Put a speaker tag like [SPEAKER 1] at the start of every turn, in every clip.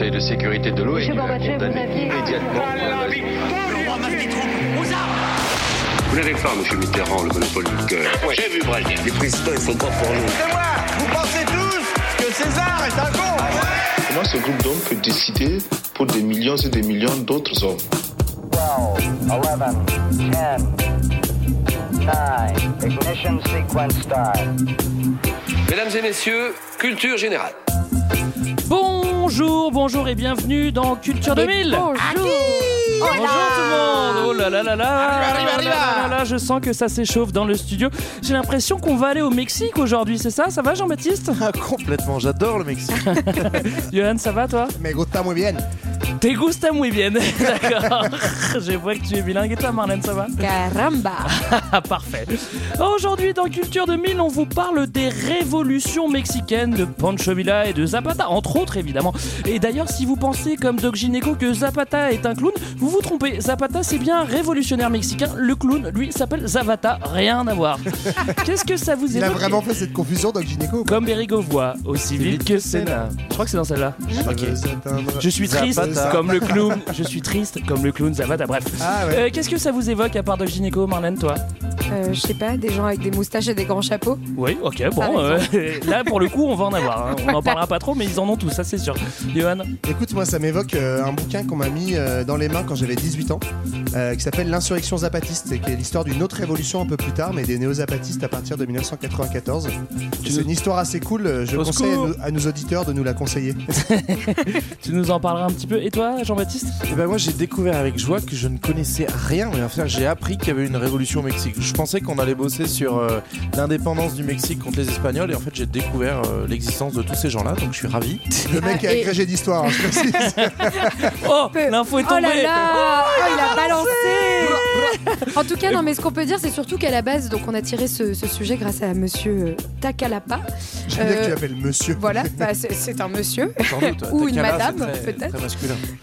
[SPEAKER 1] Conseil de sécurité de l'ONU a condamné immédiatement
[SPEAKER 2] Vous n'avez pas, monsieur Mitterrand, le monopole du cœur.
[SPEAKER 3] Moi, j'ai vu Brazil. Les présidents, ils sont pas pour nous.
[SPEAKER 4] C'est moi Vous pensez tous que César est un con
[SPEAKER 5] Comment ce groupe d'hommes peut décider pour des millions et des millions d'autres hommes
[SPEAKER 6] 12, 11, 10, 9, ignition sequence start.
[SPEAKER 2] Mesdames et messieurs, culture générale.
[SPEAKER 7] Bonjour, bonjour et bienvenue dans Culture 2000
[SPEAKER 8] Bonjour.
[SPEAKER 7] Bonjour tout le monde. Oh là là là là.
[SPEAKER 4] Arriva, arriva, arriva.
[SPEAKER 7] là là là, Je sens que ça s'échauffe dans le studio. J'ai l'impression qu'on va aller au Mexique aujourd'hui, c'est ça? Ça va Jean-Baptiste?
[SPEAKER 9] Ah, complètement, j'adore le Mexique.
[SPEAKER 7] Johan, ça va toi?
[SPEAKER 4] Me gusta muy bien.
[SPEAKER 7] Te gusta muy bien. D'accord. Je vois que tu es bilingue et toi Marlène, ça va?
[SPEAKER 8] Caramba
[SPEAKER 7] parfait. Aujourd'hui, dans Culture 2000, on vous parle des révolutions mexicaines de Pancho Villa et de Zapata, entre autres évidemment. Et d'ailleurs, si vous pensez comme Doc Gineco que Zapata est un clown, vous vous trompez. Zapata, c'est bien un révolutionnaire mexicain. Le clown, lui, s'appelle Zavata. Rien à voir. Qu'est-ce que ça vous
[SPEAKER 4] Il a
[SPEAKER 7] évoque
[SPEAKER 4] vraiment fait cette confusion, Doc Gineco.
[SPEAKER 7] Comme Berigo voit, aussi vite que Sénat. Je crois que c'est dans celle-là. Je suis triste
[SPEAKER 9] Zapata.
[SPEAKER 7] comme le clown. Je suis triste comme le clown Zavata. Bref.
[SPEAKER 4] Ah ouais.
[SPEAKER 7] Euh, Qu'est-ce que ça vous évoque à part Doc Gineco, Marlène, toi?
[SPEAKER 8] Euh, Je sais pas, des gens avec des moustaches et des grands chapeaux.
[SPEAKER 7] Oui, ok, bon. euh, là, pour le coup, on va en avoir. hein. On n'en parlera pas trop, mais ils en ont tous, ça c'est sûr. Johan
[SPEAKER 4] Écoute, moi, ça m'évoque euh, un bouquin qu'on m'a mis euh, dans les mains quand j'avais 18 ans, euh, qui s'appelle L'insurrection zapatiste, et qui est l'histoire d'une autre révolution un peu plus tard, mais des néo-zapatistes à partir de 1994.
[SPEAKER 7] Tu
[SPEAKER 4] C'est une histoire assez cool. Je
[SPEAKER 7] Au
[SPEAKER 4] conseille à nos, à nos auditeurs de nous la conseiller.
[SPEAKER 7] Tu nous en parleras un petit peu. Et toi, Jean-Baptiste?
[SPEAKER 9] Et ben moi j'ai découvert avec joie que je ne connaissais rien, mais enfin j'ai appris qu'il y avait une révolution au Mexique. Je pensais qu'on allait bosser sur euh, l'indépendance du Mexique contre les Espagnols, et en fait j'ai découvert euh, l'existence de tous ces gens-là, donc je suis ravi.
[SPEAKER 4] Le mec
[SPEAKER 8] Ah,
[SPEAKER 4] est
[SPEAKER 8] et-
[SPEAKER 4] agrégé d'histoire, hein, je précise.
[SPEAKER 7] Oh, l'info est
[SPEAKER 8] Oh
[SPEAKER 7] tombée
[SPEAKER 8] là là Oh, il a balancé En tout cas, non, mais ce qu'on peut dire, c'est surtout qu'à la base, donc on a tiré ce, ce sujet grâce à monsieur euh, Takalapa.
[SPEAKER 4] J'aime bien que tu l'appelles monsieur.
[SPEAKER 8] Voilà, bah, c'est un monsieur.
[SPEAKER 9] Sans doute.
[SPEAKER 8] Ou une madame, peut-être.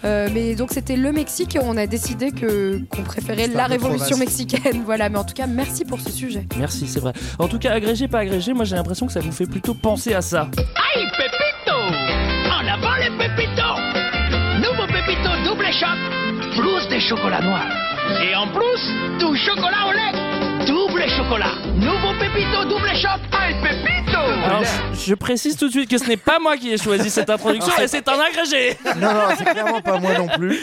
[SPEAKER 8] Euh, mais donc c'était le Mexique, on a décidé que qu'on préférait la révolution mexicaine. Voilà, mais en tout cas, merci pour ce sujet.
[SPEAKER 7] Merci, c'est vrai. En tout cas, agrégé, pas agrégé, moi j'ai l'impression que ça vous fait plutôt penser à ça.
[SPEAKER 10] Hey Pepito En avant les Pepito Nouveau Pepito double shot Plus de chocolat noir Et en plus, du chocolat au lait Double chocolat Nouveau Pepito double shot Hey Pepito
[SPEAKER 7] Alors, je, je précise tout de suite que ce n'est pas moi qui ai choisi cette introduction, et c'est un agrégé
[SPEAKER 9] Non, non, c'est clairement pas moi non plus.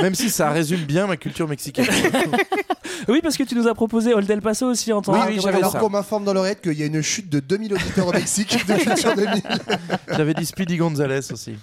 [SPEAKER 9] Même si ça résume bien ma culture mexicaine.
[SPEAKER 7] Oui, parce que tu nous as proposé Old El Paso aussi en tant
[SPEAKER 9] Oui,
[SPEAKER 7] que-
[SPEAKER 9] oui, j'avais
[SPEAKER 4] Alors qu'on m'informe dans l'oreillette qu'il y a une chute de 2000 auditeurs au Mexique de Culture 2000.
[SPEAKER 9] J'avais dit Speedy Gonzalez aussi.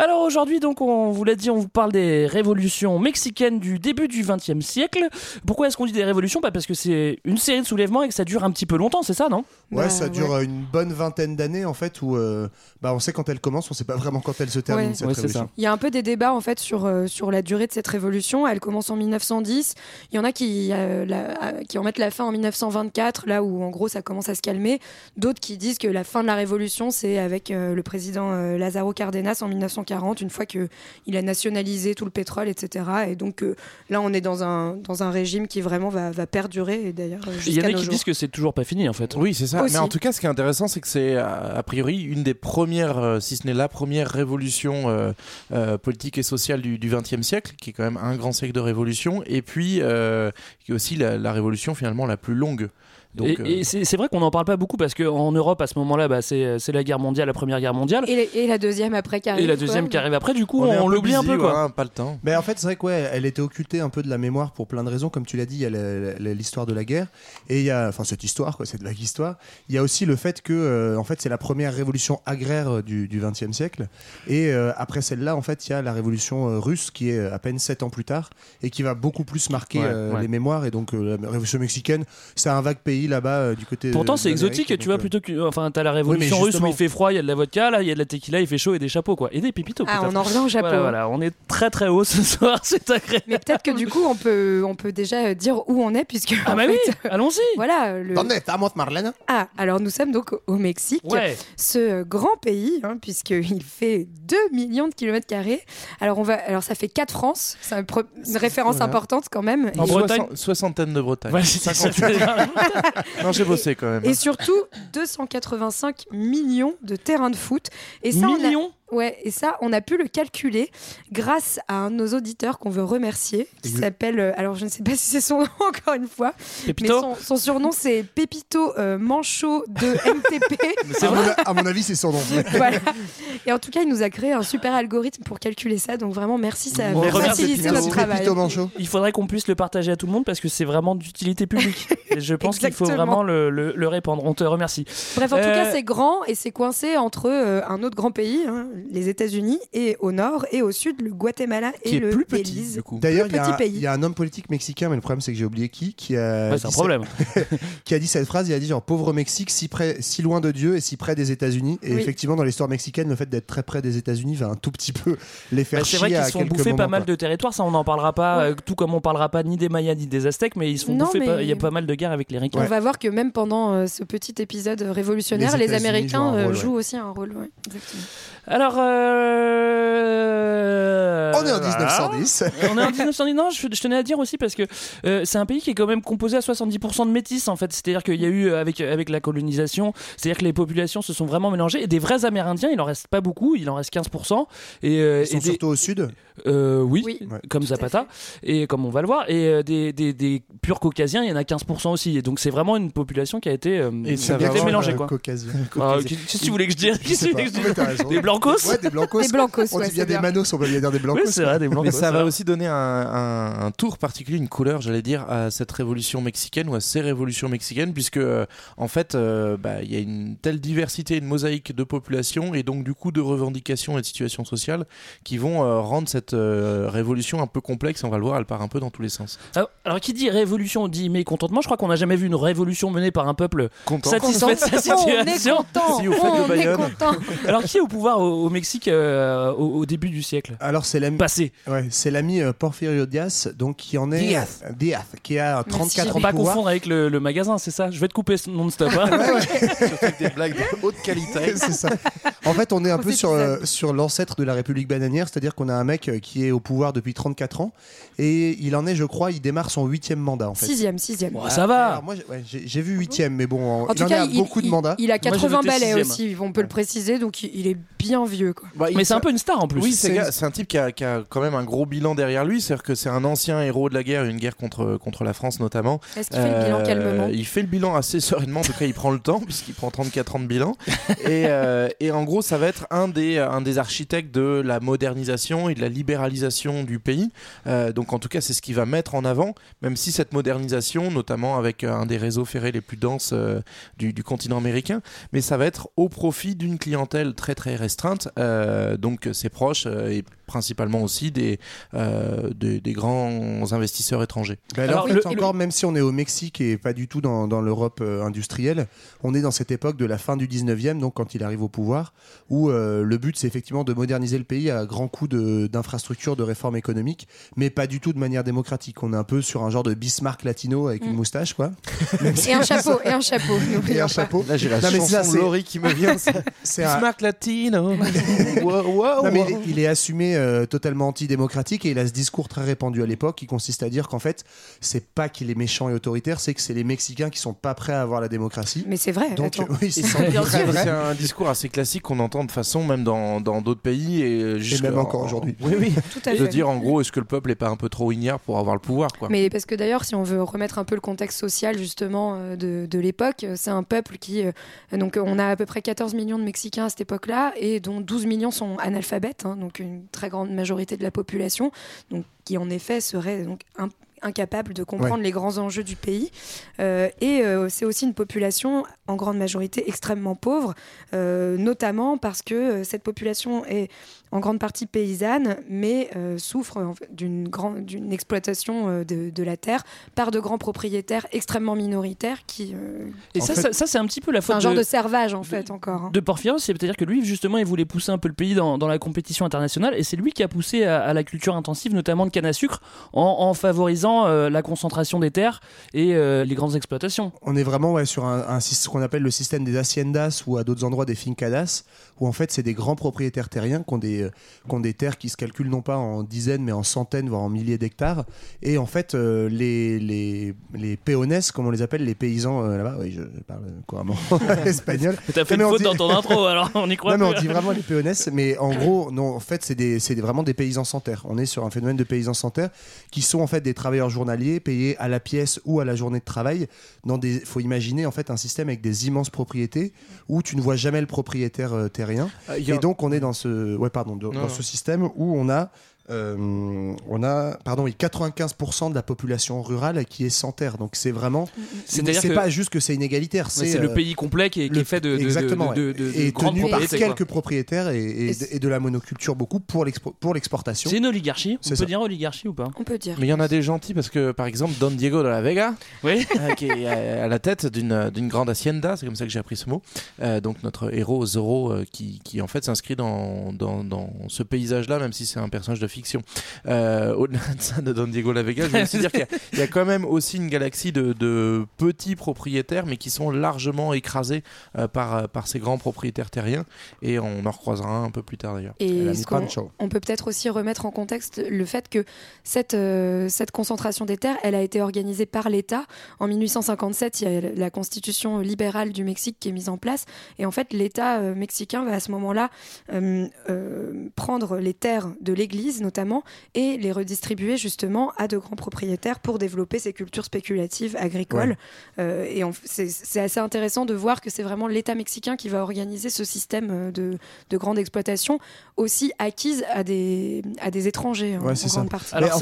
[SPEAKER 7] Alors aujourd'hui, donc, on vous l'a dit, on vous parle des révolutions mexicaines du début du XXe siècle. Pourquoi est-ce qu'on dit des révolutions? Pas parce que c'est une série de soulèvements et que ça dure un petit peu longtemps, c'est ça, non?
[SPEAKER 4] Ouais,
[SPEAKER 8] Bah,
[SPEAKER 4] ça dure euh, une bonne vingtaine d'années en fait où euh, bah, on sait quand elle commence, on sait pas vraiment quand elle se termine
[SPEAKER 8] Ouais.
[SPEAKER 4] cette
[SPEAKER 7] Ouais,
[SPEAKER 4] révolution.
[SPEAKER 8] Il y a un peu des débats en fait sur, euh, sur la durée de cette révolution. Elle commence en 1910. Il y en a qui, euh, la- qui en mettent la fin en 1924, là où en gros ça commence à se calmer. D'autres qui disent que la fin de la révolution c'est avec euh, le président euh, Lázaro Cárdenas en 1940, une fois que il a nationalisé tout le pétrole, etc. Et donc euh, là on est dans un, dans un régime qui vraiment va, va perdurer. Et d'ailleurs euh,
[SPEAKER 7] Il y en
[SPEAKER 8] jusqu'à
[SPEAKER 7] a qui
[SPEAKER 8] jours.
[SPEAKER 7] disent que c'est toujours pas fini en fait.
[SPEAKER 9] Oui, c'est ça.
[SPEAKER 8] Aussi.
[SPEAKER 9] Mais en tout cas, ce qui est intéressant, c'est que c'est a a priori une des premières, euh, si ce n'est la première révolution euh, euh, politique et sociale du XXe siècle, qui est quand même un grand siècle de révolution, et puis euh, qui est aussi la, la révolution finalement la plus longue. Donc,
[SPEAKER 7] et
[SPEAKER 9] euh,
[SPEAKER 7] et c'est vrai qu'on n'en parle pas beaucoup parce qu'en Europe, à ce moment-là, bah, c'est la guerre mondiale, la première guerre mondiale.
[SPEAKER 8] Et, et la deuxième après qui arrive.
[SPEAKER 7] Et la deuxième
[SPEAKER 8] quoi.
[SPEAKER 7] qui arrive après, du coup, on, l'oublie un peu quoi.
[SPEAKER 9] voilà, pas le temps.
[SPEAKER 4] Mais en fait, c'est vrai que ouais, elle était occultée un peu de la mémoire pour plein de raisons. Comme tu l'as dit, il y a l'histoire de la guerre et il y a, enfin cette histoire, quoi, cette vague histoire. Il y a aussi le fait que, euh, en fait, c'est la première révolution agraire euh, du XXe siècle. Et euh, après celle-là, en fait, il y a la révolution euh, russe qui est à peine sept ans plus tard et qui va beaucoup plus marquer
[SPEAKER 9] Ouais,
[SPEAKER 4] euh,
[SPEAKER 9] ouais.
[SPEAKER 4] les mémoires. Et donc, euh, la révolution mexicaine, c'est un vague pays là-bas euh, du côté.
[SPEAKER 7] Pourtant, c'est exotique, tu vois,
[SPEAKER 4] euh,
[SPEAKER 7] plutôt que. Enfin, t'as la révolution russe où il fait froid, il y a de la vodka, là, il y a de la tequila, il fait chaud et des chapeaux, quoi. Et des pépitos,
[SPEAKER 8] Ah, on en revient au Japon.
[SPEAKER 7] Voilà, voilà, on est très très haut ce soir, c'est agréable.
[SPEAKER 8] Mais peut-être que du coup, on peut, on peut déjà dire où on est, puisque.
[SPEAKER 7] Ah bah
[SPEAKER 8] fait,
[SPEAKER 7] oui, allons-y.
[SPEAKER 8] Voilà. Le...
[SPEAKER 4] T'en es, t'as monte Marlène
[SPEAKER 8] Ah, alors nous sommes donc au Mexique,
[SPEAKER 7] Ouais.
[SPEAKER 8] ce grand pays, hein, puisqu'il fait 2 millions de kilomètres carrés. Alors, on va, alors ça fait 4 France, c'est une référence
[SPEAKER 9] Voilà.
[SPEAKER 8] importante quand même.
[SPEAKER 7] En
[SPEAKER 8] Et-
[SPEAKER 7] Bretagne
[SPEAKER 9] Soixantaine de Bretagne.
[SPEAKER 7] Ouais, c'est ça.
[SPEAKER 9] 58. non, j'ai bossé quand même.
[SPEAKER 8] Et surtout, 285 millions de terrains de foot. Et ça, on a-
[SPEAKER 7] Millions
[SPEAKER 8] Ouais, et ça, on a pu le calculer grâce à un de nos auditeurs qu'on veut remercier, qui s'appelle, euh, alors je ne sais pas si c'est son nom encore une fois,
[SPEAKER 7] Pépito
[SPEAKER 8] mais son, son surnom c'est Pépito euh, Manchot de MTP.
[SPEAKER 4] à, mon, à mon avis, c'est son nom.
[SPEAKER 8] voilà. Et en tout cas, il nous a créé un super algorithme pour calculer ça, donc vraiment merci, ça a facilité notre travail.
[SPEAKER 4] Pépito Manchot.
[SPEAKER 7] Il faudrait qu'on puisse le partager à tout le monde parce que c'est vraiment d'utilité publique. Et je pense qu'il faut vraiment le, le- le répandre. On te remercie.
[SPEAKER 8] Bref, en tout
[SPEAKER 7] Euh,
[SPEAKER 8] cas, c'est grand et c'est coincé entre euh, un autre grand pays, hein, les États-Unis, et au nord et au sud, le Guatemala et
[SPEAKER 9] Qui est
[SPEAKER 8] le
[SPEAKER 9] plus petit,
[SPEAKER 8] Belize.
[SPEAKER 9] du coup.
[SPEAKER 4] D'ailleurs, il y, a un-
[SPEAKER 8] pays.
[SPEAKER 4] il y a un homme politique mexicain, mais le problème c'est que j'ai oublié qui, qui a,
[SPEAKER 7] Ouais, un
[SPEAKER 4] dit
[SPEAKER 7] problème.
[SPEAKER 4] qui a dit cette phrase. Il a dit genre pauvre Mexique, si près, si loin de Dieu et si près des États-Unis. Et
[SPEAKER 8] Oui.
[SPEAKER 4] effectivement, dans l'histoire mexicaine, le fait d'être très près des États-Unis va un tout petit peu les faire
[SPEAKER 7] Bah, c'est vrai qu'ils se font bouffer pas mal
[SPEAKER 4] quoi.
[SPEAKER 7] de territoires, ça on n'en parlera pas, euh, tout comme on parlera pas ni des Mayas ni des Aztèques, mais ils se font
[SPEAKER 8] Non,
[SPEAKER 7] bouffer.
[SPEAKER 8] mais-
[SPEAKER 7] pas- Il y a pas mal de guerres avec les Ricains.
[SPEAKER 8] On va voir que même pendant euh, ce petit épisode révolutionnaire,
[SPEAKER 4] Les
[SPEAKER 8] Américains
[SPEAKER 4] jouent
[SPEAKER 8] euh,
[SPEAKER 4] rôle,
[SPEAKER 8] jouent aussi un rôle. ouais, exactement.
[SPEAKER 7] Alors, euh...
[SPEAKER 4] On est en
[SPEAKER 7] voilà.
[SPEAKER 4] 1910.
[SPEAKER 7] On est en 1910. Non, je, je tenais à dire aussi parce que euh, c'est un pays qui est quand même composé à 70% de métis en fait. C'est-à-dire qu'il y a eu euh, avec avec la colonisation, c'est-à-dire que les populations se sont vraiment mélangées et des vrais Amérindiens, il en reste pas beaucoup, il en reste 15%. Et, euh,
[SPEAKER 4] Ils sont
[SPEAKER 7] et des-
[SPEAKER 4] surtout au sud.
[SPEAKER 7] euh, oui,
[SPEAKER 8] Oui,
[SPEAKER 4] Ouais.
[SPEAKER 7] comme Zapata et comme on va le voir. Et euh, des, des, des purs caucasiens, il y en a 15% aussi. Et donc c'est vraiment une population qui a été, euh,
[SPEAKER 9] Et
[SPEAKER 7] qui a été mélangée
[SPEAKER 4] euh,
[SPEAKER 7] quoi.
[SPEAKER 4] Caucasien.
[SPEAKER 7] Ah, Qu'est-ce que tu voulais que je dise
[SPEAKER 4] Je
[SPEAKER 7] Qu'est-ce blancos
[SPEAKER 4] Ouais, des blancos.
[SPEAKER 8] Des blancos,
[SPEAKER 4] On
[SPEAKER 8] ouais,
[SPEAKER 4] dit bien des manos, on va bien dire des blancos.
[SPEAKER 7] Oui, c'est vrai, des blancos.
[SPEAKER 9] Mais ça va aussi donner un, un- un tour particulier, une couleur, j'allais dire, à cette révolution mexicaine ou à ces révolutions mexicaines, puisque euh, en fait, euh, bah, il y a une telle diversité, une mosaïque de population et donc du coup de revendications et de situations sociales qui vont euh, rendre cette euh, révolution un peu complexe. On va le voir, elle part un peu dans tous les sens.
[SPEAKER 7] Alors, alors, qui dit révolution dit mécontentement. Je crois qu'on n'a jamais vu une révolution menée par un peuple
[SPEAKER 9] Content.
[SPEAKER 7] satisfait de sa
[SPEAKER 8] On est
[SPEAKER 7] situation.
[SPEAKER 8] content,
[SPEAKER 9] Si vous faites le
[SPEAKER 8] on est
[SPEAKER 9] Bayonne.
[SPEAKER 8] content.
[SPEAKER 7] Alors qui est au pouvoir au, au Mexique euh, au, au début du siècle
[SPEAKER 4] Alors, c'est l'ami
[SPEAKER 7] Passé.
[SPEAKER 4] ouais, c'est l'ami euh, Porfirio Diaz, donc qui en est.
[SPEAKER 9] Diaz.
[SPEAKER 4] Diaz, qui a 34
[SPEAKER 7] Faut
[SPEAKER 4] ans de
[SPEAKER 7] pas
[SPEAKER 4] pouvoir.
[SPEAKER 7] confondre avec le, le magasin, c'est ça Je vais te couper non-stop. hein.
[SPEAKER 9] Surtout avec des blagues de haute qualité.
[SPEAKER 4] c'est ça. En fait, on est un peu sur, euh, sur l'ancêtre de la République bananière, c'est-à-dire qu'on a un mec euh, qui est au pouvoir depuis 34 ans et il en est, je crois, il démarre son huitième mandat en fait.
[SPEAKER 8] Sixième, sixième.
[SPEAKER 7] Bon, ça va.
[SPEAKER 4] Alors, moi, j'ai- ouais, vu huitième, mais bon,
[SPEAKER 8] En
[SPEAKER 4] il
[SPEAKER 8] tout
[SPEAKER 4] en
[SPEAKER 8] cas,
[SPEAKER 4] a
[SPEAKER 8] il,
[SPEAKER 4] beaucoup de
[SPEAKER 8] il-
[SPEAKER 4] mandats.
[SPEAKER 8] il a
[SPEAKER 7] Moi, j'ai
[SPEAKER 8] 80
[SPEAKER 7] voté
[SPEAKER 8] balais aussi, on peut le préciser, donc il est bien vieux. Quoi.
[SPEAKER 9] Bah,
[SPEAKER 7] Mais c'est un peu une star en plus.
[SPEAKER 9] Oui,
[SPEAKER 4] C'est-
[SPEAKER 9] c'est gars- c'est un type qui a, qui a quand même un gros bilan derrière lui. C'est-à-dire que c'est un ancien héros de la guerre, une guerre contre, contre la France notamment.
[SPEAKER 8] Est-ce qu'il fait le bilan
[SPEAKER 9] Euh,
[SPEAKER 8] calmement
[SPEAKER 9] Il fait le bilan assez sereinement, en tout cas il prend le temps, puisqu'il prend 34 ans de bilan. Et, euh, et en gros, ça va être un des, un des architectes de la modernisation et de la libéralisation du pays. Euh, donc en tout cas, c'est ce qu'il va mettre en avant, même si cette modernisation, notamment avec un des réseaux ferrés les plus denses euh, du, du continent américain, mais ça va être au profit d'une clientèle très très restreinte, euh, donc ses proches euh, et principalement aussi des, euh, des, des grands investisseurs étrangers.
[SPEAKER 4] Ben
[SPEAKER 7] Alors,
[SPEAKER 4] en fait,
[SPEAKER 7] le-
[SPEAKER 4] encore, même si on est au Mexique et pas du tout dans, dans l'Europe euh, industrielle, on est dans cette époque de la fin du 19e, donc quand il arrive au pouvoir, où euh, le but c'est effectivement de moderniser le pays à grands coups de- d'infrastructures, de, réformes économiques, mais pas du tout de manière démocratique. On est un peu sur un genre de Bismarck latino avec une
[SPEAKER 8] Mm.
[SPEAKER 4] moustache, quoi.
[SPEAKER 8] Et un chapeau, et un chapeau.
[SPEAKER 4] Et un chapeau.
[SPEAKER 9] Là, j'ai la
[SPEAKER 4] Non,
[SPEAKER 9] chanson
[SPEAKER 4] ça,
[SPEAKER 9] Laurie qui me vient.
[SPEAKER 4] un-
[SPEAKER 9] Bismarck Latino.
[SPEAKER 4] Non, mais il, est, il est assumé euh, totalement antidémocratique et il a ce discours très répandu à l'époque qui consiste à dire qu'en fait, c'est pas qu'il est méchant et autoritaire, c'est que c'est les Mexicains qui sont pas prêts à avoir la démocratie.
[SPEAKER 8] Mais c'est vrai.
[SPEAKER 4] Donc,
[SPEAKER 8] attends.
[SPEAKER 4] oui,
[SPEAKER 9] Et
[SPEAKER 4] c'est
[SPEAKER 9] c'est
[SPEAKER 7] bien
[SPEAKER 4] très
[SPEAKER 7] sûr,
[SPEAKER 4] vrai.
[SPEAKER 9] c'est un discours assez classique qu'on entend de façon même dans dans d'autres pays et,
[SPEAKER 4] même encore aujourd'hui.
[SPEAKER 9] Oui, oui.
[SPEAKER 8] Tout à
[SPEAKER 9] De
[SPEAKER 8] fait.
[SPEAKER 9] dire en gros, est-ce que le peuple est pas un peu trop ignare pour avoir le pouvoir, quoi?
[SPEAKER 8] Mais parce que d'ailleurs, si on veut remettre un peu le contexte social justement euh, de, de l'époque, euh, c'est un peuple qui, euh, donc euh, on a à peu près 14 millions de Mexicains à cette époque-là, et dont 12 millions sont analphabètes, hein, donc une très grande majorité de la population, donc qui en effet serait donc in- incapable de comprendre les grands enjeux du pays. Euh, et euh, c'est aussi une population en grande majorité extrêmement pauvre, euh, notamment parce que cette population est en grande partie paysanne, mais euh, souffre en fait, d'une grande d'une exploitation euh, de, de la terre par de grands propriétaires extrêmement minoritaires qui euh,
[SPEAKER 7] Et ça,
[SPEAKER 4] fait-
[SPEAKER 7] ça, ça, c'est un petit peu la
[SPEAKER 8] c'est
[SPEAKER 7] faute
[SPEAKER 8] un genre
[SPEAKER 7] de,
[SPEAKER 8] de servage en fait encore. hein.
[SPEAKER 7] de Porfirio, c'est-à-dire que lui, justement, il voulait pousser un peu le pays dans, dans la compétition internationale, et c'est lui qui a poussé à, à la culture intensive, notamment de canne à sucre, en, en favorisant euh, la concentration des terres et euh, les grandes exploitations.
[SPEAKER 4] On est vraiment ouais, sur un, ce qu'on appelle le système des haciendas ou à d'autres endroits des fincadas, où en fait c'est des grands propriétaires terriens qui ont, des, euh, qui ont des terres qui se calculent non pas en dizaines mais en centaines voire en milliers d'hectares. Et en fait euh, les, les, les peones, comme on les appelle, les paysans euh, là-bas, oui je parle couramment espagnol.
[SPEAKER 7] T'as fait une faute
[SPEAKER 4] dit-
[SPEAKER 7] dans ton intro, alors on y croit
[SPEAKER 4] non, mais on dit vraiment les peones, mais en gros, non, en fait, c'est des, c'est vraiment des paysans sans terre. On est sur un phénomène de paysans sans terre qui sont en fait des travailleurs journaliers payés à la pièce ou à la journée de travail. Dans des, faut imaginer en fait un système avec des immenses propriétés où tu ne vois jamais le propriétaire euh, terrien.
[SPEAKER 9] A-
[SPEAKER 4] Et donc on est dans ce, ouais, pardon, dans, ce système où on a euh, on a, pardon, oui, 95% de la population rurale qui est sans terre. Donc c'est vraiment, c'est pas juste que c'est inégalitaire, c'est
[SPEAKER 7] le
[SPEAKER 4] euh,
[SPEAKER 7] pays complet qui est, qui
[SPEAKER 4] le-
[SPEAKER 7] est fait de, de, de-
[SPEAKER 4] exactement,
[SPEAKER 7] de,
[SPEAKER 4] ouais.
[SPEAKER 7] de- de
[SPEAKER 4] et tenu par quelques propriétaires et, et-
[SPEAKER 8] Et
[SPEAKER 4] et de la monoculture beaucoup pour l'expo- pour l'exportation.
[SPEAKER 7] C'est une oligarchie On
[SPEAKER 4] C'est
[SPEAKER 7] peut
[SPEAKER 4] ça.
[SPEAKER 7] dire oligarchie ou pas?
[SPEAKER 8] On peut dire.
[SPEAKER 9] Mais il y en a des gentils parce que, par exemple, Don Diego de la Vega,
[SPEAKER 7] Oui.
[SPEAKER 9] euh, qui est à à la tête d'une grande hacienda, c'est comme ça que j'ai appris ce mot. Euh, donc notre héros Zorro, euh, qui, qui en fait s'inscrit dans, dans, dans ce paysage-là, même si c'est un personnage de fiction. Euh, Au-delà de ça, de Don Diego la Vega, je veux aussi dire qu'il y a- il y, a quand même aussi une galaxie de, de petits propriétaires, mais qui sont largement écrasés euh, par, par ces grands propriétaires terriens. Et on en recroisera un peu plus tard d'ailleurs.
[SPEAKER 8] Et on peut peut-être aussi remettre en contexte le fait que cette, euh, cette concentration des terres, elle a été organisée par l'État. En 1857, il y a la constitution libérale du Mexique qui est mise en place. Et en fait, l'État mexicain va à ce moment-là prendre les terres de l'Église notamment et les redistribuer justement à de grands propriétaires pour développer ces cultures spéculatives agricoles. Euh, et c'est assez intéressant de voir que c'est vraiment l'État mexicain qui va organiser ce système euh, de, de grande exploitation aussi acquise à des, à des étrangers en,
[SPEAKER 4] Ouais,
[SPEAKER 8] en
[SPEAKER 4] ça.
[SPEAKER 8] grande partie.
[SPEAKER 7] Alors,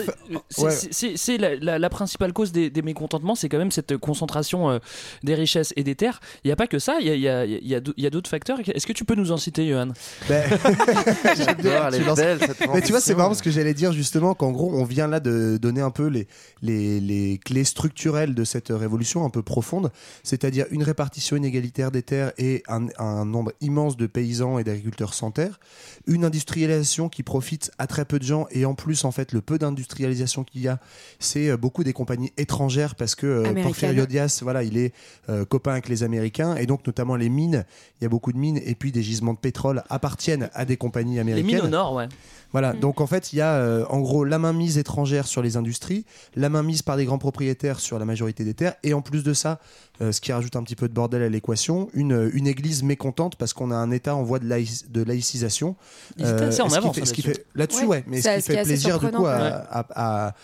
[SPEAKER 7] c'est-
[SPEAKER 4] ouais.
[SPEAKER 7] c'est la, la- la principale cause des, des mécontentements, c'est quand même cette concentration euh, des richesses et des terres. Il n'y a pas que ça, il y a, il y a- y a d'autres facteurs. Est-ce que tu peux nous en citer, Johan?
[SPEAKER 4] Ben,
[SPEAKER 9] J'adore, elle est
[SPEAKER 4] tu lances-
[SPEAKER 9] belle, cette
[SPEAKER 4] Mais tu vois, c'est marrant ce que j'allais dire justement qu'en gros, on vient là de donner un peu les, les, les clés structurelles de cette révolution un peu profonde, c'est-à-dire une répartition inégalitaire des terres et un, un nombre immense de paysans et d'agriculteurs sans terre, une industrialisation qui profite à très peu de gens et en plus, en fait, le peu d'industrialisation qu'il y a, c'est euh, beaucoup des compagnies étrangères parce que euh. Porfirio Diaz, voilà, il est euh, copain avec les Américains et donc notamment les mines, il y a beaucoup de mines et puis des gisements de pétrole appartiennent à des compagnies
[SPEAKER 7] Les
[SPEAKER 4] américaines.
[SPEAKER 7] mines au nord, ouais.
[SPEAKER 4] Voilà,
[SPEAKER 8] Mm.
[SPEAKER 4] donc en fait, il y a euh, en gros la mainmise étrangère sur les industries, la mainmise par des grands propriétaires sur la majorité des terres, et en plus de ça, euh, ce qui rajoute un petit peu de bordel à l'équation, une, une église mécontente parce qu'on a un État en voie de, laïc- de laïcisation.
[SPEAKER 7] Ils étaient assez en avance
[SPEAKER 4] fait- ce qui
[SPEAKER 7] là-dessus.
[SPEAKER 4] fait- Là-dessus,
[SPEAKER 8] Ouais,
[SPEAKER 4] ouais, mais
[SPEAKER 8] c'est-
[SPEAKER 4] ce qui
[SPEAKER 8] ce qui est
[SPEAKER 4] fait plaisir du coup à,
[SPEAKER 7] ouais.
[SPEAKER 4] à- à- à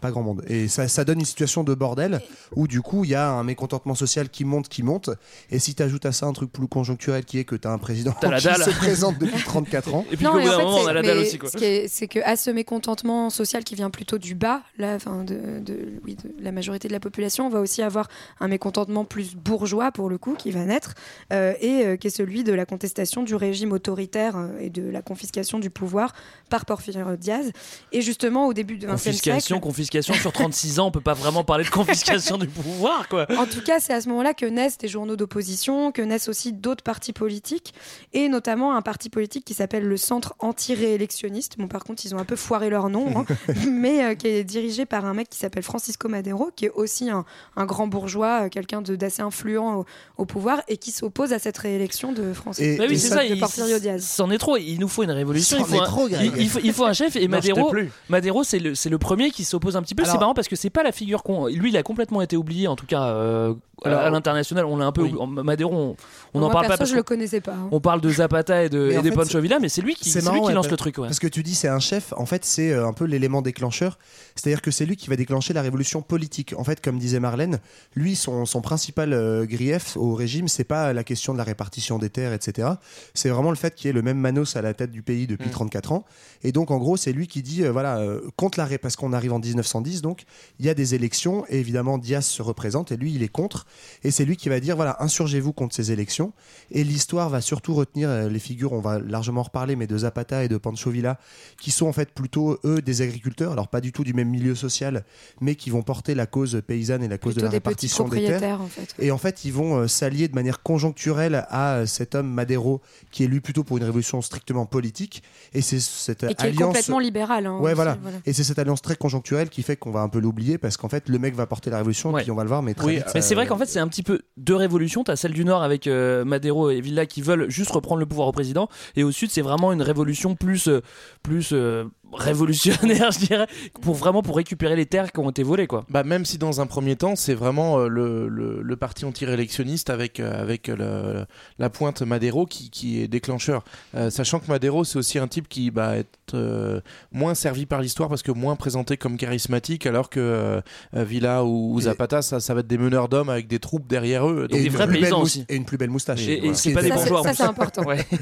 [SPEAKER 4] pas grand monde. Et ça, ça donne une situation de bordel où du coup, il y a un mécontentement social qui monte, qui monte. Et si tu ajoutes à ça un truc plus conjoncturel qui est que tu as un président
[SPEAKER 7] la
[SPEAKER 4] qui
[SPEAKER 7] dalle.
[SPEAKER 4] se présente depuis 34 ans.
[SPEAKER 7] Et puis
[SPEAKER 8] Non,
[SPEAKER 7] bout
[SPEAKER 8] en
[SPEAKER 7] d'un
[SPEAKER 8] fait,
[SPEAKER 7] moment, on a la dalle
[SPEAKER 8] mais
[SPEAKER 7] aussi. Quoi.
[SPEAKER 8] ce qui est- c'est que à ce mécontentement social qui vient plutôt du bas, là, enfin de, de- oui, de la majorité de la population, on va aussi avoir un mécontentement plus bourgeois pour le coup qui va naître euh, et euh, qui est celui de la contestation du régime autoritaire euh, et de la confiscation du pouvoir par Porfirio Diaz. Et justement, au début du XXe siècle,
[SPEAKER 7] confiscation sur 36 ans, on peut pas vraiment parler de confiscation du pouvoir, quoi.
[SPEAKER 8] En tout cas, c'est à ce moment-là que naissent des journaux d'opposition, que naissent aussi d'autres partis politiques, et notamment un parti politique qui s'appelle le Centre anti-réélectionniste. Bon, par contre, ils ont un peu foiré leur nom, hein, mais euh, qui est dirigé par un mec qui s'appelle Francisco Madero, qui est aussi un, un grand bourgeois, euh, quelqu'un de- d'assez influent au, au pouvoir, et qui s'oppose à cette réélection de Francisco.
[SPEAKER 4] Et-
[SPEAKER 7] Bah oui, c'est
[SPEAKER 4] ça-
[SPEAKER 8] de Porfirio Diaz.
[SPEAKER 7] c'en est trop. Il nous faut une révolution.
[SPEAKER 4] C'en
[SPEAKER 7] Il faut,
[SPEAKER 4] est
[SPEAKER 7] un,
[SPEAKER 4] trop,
[SPEAKER 7] il, il faut, il faut un chef. Et Madero,
[SPEAKER 9] plus.
[SPEAKER 7] Madero, c'est le, c'est le premier qui s'oppose un petit peu. C'est marrant parce que c'est pas la figure qu'on. Lui, il a complètement été oublié, en tout cas euh, à-
[SPEAKER 9] Alors-
[SPEAKER 7] à l'international. On l'a un peu.
[SPEAKER 9] Oui.
[SPEAKER 7] oublié. Madero, on, on
[SPEAKER 8] Moi,
[SPEAKER 7] en parle
[SPEAKER 8] perso,
[SPEAKER 7] pas parce
[SPEAKER 8] je le connaissais pas. hein.
[SPEAKER 7] on parle de Zapata et de, et
[SPEAKER 4] en
[SPEAKER 7] de
[SPEAKER 4] fait,
[SPEAKER 7] Pancho Villa, mais c'est lui qui,
[SPEAKER 4] c'est
[SPEAKER 7] c'est
[SPEAKER 4] marrant,
[SPEAKER 7] lui qui
[SPEAKER 4] ouais,
[SPEAKER 7] lance le truc. Ouais.
[SPEAKER 4] Parce que tu dis c'est un chef, en fait c'est euh, un peu l'élément déclencheur, c'est-à-dire que c'est lui qui va déclencher la révolution politique. En fait, comme disait Marlène, lui son, son principal euh, grief au régime, c'est pas la question de la répartition des terres, etc. C'est vraiment le fait qu'il y ait le même Manos à la tête du pays depuis
[SPEAKER 9] Mm.
[SPEAKER 4] 34 ans. Et donc en gros c'est lui qui dit euh, voilà euh, contre la ré- parce qu'on arrive en 1910 donc il y a des élections et évidemment Diaz se représente et lui il est contre et c'est lui qui va dire voilà insurgez-vous contre ces élections et l'histoire va surtout retenir euh, les figures, on va largement en reparler, mais de Zapata et de Pancho Villa, qui sont en fait plutôt, eux, des agriculteurs, alors pas du tout du même milieu social, mais qui vont porter la cause paysanne et la cause de
[SPEAKER 8] Plutôt
[SPEAKER 4] la
[SPEAKER 8] des petits
[SPEAKER 4] répartition des terres.
[SPEAKER 8] en fait.
[SPEAKER 4] Et en fait, ils vont euh, s'allier de manière conjoncturelle à euh, cet homme Madero qui est lui plutôt pour une révolution strictement politique. Et c'est cette
[SPEAKER 8] Et qui est
[SPEAKER 4] alliance.
[SPEAKER 8] complètement libéral. hein,
[SPEAKER 4] Ouais,
[SPEAKER 8] aussi,
[SPEAKER 4] voilà. Et c'est cette alliance très conjoncturelle qui fait qu'on va un peu l'oublier parce qu'en fait, le mec va porter la révolution,
[SPEAKER 7] Ouais.
[SPEAKER 4] puis on va le voir, mais très
[SPEAKER 7] Oui,
[SPEAKER 4] vite,
[SPEAKER 7] mais
[SPEAKER 4] ça-
[SPEAKER 7] c'est vrai qu'en fait c'est un petit peu deux révolutions. T'as celle du nord avec euh, Madero et Villa qui veulent juste reprendre le pouvoir au président, et au sud c'est vraiment une révolution plus euh, plus euh, révolutionnaire, je dirais, pour vraiment pour récupérer les terres qui ont été volées quoi.
[SPEAKER 9] Bah, même si dans un premier temps, c'est vraiment euh, le, le, le parti anti-réélectionniste avec, euh, avec le- la pointe Madero qui, qui est déclencheur. Euh, sachant que Madero, c'est aussi un type qui va être euh, moins servi par l'histoire parce que moins présenté comme charismatique, alors que Villa ou, ou Zapata, ça, ça va être des meneurs d'hommes avec des troupes derrière eux.
[SPEAKER 4] Et
[SPEAKER 9] Donc, euh,
[SPEAKER 4] plus belle mous- et une plus belle moustache.
[SPEAKER 7] Et, et
[SPEAKER 4] Voilà.
[SPEAKER 7] c'est pas des bourgeois.
[SPEAKER 8] ça,
[SPEAKER 7] plus.
[SPEAKER 8] c'est important.
[SPEAKER 7] Ouais.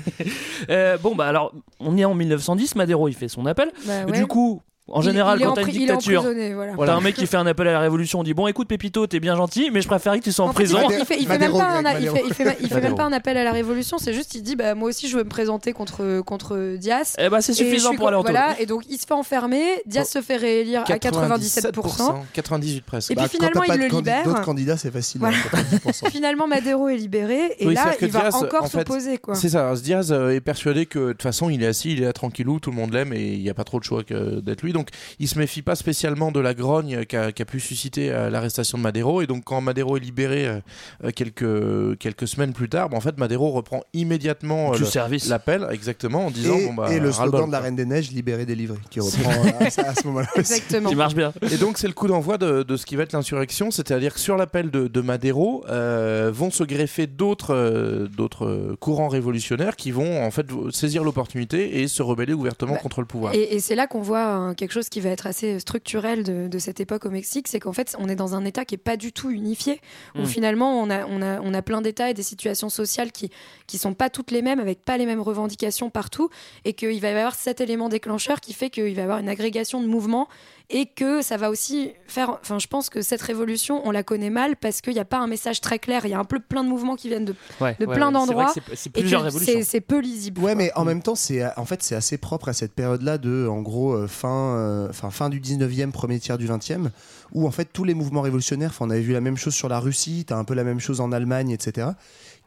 [SPEAKER 7] Euh, bon bah alors on y est en 1910. Madero il fait son appel.
[SPEAKER 8] Bah ouais.
[SPEAKER 7] Du coup. En
[SPEAKER 8] Il-
[SPEAKER 7] général,
[SPEAKER 8] il est
[SPEAKER 7] quand t'as une
[SPEAKER 8] il
[SPEAKER 7] dictature,
[SPEAKER 8] voilà.
[SPEAKER 7] t'as un mec qui fait un appel à la révolution, on dit bon écoute Pépito, t'es bien gentil, mais je préférais que tu sois en,
[SPEAKER 8] En fait,
[SPEAKER 7] prison.
[SPEAKER 8] il fait, il fait même pas un,
[SPEAKER 4] Greg,
[SPEAKER 8] il
[SPEAKER 4] Madero.
[SPEAKER 8] fait, il fait, il fait même
[SPEAKER 7] Madero.
[SPEAKER 8] pas un appel à la révolution, c'est juste il dit bah moi aussi je veux me présenter contre contre Diaz.
[SPEAKER 7] Eh bah, c'est suffisant pour aller en.
[SPEAKER 8] Voilà, et donc il se fait enfermer, Diaz se fait réélire à 97%.
[SPEAKER 9] 98 presque.
[SPEAKER 8] Et puis
[SPEAKER 4] Bah,
[SPEAKER 8] finalement, il le libère.
[SPEAKER 4] D'autres candidats, c'est facile.
[SPEAKER 8] Voilà.
[SPEAKER 4] hein, 90%.
[SPEAKER 8] Finalement, Madero est libéré et
[SPEAKER 9] Oui,
[SPEAKER 8] là, il va encore s'opposer quoi.
[SPEAKER 9] C'est ça. Diaz euh, est persuadé que de toute façon, il est assis, il est là tranquillou, tout le monde l'aime et il n'y a pas trop de choix que d'être lui. Donc, il se méfie pas spécialement de la grogne qu'a qu'a pu susciter euh, l'arrestation de Madero. Et donc, quand Madero est libéré euh, euh, quelques, quelques semaines plus tard, bah, en fait, Madero reprend immédiatement euh,
[SPEAKER 7] Du
[SPEAKER 9] le-
[SPEAKER 7] service.
[SPEAKER 9] l'appel, exactement, en disant
[SPEAKER 4] Et,
[SPEAKER 9] bon, bah,
[SPEAKER 4] et le slogan de la. Reine des Neiges, libéré, délivré, qui reprend à, à ce moment-là.
[SPEAKER 8] Exactement.
[SPEAKER 7] Qui marche bien.
[SPEAKER 9] Et donc c'est le coup d'envoi de, de ce qui va être l'insurrection, c'est-à-dire que sur l'appel de, de Madero euh, vont se greffer d'autres euh, d'autres courants révolutionnaires qui vont en fait saisir l'opportunité et se rebeller ouvertement
[SPEAKER 8] Bah,
[SPEAKER 9] contre le pouvoir.
[SPEAKER 8] Et, et c'est là qu'on voit hein, quelque chose qui va être assez structurel de, de cette époque au Mexique, c'est qu'en fait, on est dans un État qui est pas du tout unifié, où
[SPEAKER 7] Mm.
[SPEAKER 8] finalement, on a, on, a, on a plein d'États et des situations sociales qui qui sont pas toutes les mêmes, avec pas les mêmes revendications partout, et qu'il va y avoir cet élément déclencheur qui fait qu'il va y avoir une agrégation de mouvements et que ça va aussi faire. Enfin, je pense que cette révolution, on la connaît mal parce qu'il n'y a pas un message très clair. Il y a un peu plein de mouvements qui viennent de,
[SPEAKER 7] Ouais,
[SPEAKER 8] de
[SPEAKER 7] ouais,
[SPEAKER 8] plein
[SPEAKER 7] ouais,
[SPEAKER 8] d'endroits.
[SPEAKER 7] c'est- plusieurs
[SPEAKER 8] c'est-
[SPEAKER 7] révolutions.
[SPEAKER 8] C'est peu lisible.
[SPEAKER 4] Ouais, mais en même temps, c'est en fait c'est assez propre à cette période-là de, en gros, euh, fin, euh, enfin fin du 19e, premier tiers du 20e, où en fait tous les mouvements révolutionnaires, on avait vu la même chose sur la Russie, t'as un peu la même chose en Allemagne, etc.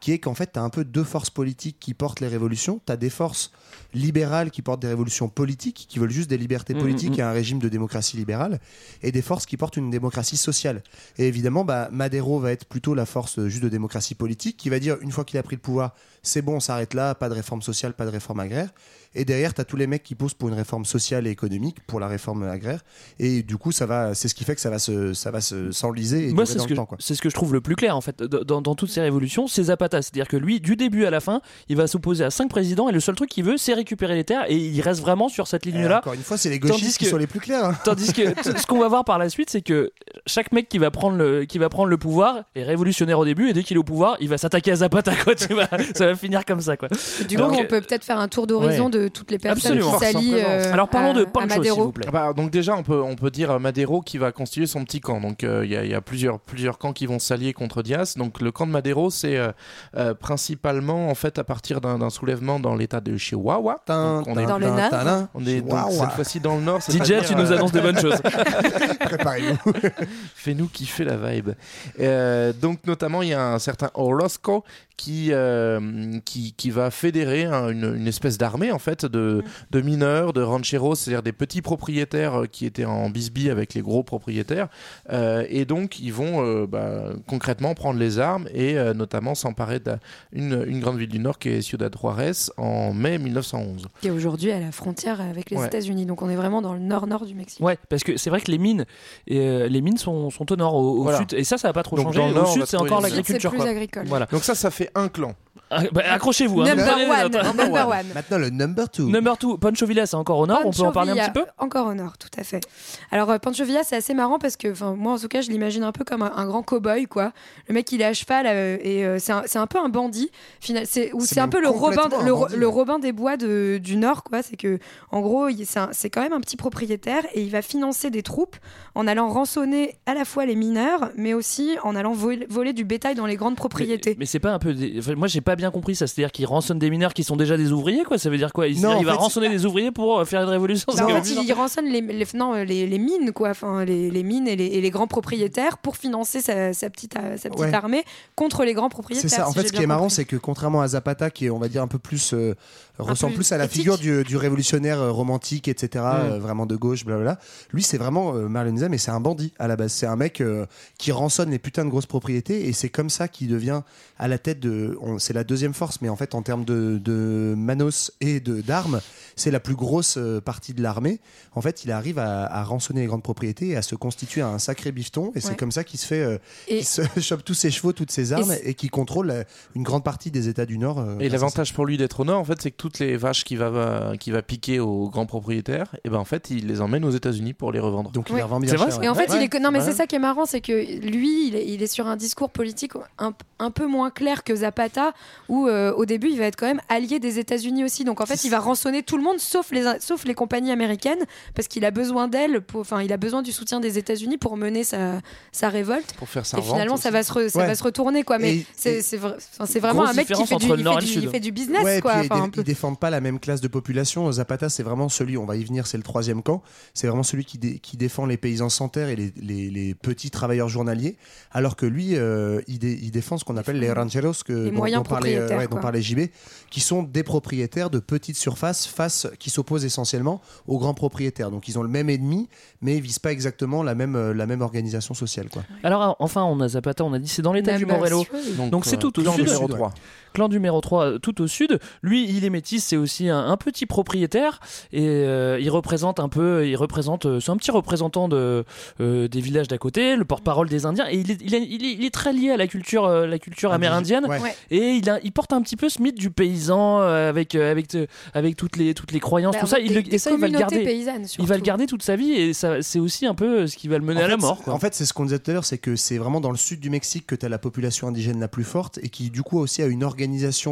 [SPEAKER 4] Qui est qu'en fait t'as un peu deux forces politiques qui portent les révolutions. T'as des forces libérales qui portent des révolutions politiques, qui veulent juste des libertés
[SPEAKER 7] Mhm,
[SPEAKER 4] politiques
[SPEAKER 7] mhm.
[SPEAKER 4] et un régime de démocratie libérale, et des forces qui portent une démocratie sociale. Et évidemment, bah, Madero va être plutôt la force euh, juste de démocratie politique, qui va dire une fois qu'il a pris le pouvoir, c'est bon, on s'arrête là, pas de réforme sociale, pas de réforme agraire. Et derrière, tu as tous les mecs qui posent pour une réforme sociale et économique, pour la réforme agraire. Et du coup, ça va, c'est ce qui fait que ça va se, ça va se s'enliser et
[SPEAKER 7] Moi,
[SPEAKER 4] durer
[SPEAKER 7] c'est ce, que,
[SPEAKER 4] temps. Quoi.
[SPEAKER 7] c'est ce que je trouve le plus clair en fait dans, toutes ces révolutions, c'est Zapata. C'est-à-dire que lui, du début à la fin, il va s'opposer à cinq présidents et le seul truc qu'il veut, c'est récupérer les terres et il reste vraiment sur cette
[SPEAKER 4] Et
[SPEAKER 7] ligne-là.
[SPEAKER 4] encore une fois, c'est les gauchistes qui sont les plus clairs. hein.
[SPEAKER 7] Tandis que ce qu'on va voir par la suite, c'est que chaque mec qui va prendre le, qui va prendre le pouvoir est révolutionnaire au début et dès qu'il est au pouvoir, il va s'attaquer à Zapata. Quoi, tu vois, ça va finir comme ça. Quoi.
[SPEAKER 8] Du
[SPEAKER 7] Donc,
[SPEAKER 8] coup, on peut peut-être faire un tour d'horizon
[SPEAKER 7] ouais.
[SPEAKER 8] de toutes les personnes
[SPEAKER 7] Absolument.
[SPEAKER 8] qui s'allient. Euh,
[SPEAKER 7] Alors parlons
[SPEAKER 8] à-
[SPEAKER 7] de Pancho, s'il
[SPEAKER 8] Madero.
[SPEAKER 7] vous plaît.
[SPEAKER 9] Ah bah, donc déjà, on peut, on peut dire euh, Madero qui va constituer son petit camp. Donc euh, il y, a- il y a plusieurs, plusieurs camps qui vont s'allier contre Diaz. Donc le camp de Madero, c'est euh, euh, principalement en fait à partir d'un d'un soulèvement dans l'état de Chihuahua. Donc, on est,
[SPEAKER 8] Dans le Nord.
[SPEAKER 9] on est donc, cette fois-ci dans le nord.
[SPEAKER 7] DJ, tu nous annonces des bonnes choses.
[SPEAKER 4] Préparez-vous.
[SPEAKER 9] Fais-nous kiffer la vibe. Euh, donc notamment il y a un certain Orozco qui, euh, qui, qui va fédérer hein, une, une espèce d'armée en fait de, de mineurs, de rancheros, c'est-à-dire des petits propriétaires euh, qui étaient en bisbille avec les gros propriétaires. Euh, et donc ils vont euh, bah, concrètement prendre les armes et euh, notamment s'emparer d'une une grande ville du nord qui est Ciudad Juarez en mai 1911.
[SPEAKER 8] Qui est aujourd'hui à la frontière avec les
[SPEAKER 9] Ouais.
[SPEAKER 8] États-Unis. Donc on est vraiment dans le nord-nord du Mexique.
[SPEAKER 7] Ouais, parce que c'est vrai que les mines, euh, les mines sont, sont au nord, au, au
[SPEAKER 9] Voilà.
[SPEAKER 7] sud, et ça, ça va pas trop
[SPEAKER 9] Donc, dans le nord,
[SPEAKER 7] Au sud, c'est encore l'agriculture.
[SPEAKER 8] plus
[SPEAKER 7] quoi.
[SPEAKER 8] agricole.
[SPEAKER 7] Voilà.
[SPEAKER 9] Donc ça, ça fait un clan.
[SPEAKER 7] Ah, bah, Accrochez-vous. hein.
[SPEAKER 8] Number
[SPEAKER 7] Prenez les
[SPEAKER 8] one,
[SPEAKER 7] notes, hein.
[SPEAKER 8] number one.
[SPEAKER 4] Maintenant, le number two.
[SPEAKER 7] Number 2, Pancho Villa, c'est encore au nord, on peut en parler un petit peu
[SPEAKER 8] Encore au nord, tout à fait. Alors, euh, Pancho Villa, c'est assez marrant parce que, enfin, moi en tout cas, je l'imagine un peu comme un, un grand cow-boy, quoi. Le mec, il est à cheval euh, et euh, c'est un, c'est un peu un bandit. Final, c'est ou
[SPEAKER 4] C'est
[SPEAKER 8] c'est un
[SPEAKER 4] même
[SPEAKER 8] peu le Robin,
[SPEAKER 4] complètement un
[SPEAKER 8] le,
[SPEAKER 4] bandit,
[SPEAKER 8] le
[SPEAKER 4] ouais.
[SPEAKER 8] Robin des Bois de- du Nord, quoi. C'est que, en gros, il- c'est un- c'est quand même un petit propriétaire et il va financer des troupes en allant rançonner à la fois les mineurs, mais aussi en allant voler, voler du bétail dans les grandes propriétés.
[SPEAKER 7] Mais, mais c'est pas un peu. des- enfin, moi, j'ai pas bien bien compris ça. C'est-à-dire qu'il rançonne des mineurs qui sont déjà des ouvriers, quoi. Ça veut dire quoi? Il,
[SPEAKER 4] Non,
[SPEAKER 7] il
[SPEAKER 4] en
[SPEAKER 7] va
[SPEAKER 4] fait,
[SPEAKER 7] rançonner des ouvriers pour euh, faire une révolution.
[SPEAKER 8] Bah, en fait,
[SPEAKER 7] bizarre.
[SPEAKER 8] il rançonne les, les- non, les, les mines, quoi. Enfin, les, les mines et les, et les grands propriétaires pour financer sa, sa petite, euh, sa petite
[SPEAKER 4] Ouais.
[SPEAKER 8] armée contre les grands propriétaires.
[SPEAKER 4] C'est ça. En
[SPEAKER 8] si
[SPEAKER 4] fait, ce qui est marrant, c'est que contrairement à Zapata, qui est, on va dire, un peu plus euh, ressemble plus à la
[SPEAKER 8] éthique.
[SPEAKER 4] figure du, du révolutionnaire euh, romantique, etc.,
[SPEAKER 7] Mm.
[SPEAKER 4] euh, vraiment de gauche, blablabla. Lui, c'est vraiment euh, Marlon Nizam, et c'est un bandit à la base. C'est un mec euh, qui rançonne les putains de grosses propriétés, et c'est comme ça qu'il devient à la tête de. C'est la deuxième force, mais en fait, en termes de, de manos et de d'armes, c'est la plus grosse partie de l'armée. En fait, il arrive à, à rançonner les grandes propriétés et à se constituer un sacré bifton, et c'est comme ça qu'il se fait. euh,
[SPEAKER 8] Et-
[SPEAKER 4] qu'il se chope tous ses chevaux, toutes ses armes,
[SPEAKER 8] c'est-
[SPEAKER 4] et, qui contrôle euh, une grande partie des États du Nord. euh,
[SPEAKER 9] Et l'avantage pour lui d'être au nord, en fait, c'est que toutes les vaches qu'il va, va- qu'il va piquer aux grands propriétaires, et ben en fait, il les emmène aux États-Unis pour les revendre.
[SPEAKER 4] Donc il
[SPEAKER 8] Ouais.
[SPEAKER 4] les revend bien
[SPEAKER 7] C'est vrai,
[SPEAKER 4] cher,
[SPEAKER 8] Et en
[SPEAKER 4] ouais.
[SPEAKER 8] fait, il est que- non, mais
[SPEAKER 4] Ouais.
[SPEAKER 8] c'est ça qui est marrant, c'est que lui, il est, il est sur un discours politique un, un peu moins clair que Zapata, où euh, au début, il va être quand même allié des États-Unis aussi. Donc en fait, il va rançonner tout le monde, sauf les, sauf les compagnies américaines, parce qu'il a besoin d'elles, enfin, il a besoin du soutien des États-Unis pour mener sa, sa révolte.
[SPEAKER 9] Pour faire sa
[SPEAKER 8] Et finalement, ça va se, re- ça
[SPEAKER 4] Ouais.
[SPEAKER 8] va se retourner, quoi. Mais c'est vraiment un mec qui fait du, il fait du- il fait du business,
[SPEAKER 4] Ouais, et
[SPEAKER 8] quoi.
[SPEAKER 4] puis,
[SPEAKER 8] Enfin,
[SPEAKER 4] défendent pas la même classe de population. Zapata, c'est vraiment celui, on va y venir, c'est le troisième camp. C'est vraiment celui qui, dé- qui défend les paysans sans terre et les, les- les petits travailleurs journaliers. Alors que lui, euh, il, dé- il défend ce qu'on appelle les rancheros, que,
[SPEAKER 8] Les
[SPEAKER 4] dont, parlait, ouais, dont parlait JB, qui sont des propriétaires de petites surfaces face, qui s'opposent essentiellement aux grands propriétaires. Donc ils ont le même ennemi, mais ils visent pas exactement la même, euh, la même organisation sociale. Quoi.
[SPEAKER 7] Alors enfin, on a Zapata, on a dit c'est dans l'état du Morello. Donc c'est
[SPEAKER 9] euh,
[SPEAKER 7] tout au Sud,
[SPEAKER 9] 3.
[SPEAKER 7] Clan numéro 3 euh, tout au sud. Lui, il est métis, c'est aussi un, un petit propriétaire et euh, il représente un peu, il représente, euh, c'est un petit représentant de, euh, des villages d'à côté, le porte-parole des Indiens et il est, il est, il est- il est très lié à la culture, euh, la culture amérindienne.
[SPEAKER 4] Ouais.
[SPEAKER 7] Et il, a, il porte un petit peu ce mythe du paysan euh, avec, euh, avec, euh, avec toutes, les, toutes les croyances,
[SPEAKER 8] Bah,
[SPEAKER 7] tout ça.
[SPEAKER 8] des-
[SPEAKER 7] Il, le- et ça, il va le garder. Il va le garder toute sa vie et ça, c'est aussi un peu ce qui va le mener
[SPEAKER 4] En
[SPEAKER 7] à la mort. quoi.
[SPEAKER 4] En fait, c'est ce qu'on disait tout à l'heure, c'est que c'est vraiment dans le sud du Mexique que tu as la population indigène la plus forte et qui, du coup, aussi a une organisation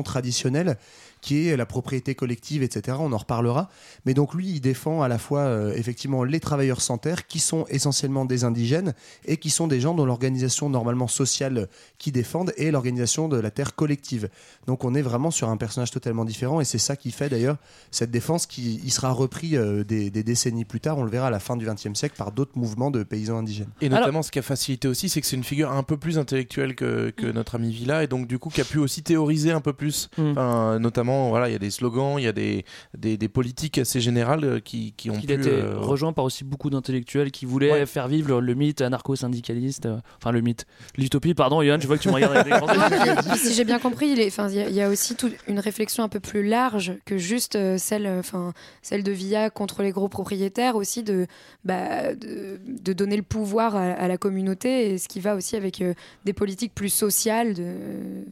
[SPEAKER 4] traditionnelle qui est la propriété collective, etc. On en reparlera. Mais donc, lui, il défend à la fois, euh, effectivement, les travailleurs sans terre, qui sont essentiellement des indigènes et qui sont des gens dont l'organisation normalement sociale qui défendent est l'organisation de la terre collective. Donc, on est vraiment sur un personnage totalement différent et c'est ça qui fait d'ailleurs cette défense qui il sera repris euh, des, des décennies plus tard, on le verra à la fin du XXe siècle, par d'autres mouvements de paysans indigènes.
[SPEAKER 9] Et
[SPEAKER 7] Alors-
[SPEAKER 9] notamment, ce qui a facilité aussi, c'est que c'est une figure un peu plus intellectuelle que, que notre ami Villa, et donc du coup, qui a pu aussi théoriser un peu plus.
[SPEAKER 7] Mm.
[SPEAKER 9] Enfin, voilà, il y a des slogans, il y a des, des, des politiques assez générales euh, qui, qui ont
[SPEAKER 7] Il
[SPEAKER 9] pu.
[SPEAKER 7] a été
[SPEAKER 9] euh,
[SPEAKER 7] rejoint par aussi beaucoup d'intellectuels qui voulaient
[SPEAKER 9] Ouais.
[SPEAKER 7] faire vivre le, le mythe anarcho-syndicaliste. euh, enfin, le mythe. L'utopie, pardon, Johan, je vois que tu me regardes avec des
[SPEAKER 8] si j'ai bien compris, il est- enfin, il y, a- il y a aussi toute une réflexion un peu plus large que juste euh, celle, enfin, celle de Villa contre les gros propriétaires, aussi de, bah, de, de donner le pouvoir à, à la communauté, et ce qui va aussi avec euh, des politiques plus sociales de,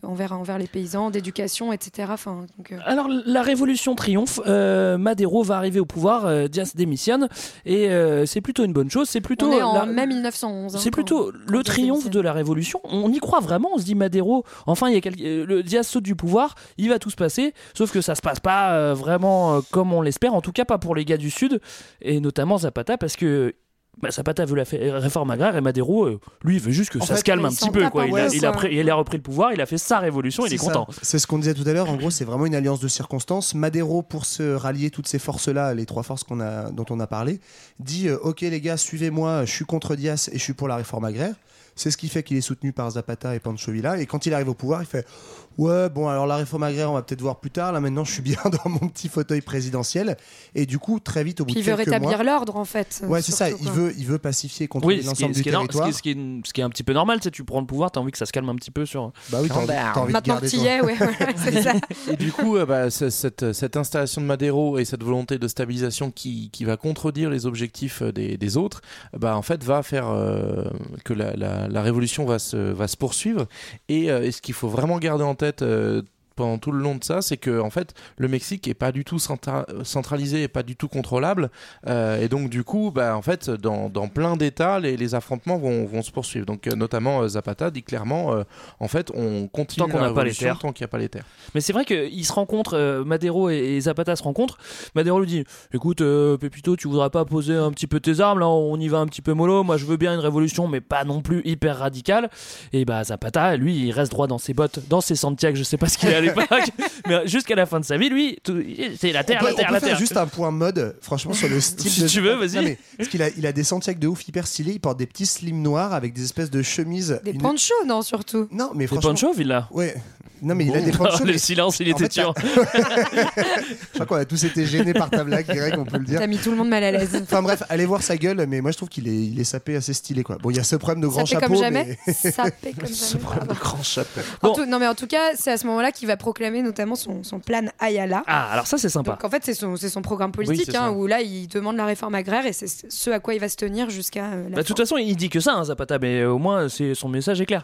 [SPEAKER 8] envers, envers les paysans, d'éducation, etc. Enfin, donc, euh,
[SPEAKER 7] Alors, la révolution triomphe. euh, Madero va arriver au pouvoir. euh, Diaz démissionne. Et euh, c'est plutôt une bonne chose. C'est plutôt.
[SPEAKER 8] en
[SPEAKER 7] la-
[SPEAKER 8] mai 1911. hein,
[SPEAKER 7] C'est plutôt le triomphe de la révolution. On y croit vraiment. On se dit Madero. Enfin, il y a le Diaz saute du pouvoir. Il va tout se passer. Sauf que ça se passe pas vraiment comme on l'espère. En tout cas, pas pour les gars du Sud et notamment Zapata, parce que. Bah, Zapata veut la fait- réforme agraire et Madero, euh, lui, il veut juste que
[SPEAKER 4] En
[SPEAKER 7] ça
[SPEAKER 4] fait,
[SPEAKER 7] se calme un petit peu. Quoi. Il, a, il, a
[SPEAKER 8] quoi.
[SPEAKER 7] pris- il a repris le pouvoir, il a fait sa révolution, il est content.
[SPEAKER 4] C'est ce qu'on disait tout à l'heure. En gros, c'est vraiment une alliance de circonstances. Madero, pour se rallier toutes ces forces-là, les trois forces qu'on a, dont on a parlé, dit euh, Ok, les gars, suivez-moi, je suis contre Diaz et je suis pour la réforme agraire. C'est ce qui fait qu'il est soutenu par Zapata et Pancho Villa. Et quand il arrive au pouvoir, il fait Ouais, bon, alors la réforme agraire, on va peut-être voir plus tard. Là, maintenant, je suis bien dans mon petit fauteuil présidentiel. Et du coup, très vite, au bout
[SPEAKER 8] Puis il
[SPEAKER 4] de
[SPEAKER 8] veut
[SPEAKER 4] quelques
[SPEAKER 8] rétablir
[SPEAKER 4] mois.
[SPEAKER 8] l'ordre, en fait.
[SPEAKER 4] Ouais, c'est ça. Il veut, il veut pacifier, contrôler
[SPEAKER 7] Oui, ce qui,
[SPEAKER 4] l'ensemble du territoire.
[SPEAKER 7] ce qui est- ce qui est un petit peu normal, c'est tu prends le pouvoir, t'as envie que ça se calme un petit peu sur.
[SPEAKER 4] Bah oui, t'as envie, envie de
[SPEAKER 8] Maintenant que
[SPEAKER 4] garder
[SPEAKER 8] tu
[SPEAKER 4] ton-
[SPEAKER 8] y es, ouais, voilà, c'est ça.
[SPEAKER 9] Et du coup, euh, bah, cette, cette installation de Madero et cette volonté de stabilisation qui, qui va contredire les objectifs euh, des, des autres, bah, en fait, va faire euh, que la, la- la révolution va se, va se poursuivre. Et, euh, et ce qu'il faut vraiment garder en tête. Euh, pendant tout le long de ça, c'est que en fait le Mexique est pas du tout centra- centralisé et pas du tout contrôlable, Euh, et donc du coup, bah, en fait, dans, dans plein d'États, les, les affrontements vont, vont se poursuivre. Donc euh, notamment euh, Zapata dit clairement, en fait, on continue
[SPEAKER 7] Tant qu'on n'a pas les terres.
[SPEAKER 9] tant qu'il n'y a pas les terres.
[SPEAKER 7] Mais c'est vrai qu'ils se rencontrent, Madero et, et Zapata se rencontrent. Madero lui dit Écoute, Pépito, tu voudrais pas poser un petit peu tes armes là On y va un petit peu mollo. Moi, je veux bien une révolution, mais pas non plus hyper radicale. Et bah, Zapata, lui, il reste droit dans ses bottes, dans ses Santiago. Je sais pas ce qu'il a à l'époque. Mais jusqu'à la fin de sa vie, lui, tout- c'est la terre,
[SPEAKER 4] on peut,
[SPEAKER 7] la terre,
[SPEAKER 4] on peut
[SPEAKER 7] la
[SPEAKER 4] faire
[SPEAKER 7] terre.
[SPEAKER 4] juste un point mode, franchement, sur le style.
[SPEAKER 7] Si
[SPEAKER 4] de-
[SPEAKER 7] tu veux, vas-y.
[SPEAKER 4] Non, mais parce qu'il a, il a des Santiago de ouf hyper stylés. Il porte des petits slims noirs avec des espèces de chemises.
[SPEAKER 8] Des
[SPEAKER 4] une-
[SPEAKER 8] ponchos, non, surtout.
[SPEAKER 4] Non, mais
[SPEAKER 7] Des
[SPEAKER 4] franchement.
[SPEAKER 7] ponchos, Villa
[SPEAKER 4] Ouais. Non, mais il a des
[SPEAKER 7] Oh,
[SPEAKER 4] ponchos.
[SPEAKER 7] Le
[SPEAKER 4] mais-
[SPEAKER 7] silence, il
[SPEAKER 4] en
[SPEAKER 7] était
[SPEAKER 4] fait,
[SPEAKER 7] tuant.
[SPEAKER 4] Je crois qu'on a tous été gênés par ta blague, Greg, on peut le dire.
[SPEAKER 8] T'as mis tout le monde mal à l'aise.
[SPEAKER 4] Enfin bref, allez voir sa gueule, mais moi je trouve qu'il est, il est sapé assez stylé quoi. Bon, il y a ce problème de grand
[SPEAKER 8] Ça fait
[SPEAKER 4] chapeau.
[SPEAKER 8] comme jamais.
[SPEAKER 4] mais-
[SPEAKER 8] Ça fait comme jamais. pardon.
[SPEAKER 9] Grand chapeau.
[SPEAKER 8] En
[SPEAKER 7] Bon.
[SPEAKER 8] tout- non, mais en tout cas, c'est à ce moment-là qu'il va proclamer notamment son, son plan Ayala.
[SPEAKER 7] Ah, alors ça, c'est sympa.
[SPEAKER 8] Donc en fait, c'est son, c'est son programme
[SPEAKER 9] Oui,
[SPEAKER 8] politique,
[SPEAKER 9] c'est
[SPEAKER 8] hein,
[SPEAKER 9] ça.
[SPEAKER 8] où là, il demande la réforme agraire et c'est ce à quoi il va se tenir jusqu'à euh, la
[SPEAKER 7] Bah, de
[SPEAKER 8] fin.
[SPEAKER 7] toute façon, il dit que ça, hein, Zapata, mais au moins, c'est son message est clair.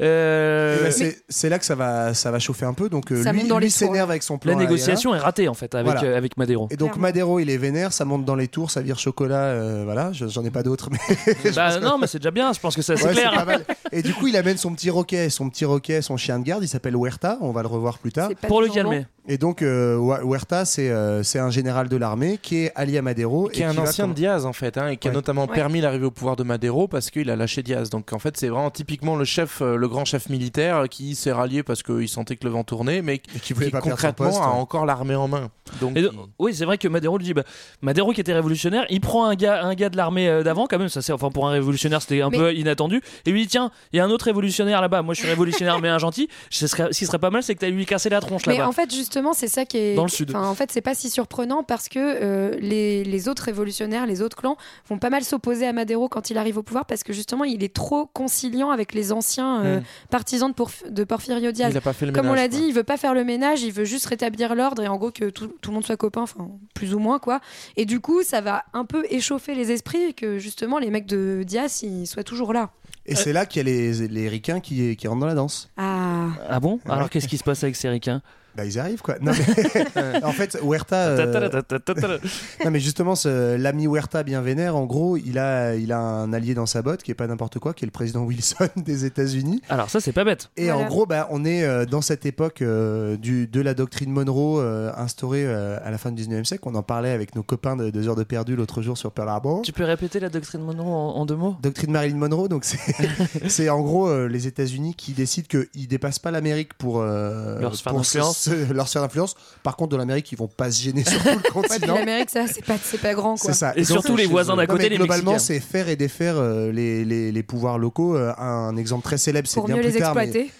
[SPEAKER 7] Euh,
[SPEAKER 4] Eh ben, c'est, c'est là que ça va, ça va chauffer un peu. Donc euh,
[SPEAKER 8] Ça
[SPEAKER 4] lui,
[SPEAKER 8] monte dans
[SPEAKER 4] lui
[SPEAKER 8] les tours,
[SPEAKER 4] s'énerve avec son plan.
[SPEAKER 7] la négociation est ratée en fait avec,
[SPEAKER 4] Voilà.
[SPEAKER 7] euh, avec Madero.
[SPEAKER 4] Et donc
[SPEAKER 8] Clairement.
[SPEAKER 4] Madero, il est vénère, ça monte dans les tours, ça vire chocolat, euh, voilà, je- j'en ai pas d'autres. Mais
[SPEAKER 7] Bah, non, mais c'est déjà bien, je pense que c'est
[SPEAKER 4] Ouais, c'est
[SPEAKER 7] clair.
[SPEAKER 4] pas mal. Et du coup, il amène son petit roquet, son petit roquet, son chien de garde, il s'appelle Huerta, on va le revoir plus tard.
[SPEAKER 7] Pour le calmer.
[SPEAKER 4] Et donc euh, Huerta, c'est, euh, c'est un général de l'armée qui est allié à Madero.
[SPEAKER 9] Qui
[SPEAKER 4] et
[SPEAKER 9] est un ancien de Diaz en fait, hein, et qui a notamment
[SPEAKER 8] Ouais.
[SPEAKER 9] permis l'arrivée au pouvoir de Madero parce qu'il a lâché Diaz. Donc en fait, c'est vraiment typiquement le chef, euh, le grand chef militaire qui s'est rallié parce qu'il sentait que le vent tournait, mais
[SPEAKER 4] et qui voulait
[SPEAKER 9] qui
[SPEAKER 4] pas perdre son
[SPEAKER 9] concrètement
[SPEAKER 4] poste.
[SPEAKER 9] a encore l'armée en main. Donc
[SPEAKER 7] Et
[SPEAKER 9] il-
[SPEAKER 7] donc, oui, c'est vrai que Madero lui dit bah, Madero qui était révolutionnaire, il prend un gars, un gars de l'armée d'avant, quand même, ça c'est enfin pour un révolutionnaire c'était un
[SPEAKER 8] Mais-
[SPEAKER 7] peu inattendu. Et lui dit tiens, il y a un autre révolutionnaire là-bas, moi je suis révolutionnaire mais un gentil. Ce, serait, ce qui serait pas mal, c'est que tu lui casser la tronche
[SPEAKER 8] Mais
[SPEAKER 7] là-bas.
[SPEAKER 8] en fait, justement, c'est ça qui est.
[SPEAKER 7] Dans le sud.
[SPEAKER 8] Enfin, en fait, c'est pas si surprenant parce que euh, les, les autres révolutionnaires, les autres clans, vont pas mal s'opposer à Madero quand il arrive au pouvoir parce que justement, il est trop conciliant avec les anciens euh,
[SPEAKER 9] Mm.
[SPEAKER 8] partisans de, Porf- de Porfirio Diaz.
[SPEAKER 9] il a pas fait le
[SPEAKER 8] Comme on l'a dit, il veut pas faire le ménage, il veut juste rétablir l'ordre et en gros que tout, tout le monde soit copain, enfin plus ou moins quoi. Et du coup, ça va un peu échauffer les esprits que justement les mecs de Diaz ils soient toujours là.
[SPEAKER 4] Et c'est là qu'il y a les, les ricains qui, qui rentrent dans la danse.
[SPEAKER 8] Ah,
[SPEAKER 7] Ah bon?
[SPEAKER 4] Ouais.
[SPEAKER 7] Alors qu'est-ce qui se passe avec ces ricains?
[SPEAKER 4] Bah ils arrivent quoi. Non, mais- en fait, Huerta. euh, Non mais justement, ce- l'ami Huerta bien vénère, en gros, il a, il a un allié dans sa botte qui est pas n'importe quoi, qui est le président Wilson des États-Unis.
[SPEAKER 7] Alors ça c'est pas bête.
[SPEAKER 4] Et
[SPEAKER 8] Voilà.
[SPEAKER 4] en gros, bah, on est euh, dans cette époque euh, du, de la doctrine Monroe euh, instaurée euh, à la fin du 19e siècle. On en parlait avec nos copains de deux heures de perdu l'autre jour sur Pearl Harbor.
[SPEAKER 7] Tu peux répéter la doctrine Monroe en, en deux mots?
[SPEAKER 4] Doctrine Marilyn Monroe, donc c'est c'est en gros euh, les États-Unis qui décident qu'ils dépassent pas l'Amérique pour euh,
[SPEAKER 7] Leur sphère
[SPEAKER 4] pour
[SPEAKER 7] d'influence.
[SPEAKER 4] Leur sphère d'influence. Par contre, de l'Amérique, ils vont pas se gêner sur tout le continent.
[SPEAKER 8] l'Amérique ça c'est pas c'est pas grand quoi.
[SPEAKER 4] C'est ça.
[SPEAKER 7] Et surtout les voisins d'à
[SPEAKER 4] Non,
[SPEAKER 7] côté,
[SPEAKER 4] mais
[SPEAKER 7] les
[SPEAKER 4] globalement, c'est faire et défaire euh, les, les, les pouvoirs locaux. Euh, un exemple très célèbre, c'est bien
[SPEAKER 8] mieux
[SPEAKER 4] plus
[SPEAKER 8] les
[SPEAKER 4] tard,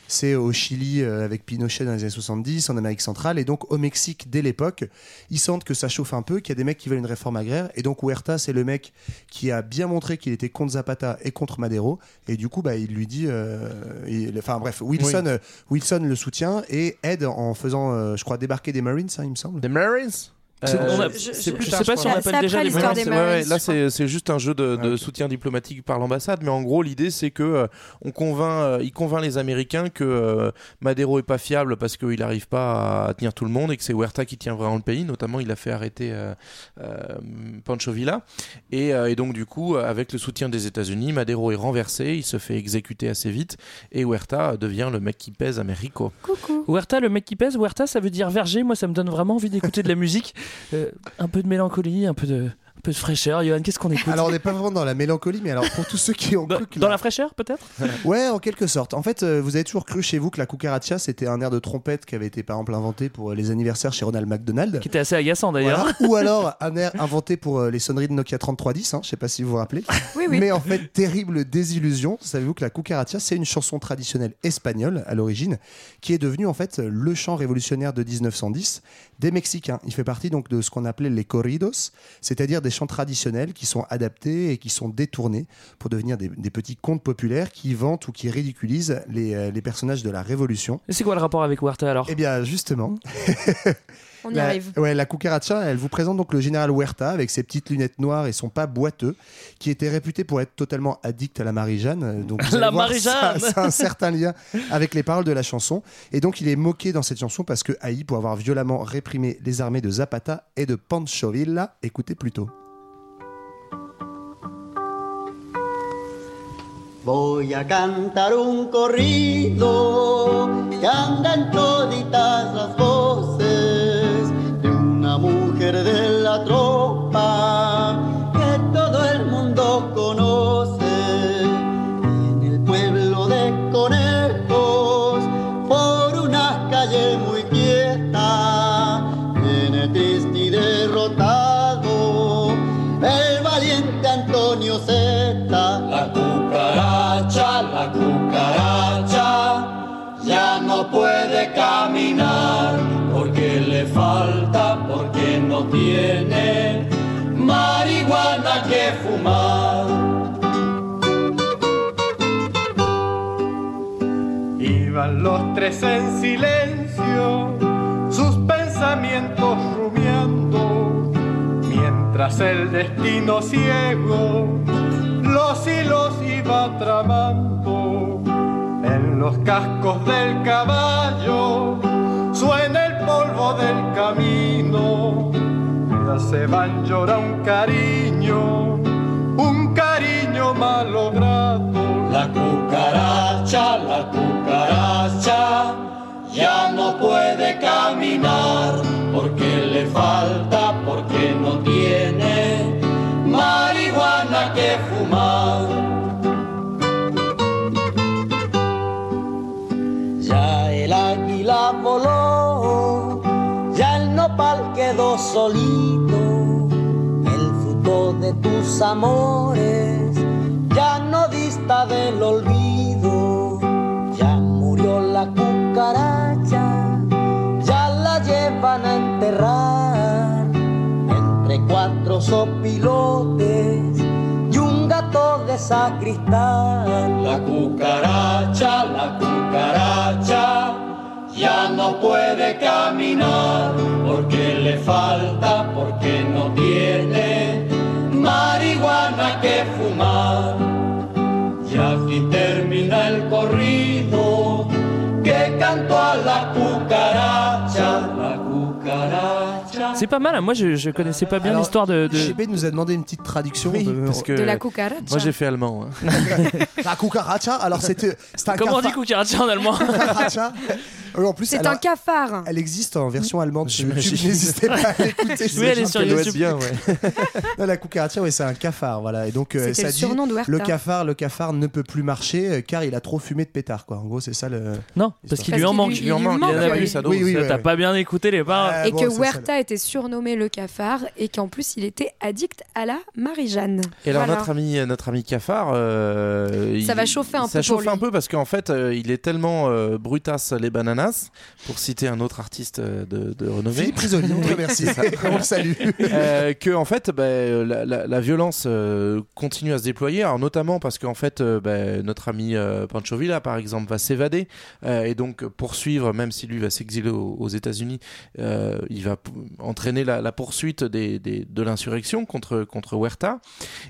[SPEAKER 4] c'est au Chili euh, avec Pinochet dans les années 70, en Amérique centrale, et donc au Mexique dès l'époque. Ils sentent que ça chauffe un peu, qu'il y a des mecs qui veulent une réforme agraire, et donc Huerta, c'est le mec qui a bien montré qu'il était contre Zapata et contre Madero, et du coup, bah, il lui dit, euh, enfin bref, Wilson, euh, Wilson le soutient et aide en faisant, euh, je crois, débarquer des Marines, hein, il me semble.
[SPEAKER 9] The Marines? Euh,
[SPEAKER 8] je-
[SPEAKER 9] c'est
[SPEAKER 8] je-
[SPEAKER 9] plus
[SPEAKER 7] je
[SPEAKER 9] tard,
[SPEAKER 7] sais pas si on appelle déjà les
[SPEAKER 8] l'histoire
[SPEAKER 7] Marines.
[SPEAKER 8] des
[SPEAKER 9] Ouais, ouais, là, c'est juste un jeu de, soutien diplomatique par l'ambassade, mais en gros, l'idée c'est que euh, on convainc, euh, il convainc les Américains que euh, Madero est pas fiable parce qu'il n'arrive pas à tenir tout le monde et que c'est Huerta qui tient vraiment le pays. Notamment, il a fait arrêter euh, euh, Pancho Villa, et, euh, et donc du coup, avec le soutien des États-Unis, Madero est renversé, il se fait exécuter assez vite, et Huerta devient le mec qui pèse à Mexico.
[SPEAKER 8] Coucou.
[SPEAKER 7] Huerta, le mec qui pèse, Huerta, ça veut dire verger. Moi, ça me donne vraiment envie d'écouter de la musique. Euh, un peu de mélancolie, un peu de, un peu de fraîcheur. Johan, qu'est-ce qu'on écoute
[SPEAKER 4] Alors on n'est pas vraiment dans la mélancolie, mais alors pour tous ceux qui ont
[SPEAKER 7] dans,
[SPEAKER 4] cru que
[SPEAKER 7] dans
[SPEAKER 4] la-
[SPEAKER 7] la fraîcheur, peut-être?
[SPEAKER 4] Ouais, en quelque sorte. En fait, euh, vous avez toujours cru chez vous que la cucaracha, c'était un air de trompette qui avait été par exemple inventé pour euh, les anniversaires chez Ronald McDonald.
[SPEAKER 7] Qui était assez agaçant d'ailleurs.
[SPEAKER 4] Voilà. Ou alors un air inventé pour euh, les sonneries de Nokia 3310, hein, je sais pas si vous vous rappelez.
[SPEAKER 8] Oui oui.
[SPEAKER 4] Mais en fait, terrible désillusion. Savez-vous que la cucaracha, c'est une chanson traditionnelle espagnole à l'origine, qui est devenue en fait le chant révolutionnaire de 1910 des Mexicains. Il fait partie donc de ce qu'on appelait les corridos, c'est-à-dire des chants traditionnels qui sont adaptés et qui sont détournés pour devenir des, des petits contes populaires qui vantent ou qui ridiculisent les, euh, les personnages de la Révolution.
[SPEAKER 7] Et c'est quoi le rapport avec Huerta alors?
[SPEAKER 4] Eh bien, justement,
[SPEAKER 8] On y
[SPEAKER 4] la,
[SPEAKER 8] arrive.
[SPEAKER 4] Ouais, la cucaracha, elle vous présente donc le général Huerta avec ses petites lunettes noires et son pas boiteux, qui était réputé pour être totalement addict à la Marie-Jeanne. Euh, Donc vous
[SPEAKER 7] La Marie-Jeanne
[SPEAKER 4] a un certain lien avec les paroles de la chanson. Et donc il est moqué dans cette chanson parce que haï pour avoir violemment réprimé les armées de Zapata et de Pancho Villa. Écoutez plutôt.
[SPEAKER 11] Voy a cantar un corrido que anda toditas las voces de una mujer de la fumar.
[SPEAKER 12] Iban los tres en silencio, sus pensamientos rumiando, mientras el destino ciego los hilos iba tramando. En los cascos del caballo suena el polvo del camino, se van llora un cariño, un cariño malogrado.
[SPEAKER 11] La cucaracha, la cucaracha, ya no puede caminar porque le falta, porque no tiene marihuana que fumar. Ya el águila voló, nopal quedó solito, el fruto de tus amores ya no dista del olvido, ya murió la cucaracha, ya la llevan a enterrar. Entre cuatro sopilotes y un gato de sacristán. La cucaracha, la cucaracha, ya no puede caminar porque le falta, porque no tiene marihuana que fumar. Ya aquí termina el corrido que cantó a la cucaracha, la cucaracha.
[SPEAKER 7] C'est pas mal, hein. moi je, je connaissais pas bien
[SPEAKER 4] Alors,
[SPEAKER 7] l'histoire de. de-
[SPEAKER 4] JB nous a demandé une petite traduction
[SPEAKER 9] Oui,
[SPEAKER 4] de,
[SPEAKER 9] parce que
[SPEAKER 8] De la cucaracha.
[SPEAKER 9] moi j'ai fait allemand. hein.
[SPEAKER 4] la cucaracha. Alors c'était c'est un
[SPEAKER 7] Comment on dit
[SPEAKER 4] cafard-
[SPEAKER 7] cucaracha en allemand
[SPEAKER 4] cucaracha. Oui, en plus,
[SPEAKER 8] C'est un cafard.
[SPEAKER 4] Elle existe en version allemande sur
[SPEAKER 9] J'imagine.
[SPEAKER 4] YouTube. N'hésitez pas à l'écouter.
[SPEAKER 7] Oui, elle est sur
[SPEAKER 9] Ça doit être
[SPEAKER 7] YouTube.
[SPEAKER 9] bien, ouais.
[SPEAKER 4] Non, la cucaracha, ouais, c'est un cafard, voilà. Et donc, euh,
[SPEAKER 8] C'était
[SPEAKER 4] ça
[SPEAKER 8] le
[SPEAKER 4] dit
[SPEAKER 8] surnom de Huerta.
[SPEAKER 4] le cafard, le cafard ne peut plus marcher euh, car il a trop fumé de pétard, quoi. En gros, c'est ça le.
[SPEAKER 7] Non, parce qu'il
[SPEAKER 8] Parce
[SPEAKER 7] lui en
[SPEAKER 8] qu'il
[SPEAKER 7] manque.
[SPEAKER 8] lui- il lui manque,
[SPEAKER 7] Il en a
[SPEAKER 8] oui.
[SPEAKER 7] plus,
[SPEAKER 9] ça
[SPEAKER 4] Oui, oui,
[SPEAKER 7] Ça,
[SPEAKER 4] ouais,
[SPEAKER 7] T'as
[SPEAKER 4] ouais.
[SPEAKER 7] pas bien écouté les paroles.
[SPEAKER 8] Et
[SPEAKER 4] bon,
[SPEAKER 8] que
[SPEAKER 4] c'est ça,
[SPEAKER 8] Huerta était surnommé le cafard et qu'en plus il était addict à la Marie-Jeanne.
[SPEAKER 9] Et alors
[SPEAKER 8] Voilà.
[SPEAKER 9] notre ami, notre ami Cafard, euh,
[SPEAKER 8] Ça
[SPEAKER 9] il-
[SPEAKER 8] va chauffer un
[SPEAKER 9] ça
[SPEAKER 8] peu pour
[SPEAKER 9] chauffe un
[SPEAKER 8] lui.
[SPEAKER 9] peu parce qu'en fait, euh, il est tellement euh, brutasse les bananas, pour citer un autre artiste euh, de, de renommée.
[SPEAKER 4] Philippe Prisonnier,
[SPEAKER 9] Oui,
[SPEAKER 4] merci.
[SPEAKER 9] c'est ça.
[SPEAKER 4] On le salue.
[SPEAKER 9] Euh, que en fait bah, euh, la, la- la violence euh, continue à se déployer alors notamment parce qu'en fait euh, bah, notre ami euh, Pancho Villa par exemple va s'évader euh, et donc poursuivre même si lui va s'exiler aux, aux États-Unis euh, il va entraîner la, la poursuite des, des- de l'insurrection contre contre Huerta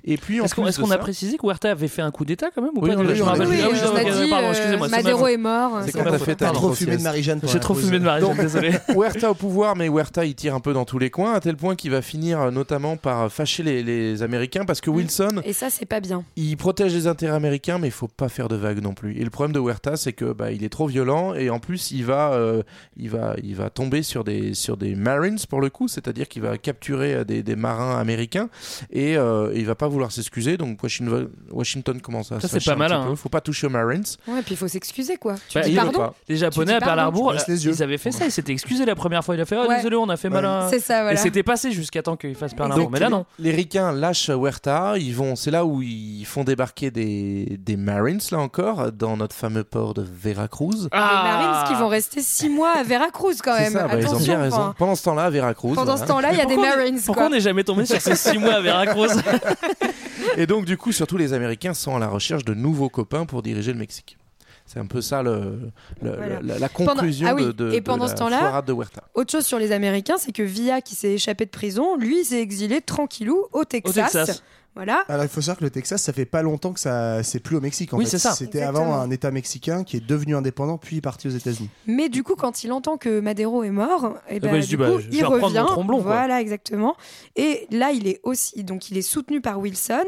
[SPEAKER 9] et puis
[SPEAKER 7] Est-ce qu'on a précisé que Huerta avait fait un coup d'état quand même ou
[SPEAKER 9] Oui,
[SPEAKER 7] pas
[SPEAKER 9] on
[SPEAKER 7] Je plus. Ah oui,
[SPEAKER 8] on a dit, euh, Madero est mort.
[SPEAKER 9] C'est fait
[SPEAKER 4] trop fumé de. Marie-Jeanne.
[SPEAKER 7] J'ai trop fumé de Marie,
[SPEAKER 9] Donc-
[SPEAKER 7] désolé.
[SPEAKER 9] Huerta au pouvoir, mais Huerta il tire un peu dans tous les coins, à tel point qu'il va finir euh, notamment par fâcher les, les Américains parce que Wilson,
[SPEAKER 8] Et ça, c'est pas bien.
[SPEAKER 9] il protège les intérêts américains, mais il faut pas faire de vagues non plus. Et le problème de Huerta, c'est que bah, il est trop violent et en plus il va, euh, il va, il va tomber sur des, sur des Marines pour le coup, c'est-à-dire qu'il va capturer euh, des, des marins américains et euh, il va pas vouloir s'excuser. Donc Washington, Washington commence à
[SPEAKER 7] Ça,
[SPEAKER 9] se
[SPEAKER 7] c'est pas
[SPEAKER 9] un petit
[SPEAKER 7] malin,
[SPEAKER 9] peu.
[SPEAKER 7] hein.
[SPEAKER 9] Faut pas toucher aux Marines.
[SPEAKER 8] Ouais, puis il faut s'excuser quoi. Tu
[SPEAKER 7] Bah,
[SPEAKER 8] dis
[SPEAKER 7] il veut
[SPEAKER 8] pardon
[SPEAKER 9] pas.
[SPEAKER 7] Les Japonais à Pearl Harbor, ils avaient fait ça, ils s'étaient excusés la première fois. Il a fait ah,
[SPEAKER 8] Ouais.
[SPEAKER 7] désolé, on a fait mal à.
[SPEAKER 8] C'est ça,
[SPEAKER 7] Et
[SPEAKER 8] voilà.
[SPEAKER 7] c'était passé jusqu'à temps qu'il fasse Pearl. Harbor. Mais là, non.
[SPEAKER 9] Les ricains lâchent Huerta, ils vont, c'est là où ils font débarquer des, des Marines, là encore, dans notre fameux port de Veracruz.
[SPEAKER 8] Les Marines qui vont rester six mois à Veracruz quand
[SPEAKER 9] C'est
[SPEAKER 8] même.
[SPEAKER 9] ça, bah, ils ont bien raison. Pendant ce temps-là, à Veracruz.
[SPEAKER 8] Pendant
[SPEAKER 9] voilà.
[SPEAKER 8] ce temps-là, il y a des Marines.
[SPEAKER 7] Pourquoi on n'est jamais tombé sur ces 6 mois à Veracruz
[SPEAKER 9] Et donc, du coup, surtout les Américains sont à la recherche de nouveaux copains pour diriger le Mexique. C'est un peu ça le, le-
[SPEAKER 8] Voilà.
[SPEAKER 9] la, la
[SPEAKER 8] Pendant-
[SPEAKER 9] conclusion
[SPEAKER 8] ah oui,
[SPEAKER 9] de, de-
[SPEAKER 8] et
[SPEAKER 9] de
[SPEAKER 8] pendant
[SPEAKER 9] la
[SPEAKER 8] ce temps-là-
[SPEAKER 9] foirade de Huerta.
[SPEAKER 8] Autre chose sur les Américains, c'est que Villa, qui s'est échappé de prison, lui, s'est exilé tranquillou au Texas.
[SPEAKER 7] Texas.
[SPEAKER 8] Voilà.
[SPEAKER 4] Alors il faut savoir que le Texas, ça fait pas longtemps que ça, c'est plus au Mexique. En
[SPEAKER 7] Oui,
[SPEAKER 4] fait.
[SPEAKER 7] c'est ça.
[SPEAKER 4] C'était avant un État mexicain qui est devenu indépendant puis parti aux États-Unis.
[SPEAKER 8] Mais du coup, quand il entend que Madero est mort, et ben,
[SPEAKER 7] bah, il se
[SPEAKER 8] du
[SPEAKER 7] bah,
[SPEAKER 8] coup,
[SPEAKER 7] je vais
[SPEAKER 8] il revient.
[SPEAKER 7] tromblon.
[SPEAKER 8] Voilà, exactement. Et là, il est aussi, donc, il est soutenu par Wilson.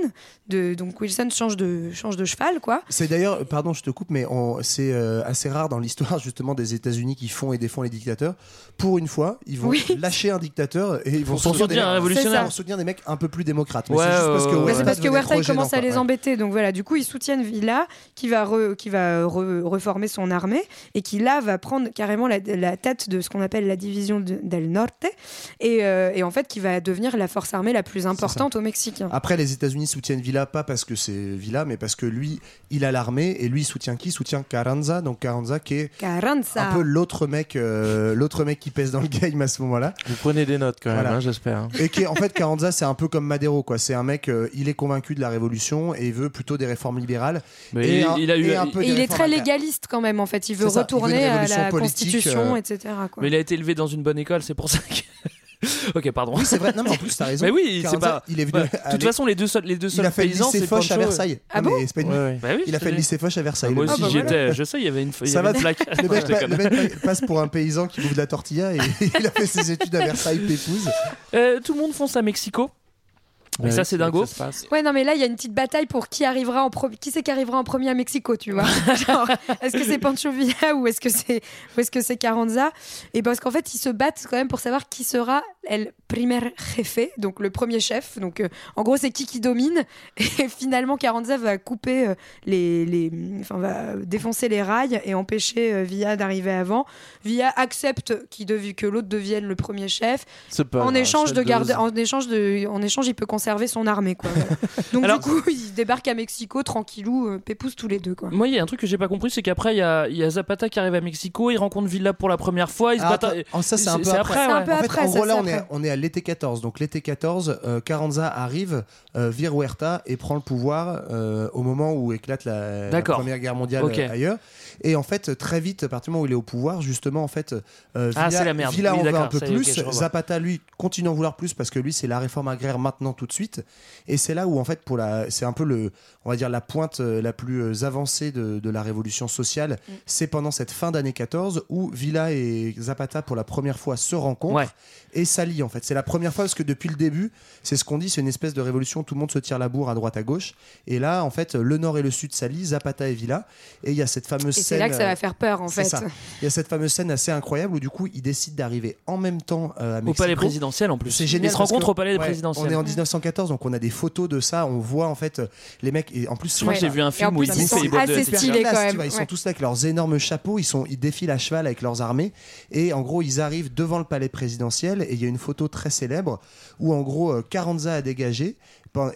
[SPEAKER 8] De, donc, Wilson change de, change de cheval, quoi.
[SPEAKER 4] C'est d'ailleurs, pardon, je te coupe, mais c'est euh, assez rare dans l'histoire justement des États-Unis qui font et défendent les dictateurs. Pour une fois, ils vont
[SPEAKER 8] Oui.
[SPEAKER 4] lâcher un dictateur et ils vont
[SPEAKER 7] Pour
[SPEAKER 4] soutenir des,
[SPEAKER 7] soutenir un
[SPEAKER 4] mecs-
[SPEAKER 7] révolutionnaire.
[SPEAKER 4] pour soutenir des mecs un peu plus démocrates. Mais
[SPEAKER 7] Ouais,
[SPEAKER 4] c'est
[SPEAKER 7] ouais,
[SPEAKER 4] parce que Huerta
[SPEAKER 8] c'est parce que
[SPEAKER 4] devenait
[SPEAKER 8] Huerta
[SPEAKER 4] trop
[SPEAKER 8] il commence à les embêter. Donc voilà, du coup, ils soutiennent Villa qui va, re- qui va re- reformer son armée et qui là va prendre carrément la, la tête de ce qu'on appelle la division de- del Norte et, euh, et en fait qui va devenir la force armée la plus importante au Mexique.
[SPEAKER 4] Après, les États-Unis soutiennent Villa pas parce que c'est Villa, mais parce que lui, il a l'armée et lui il soutient qui? Il soutient Carranza, donc Carranza qui est
[SPEAKER 8] Carranza.
[SPEAKER 4] un peu l'autre mec, euh, l'autre mec qui pèse dans le game à ce moment-là.
[SPEAKER 9] Vous prenez des notes quand même,
[SPEAKER 4] Voilà.
[SPEAKER 9] hein, j'espère. hein.
[SPEAKER 4] Et qui est- en fait Carranza c'est un peu comme Madero quoi. C'est un mec, euh, il est convaincu de la révolution et veut plutôt des réformes libérales.
[SPEAKER 7] Mais
[SPEAKER 4] et
[SPEAKER 7] il-
[SPEAKER 4] un-
[SPEAKER 7] il a eu-
[SPEAKER 4] et un peu
[SPEAKER 8] il est très légaliste quand même en fait. Il veut
[SPEAKER 4] il
[SPEAKER 8] retourner à
[SPEAKER 4] révolution
[SPEAKER 8] la constitution,
[SPEAKER 4] euh,
[SPEAKER 8] etc. quoi.
[SPEAKER 7] Mais il a été élevé dans une bonne école, c'est pour ça que. ok, pardon.
[SPEAKER 4] Oui c'est vrai. Non mais en plus t'as raison.
[SPEAKER 7] Mais oui, c'est pas.
[SPEAKER 4] Il est venu.
[SPEAKER 7] De toute façon, les deux seuls, les deux
[SPEAKER 4] il a fait le
[SPEAKER 7] paysans,
[SPEAKER 4] lycée Foch à. Versailles.
[SPEAKER 8] Ah
[SPEAKER 4] Non,
[SPEAKER 8] bon
[SPEAKER 4] mais c'est pas une-
[SPEAKER 9] Ouais, ouais.
[SPEAKER 7] Bah oui,
[SPEAKER 4] Il a fait le lycée Foch à Versailles.
[SPEAKER 7] Moi
[SPEAKER 4] le
[SPEAKER 7] aussi,
[SPEAKER 8] bah
[SPEAKER 7] j'y
[SPEAKER 8] voilà.
[SPEAKER 7] étais. Je sais, il y avait une, y
[SPEAKER 4] Ça
[SPEAKER 7] avait
[SPEAKER 4] va,
[SPEAKER 7] une plaque.
[SPEAKER 4] Le mec,
[SPEAKER 7] je
[SPEAKER 4] pa- le mec passe pour un paysan qui bouffe de la tortilla et il a fait ses études à Versailles, Pépouze.
[SPEAKER 7] Euh, tout le monde fonce à Mexico.
[SPEAKER 9] Ouais,
[SPEAKER 7] ça, c'est dingo.
[SPEAKER 9] ça.
[SPEAKER 8] Ouais, non, mais là, il y a une petite bataille pour qui arrivera en pro- qui c'est qui arrivera en premier à Mexico, tu vois. Est-ce que c'est Pancho Villa ou est-ce que c'est est-ce que c'est Carranza? Et parce qu'en fait, ils se battent quand même pour savoir qui sera el primer jefe, donc le premier chef. Donc, euh, en gros, c'est qui qui domine. Et finalement, Carranza va couper euh, les, les, enfin, va défoncer les rails et empêcher euh, Villa d'arriver avant. Villa accepte qu'il devi- que l'autre devienne le premier chef. En échange
[SPEAKER 9] chef
[SPEAKER 8] de garder,
[SPEAKER 9] dose.
[SPEAKER 8] en échange de, en échange, il peut conserver son armée, quoi. Donc
[SPEAKER 7] Alors-
[SPEAKER 8] du coup, il débarque à Mexico tranquillou, euh, pépouze tous les deux, quoi.
[SPEAKER 7] Moi, il y a un truc que j'ai pas compris, c'est qu'après, il y a, y a Zapata qui arrive à Mexico, il rencontre Villa pour la première fois, il se
[SPEAKER 4] Ah,
[SPEAKER 7] bat.
[SPEAKER 4] attends, oh, ça c'est un peu après.
[SPEAKER 7] après,
[SPEAKER 8] C'est un
[SPEAKER 7] ouais.
[SPEAKER 8] peu
[SPEAKER 4] En fait,
[SPEAKER 8] après,
[SPEAKER 4] en
[SPEAKER 8] ça,
[SPEAKER 4] gros, là,
[SPEAKER 8] c'est
[SPEAKER 4] on est,
[SPEAKER 8] après.
[SPEAKER 4] on est à l'été 14. Donc, l'été 14, euh, Carranza arrive, euh, vire Huerta et prend le pouvoir euh, au moment où éclate la, la. Première Guerre mondiale
[SPEAKER 7] Ok.
[SPEAKER 4] euh, ailleurs. Et en fait, très vite, à partir du moment où il est au pouvoir, justement, en fait, euh,
[SPEAKER 7] Ah,
[SPEAKER 4] Villa,
[SPEAKER 7] c'est la merde.
[SPEAKER 4] Villa
[SPEAKER 7] Oui,
[SPEAKER 4] en veut un peu
[SPEAKER 7] ça
[SPEAKER 4] plus.
[SPEAKER 7] ok, je revois.
[SPEAKER 4] Zapata, lui, continue à en vouloir plus parce que lui, c'est la réforme agraire maintenant, tout de suite. Et c'est là où, en fait, pour la, c'est un peu le, on va dire, la pointe euh, la plus euh, avancée de, de la révolution sociale.
[SPEAKER 7] Mm.
[SPEAKER 4] C'est pendant cette fin d'année 14 où Villa et Zapata, pour la première fois, se rencontrent
[SPEAKER 7] Ouais.
[SPEAKER 4] et s'allient en fait. C'est la première fois parce que depuis le début, c'est ce qu'on dit, c'est une espèce de révolution, tout le monde se tire la bourre à droite à gauche. Et là, en fait, le nord et le sud s'allient, Zapata et Villa. Et il y a cette fameuse
[SPEAKER 8] Et
[SPEAKER 4] scène.
[SPEAKER 8] c'est là que ça
[SPEAKER 4] euh,
[SPEAKER 8] va faire peur, en fait.
[SPEAKER 4] ça. Il y a cette fameuse scène assez incroyable où du coup, ils décident d'arriver en même temps euh, à
[SPEAKER 7] Au
[SPEAKER 4] Mexico.
[SPEAKER 7] palais présidentiel en plus.
[SPEAKER 4] C'est génial.
[SPEAKER 7] Ils se rencontrent
[SPEAKER 4] que-
[SPEAKER 7] au palais
[SPEAKER 4] ouais,
[SPEAKER 7] présidentiel.
[SPEAKER 4] On est en 1914, donc on a des photos de ça. On voit en fait les mecs. Et en plus,
[SPEAKER 7] Je crois que j'ai vu un film où ils
[SPEAKER 8] sont
[SPEAKER 7] les boîtes de
[SPEAKER 8] assez stylés, quand même.
[SPEAKER 4] vois, ils sont
[SPEAKER 8] Ouais.
[SPEAKER 4] tous là avec leurs énormes chapeaux, ils, sont, ils défilent à cheval avec leurs armées. Et en gros, ils arrivent devant le palais présidentiel. Et il y a une photo très célèbre où en gros, euh, Carranza a dégagé.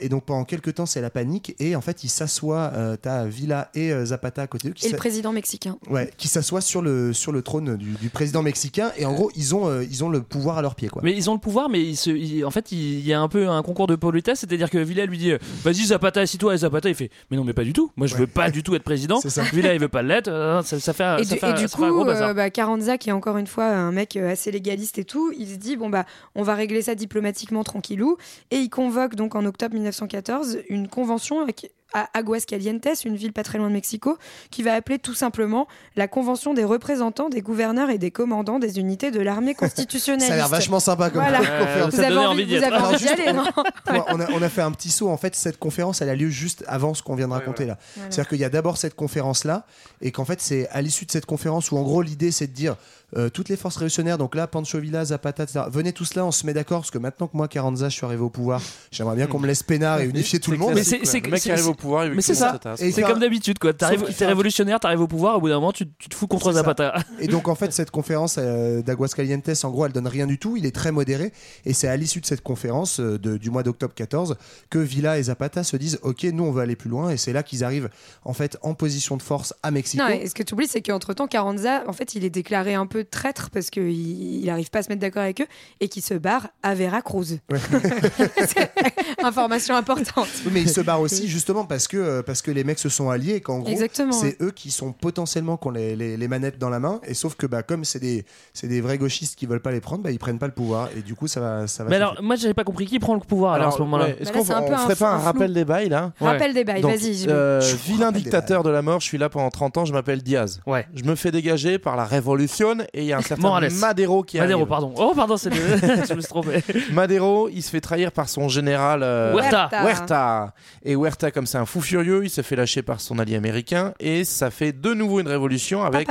[SPEAKER 4] Et donc pendant quelques temps, c'est la panique. Et en fait, ils s'assoient. euh, T'as Villa et euh, Zapata à côté d'eux qui
[SPEAKER 8] Et le président mexicain.
[SPEAKER 4] Ouais, qui s'assoient sur le, sur le trône du, du président mexicain. Et en gros, ils ont, euh, ils ont le pouvoir à leurs pieds. Quoi.
[SPEAKER 7] Mais ils ont le pouvoir, mais ils se, ils- en fait, il y a un peu un concours de politesse, c'est-à-dire que Villa lui dit euh, Vas-y, Zapata, assis-toi, et Zapata il fait Mais non, mais pas du tout, moi je
[SPEAKER 4] Ouais.
[SPEAKER 7] veux pas du tout être président.
[SPEAKER 4] C'est ça.
[SPEAKER 7] Villa il veut pas l'être, ça, ça fait,
[SPEAKER 8] Et
[SPEAKER 7] ça
[SPEAKER 8] du,
[SPEAKER 7] fait,
[SPEAKER 8] et du
[SPEAKER 7] ça fait un
[SPEAKER 8] coup,
[SPEAKER 7] gros bazar.
[SPEAKER 8] euh, bah, Carranza, qui est encore une fois un mec assez légaliste et tout, il se dit bon bah on va régler ça diplomatiquement tranquillou, et il convoque donc en octobre 1914 une convention avec- à Aguascalientes, une ville pas très loin de Mexico, qui va appeler tout simplement la convention des représentants, des gouverneurs et des commandants des unités de l'armée constitutionnelle.
[SPEAKER 4] Ça a l'air vachement sympa comme
[SPEAKER 8] Voilà.
[SPEAKER 4] conférence.
[SPEAKER 7] Euh,
[SPEAKER 8] Vous
[SPEAKER 7] Ça
[SPEAKER 8] avez envie,
[SPEAKER 7] envie d'y
[SPEAKER 8] vous
[SPEAKER 7] être.
[SPEAKER 8] avez
[SPEAKER 4] Alors,
[SPEAKER 8] envie d'y
[SPEAKER 4] juste-
[SPEAKER 8] aller, non
[SPEAKER 4] Ouais, on, a, on a fait un petit saut. En fait, cette conférence, elle a lieu juste avant ce qu'on vient de raconter là.
[SPEAKER 8] Voilà.
[SPEAKER 4] C'est-à-dire qu'il y a d'abord cette conférence-là, et qu'en fait, c'est à l'issue de cette conférence où, en gros, l'idée, c'est de dire euh, toutes les forces révolutionnaires, donc là, Pancho Villa, Zapata, etc., venez tous là, on se met d'accord, parce que maintenant que moi, Carranza, je suis arrivé au pouvoir, j'aimerais bien qu'on me laisse peinard et unifier tout le monde.
[SPEAKER 7] Mais c'est-
[SPEAKER 9] au pouvoir, il veut
[SPEAKER 7] mais
[SPEAKER 9] que
[SPEAKER 7] c'est ça.
[SPEAKER 4] il
[SPEAKER 7] C'est comme d'habitude, quoi. T'arrives- T'es révolutionnaire, t'arrives au pouvoir, au bout d'un moment, tu, tu te fous contre. Zapata.
[SPEAKER 4] Et donc en fait cette conférence euh, d'Aguascalientes, en gros, elle donne rien du tout. Il est très modéré. Et c'est à l'issue de cette conférence euh, de- du mois d'octobre 14 que Villa et Zapata se disent OK, nous on veut aller plus loin. Et c'est là qu'ils arrivent en fait en position de force à Mexico.
[SPEAKER 8] Non, et ce que tu oublies, c'est qu'entre temps, Carranza, en fait, il est déclaré un peu traître parce qu'il il arrive pas à se mettre d'accord avec eux et qu'il se barre à Veracruz. C'est Information importante.
[SPEAKER 4] Oui, mais il se barre aussi justement parce que euh, parce que les mecs se sont alliés et qu'en gros
[SPEAKER 8] Exactement,
[SPEAKER 4] c'est eux qui sont potentiellement qui ont les, les- les manettes dans la main. Et sauf que bah comme c'est des c'est des vrais gauchistes qui veulent pas les prendre, bah ils prennent pas le pouvoir. Et du coup ça va ça va.
[SPEAKER 7] Mais alors, moi j'avais pas compris qui prend le pouvoir alors, à ce moment-là.
[SPEAKER 9] ouais, Est-ce
[SPEAKER 8] Bah là,
[SPEAKER 9] qu'on
[SPEAKER 8] c'est un peu
[SPEAKER 9] on
[SPEAKER 8] un
[SPEAKER 9] ferait pas un rappel des bails là?
[SPEAKER 7] Ouais.
[SPEAKER 8] Rappel des bails,
[SPEAKER 9] Donc,
[SPEAKER 8] vas-y.
[SPEAKER 9] euh, vilain dictateur de la mort, je suis là pendant 30 ans, je m'appelle Diaz.
[SPEAKER 7] Ouais.
[SPEAKER 9] Je me fais dégager par la révolution et il y a un certain
[SPEAKER 7] Morales.
[SPEAKER 9] Madero qui
[SPEAKER 7] Madero,
[SPEAKER 9] arrive.
[SPEAKER 7] pardon. Oh, pardon, c'est le... je me suis trompé.
[SPEAKER 9] Madero, il se fait trahir par son général euh,
[SPEAKER 7] Huerta.
[SPEAKER 9] Huerta. Et Huerta, comme c'est un fou furieux, il se fait lâcher par son allié américain et ça fait de nouveau une révolution avec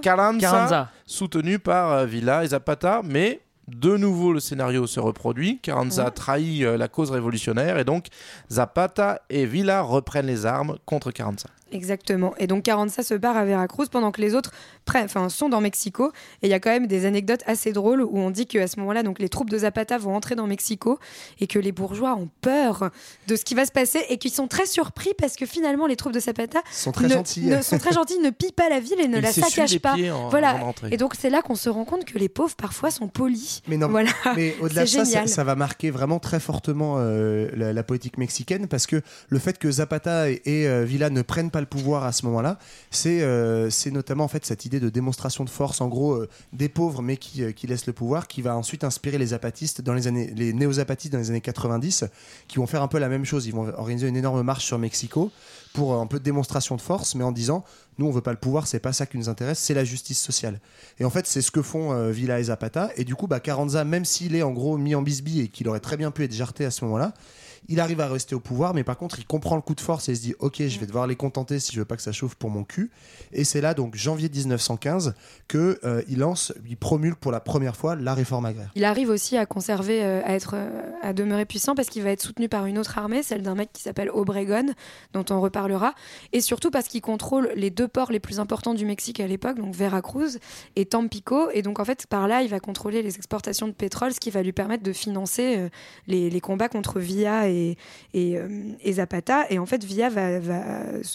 [SPEAKER 9] Carranza. soutenu par euh, Villa et Zapata, mais de nouveau le scénario se reproduit. Carranza trahit euh, la cause révolutionnaire et donc Zapata et Villa reprennent les armes contre Carranza.
[SPEAKER 8] Exactement. Et donc Carranza se part à Veracruz pendant que les autres enfin, sont dans Mexico. Et il y a quand même des anecdotes assez drôles où on dit qu'à ce moment-là, donc les troupes de Zapata vont entrer dans Mexico et que les bourgeois ont peur de ce qui va se passer et qu'ils sont très surpris parce que finalement les troupes de Zapata
[SPEAKER 4] Sont très
[SPEAKER 8] ne,
[SPEAKER 4] gentils.
[SPEAKER 8] ne- sont très gentils, ne pillent pas la ville et ne
[SPEAKER 9] Ils
[SPEAKER 8] la saccagent pas.
[SPEAKER 9] en-
[SPEAKER 8] voilà. Et donc c'est là qu'on se rend compte que les pauvres parfois sont polis.
[SPEAKER 4] Mais non,
[SPEAKER 8] voilà.
[SPEAKER 4] mais au-delà de ça, ça, va marquer vraiment très fortement euh, la, la politique mexicaine parce que le fait que Zapata et, et, euh, Villa ne prennent pas le pouvoir à ce moment-là, c'est euh, c'est notamment en fait cette idée de démonstration de force, en gros euh, des pauvres mais qui, euh, qui laissent le pouvoir, qui va ensuite inspirer les zapatistes dans les années, les néo-zapatistes dans les années 90, qui vont faire un peu la même chose. Ils vont organiser une énorme marche sur Mexico pour euh, un peu de démonstration de force, mais en disant nous on veut pas le pouvoir, c'est pas ça qui nous intéresse, c'est la justice sociale. Et en fait c'est ce que font Villa et Zapata. Et du coup bah Carranza, même s'il est en gros mis en bisbille et qu'il aurait très bien pu être jarté à ce moment-là, il arrive à rester au pouvoir, mais par contre il comprend le coup de force et il se dit ok je vais devoir les contenter si je veux pas que ça chauffe pour mon cul. Et c'est là donc janvier 1915 que euh, il lance, il promulgue pour la première fois la réforme agraire.
[SPEAKER 8] Il arrive aussi à conserver, euh, à être, euh, à demeurer puissant parce qu'il va être soutenu par une autre armée, celle d'un mec qui s'appelle Obregon, dont on reparlera, et surtout parce qu'il contrôle les deux ports les plus importants du Mexique à l'époque, donc Veracruz et Tampico, et donc en fait par là il va contrôler les exportations de pétrole, ce qui va lui permettre de financer les, les combats contre Villa et, et, euh, et Zapata, et en fait Villa va, va,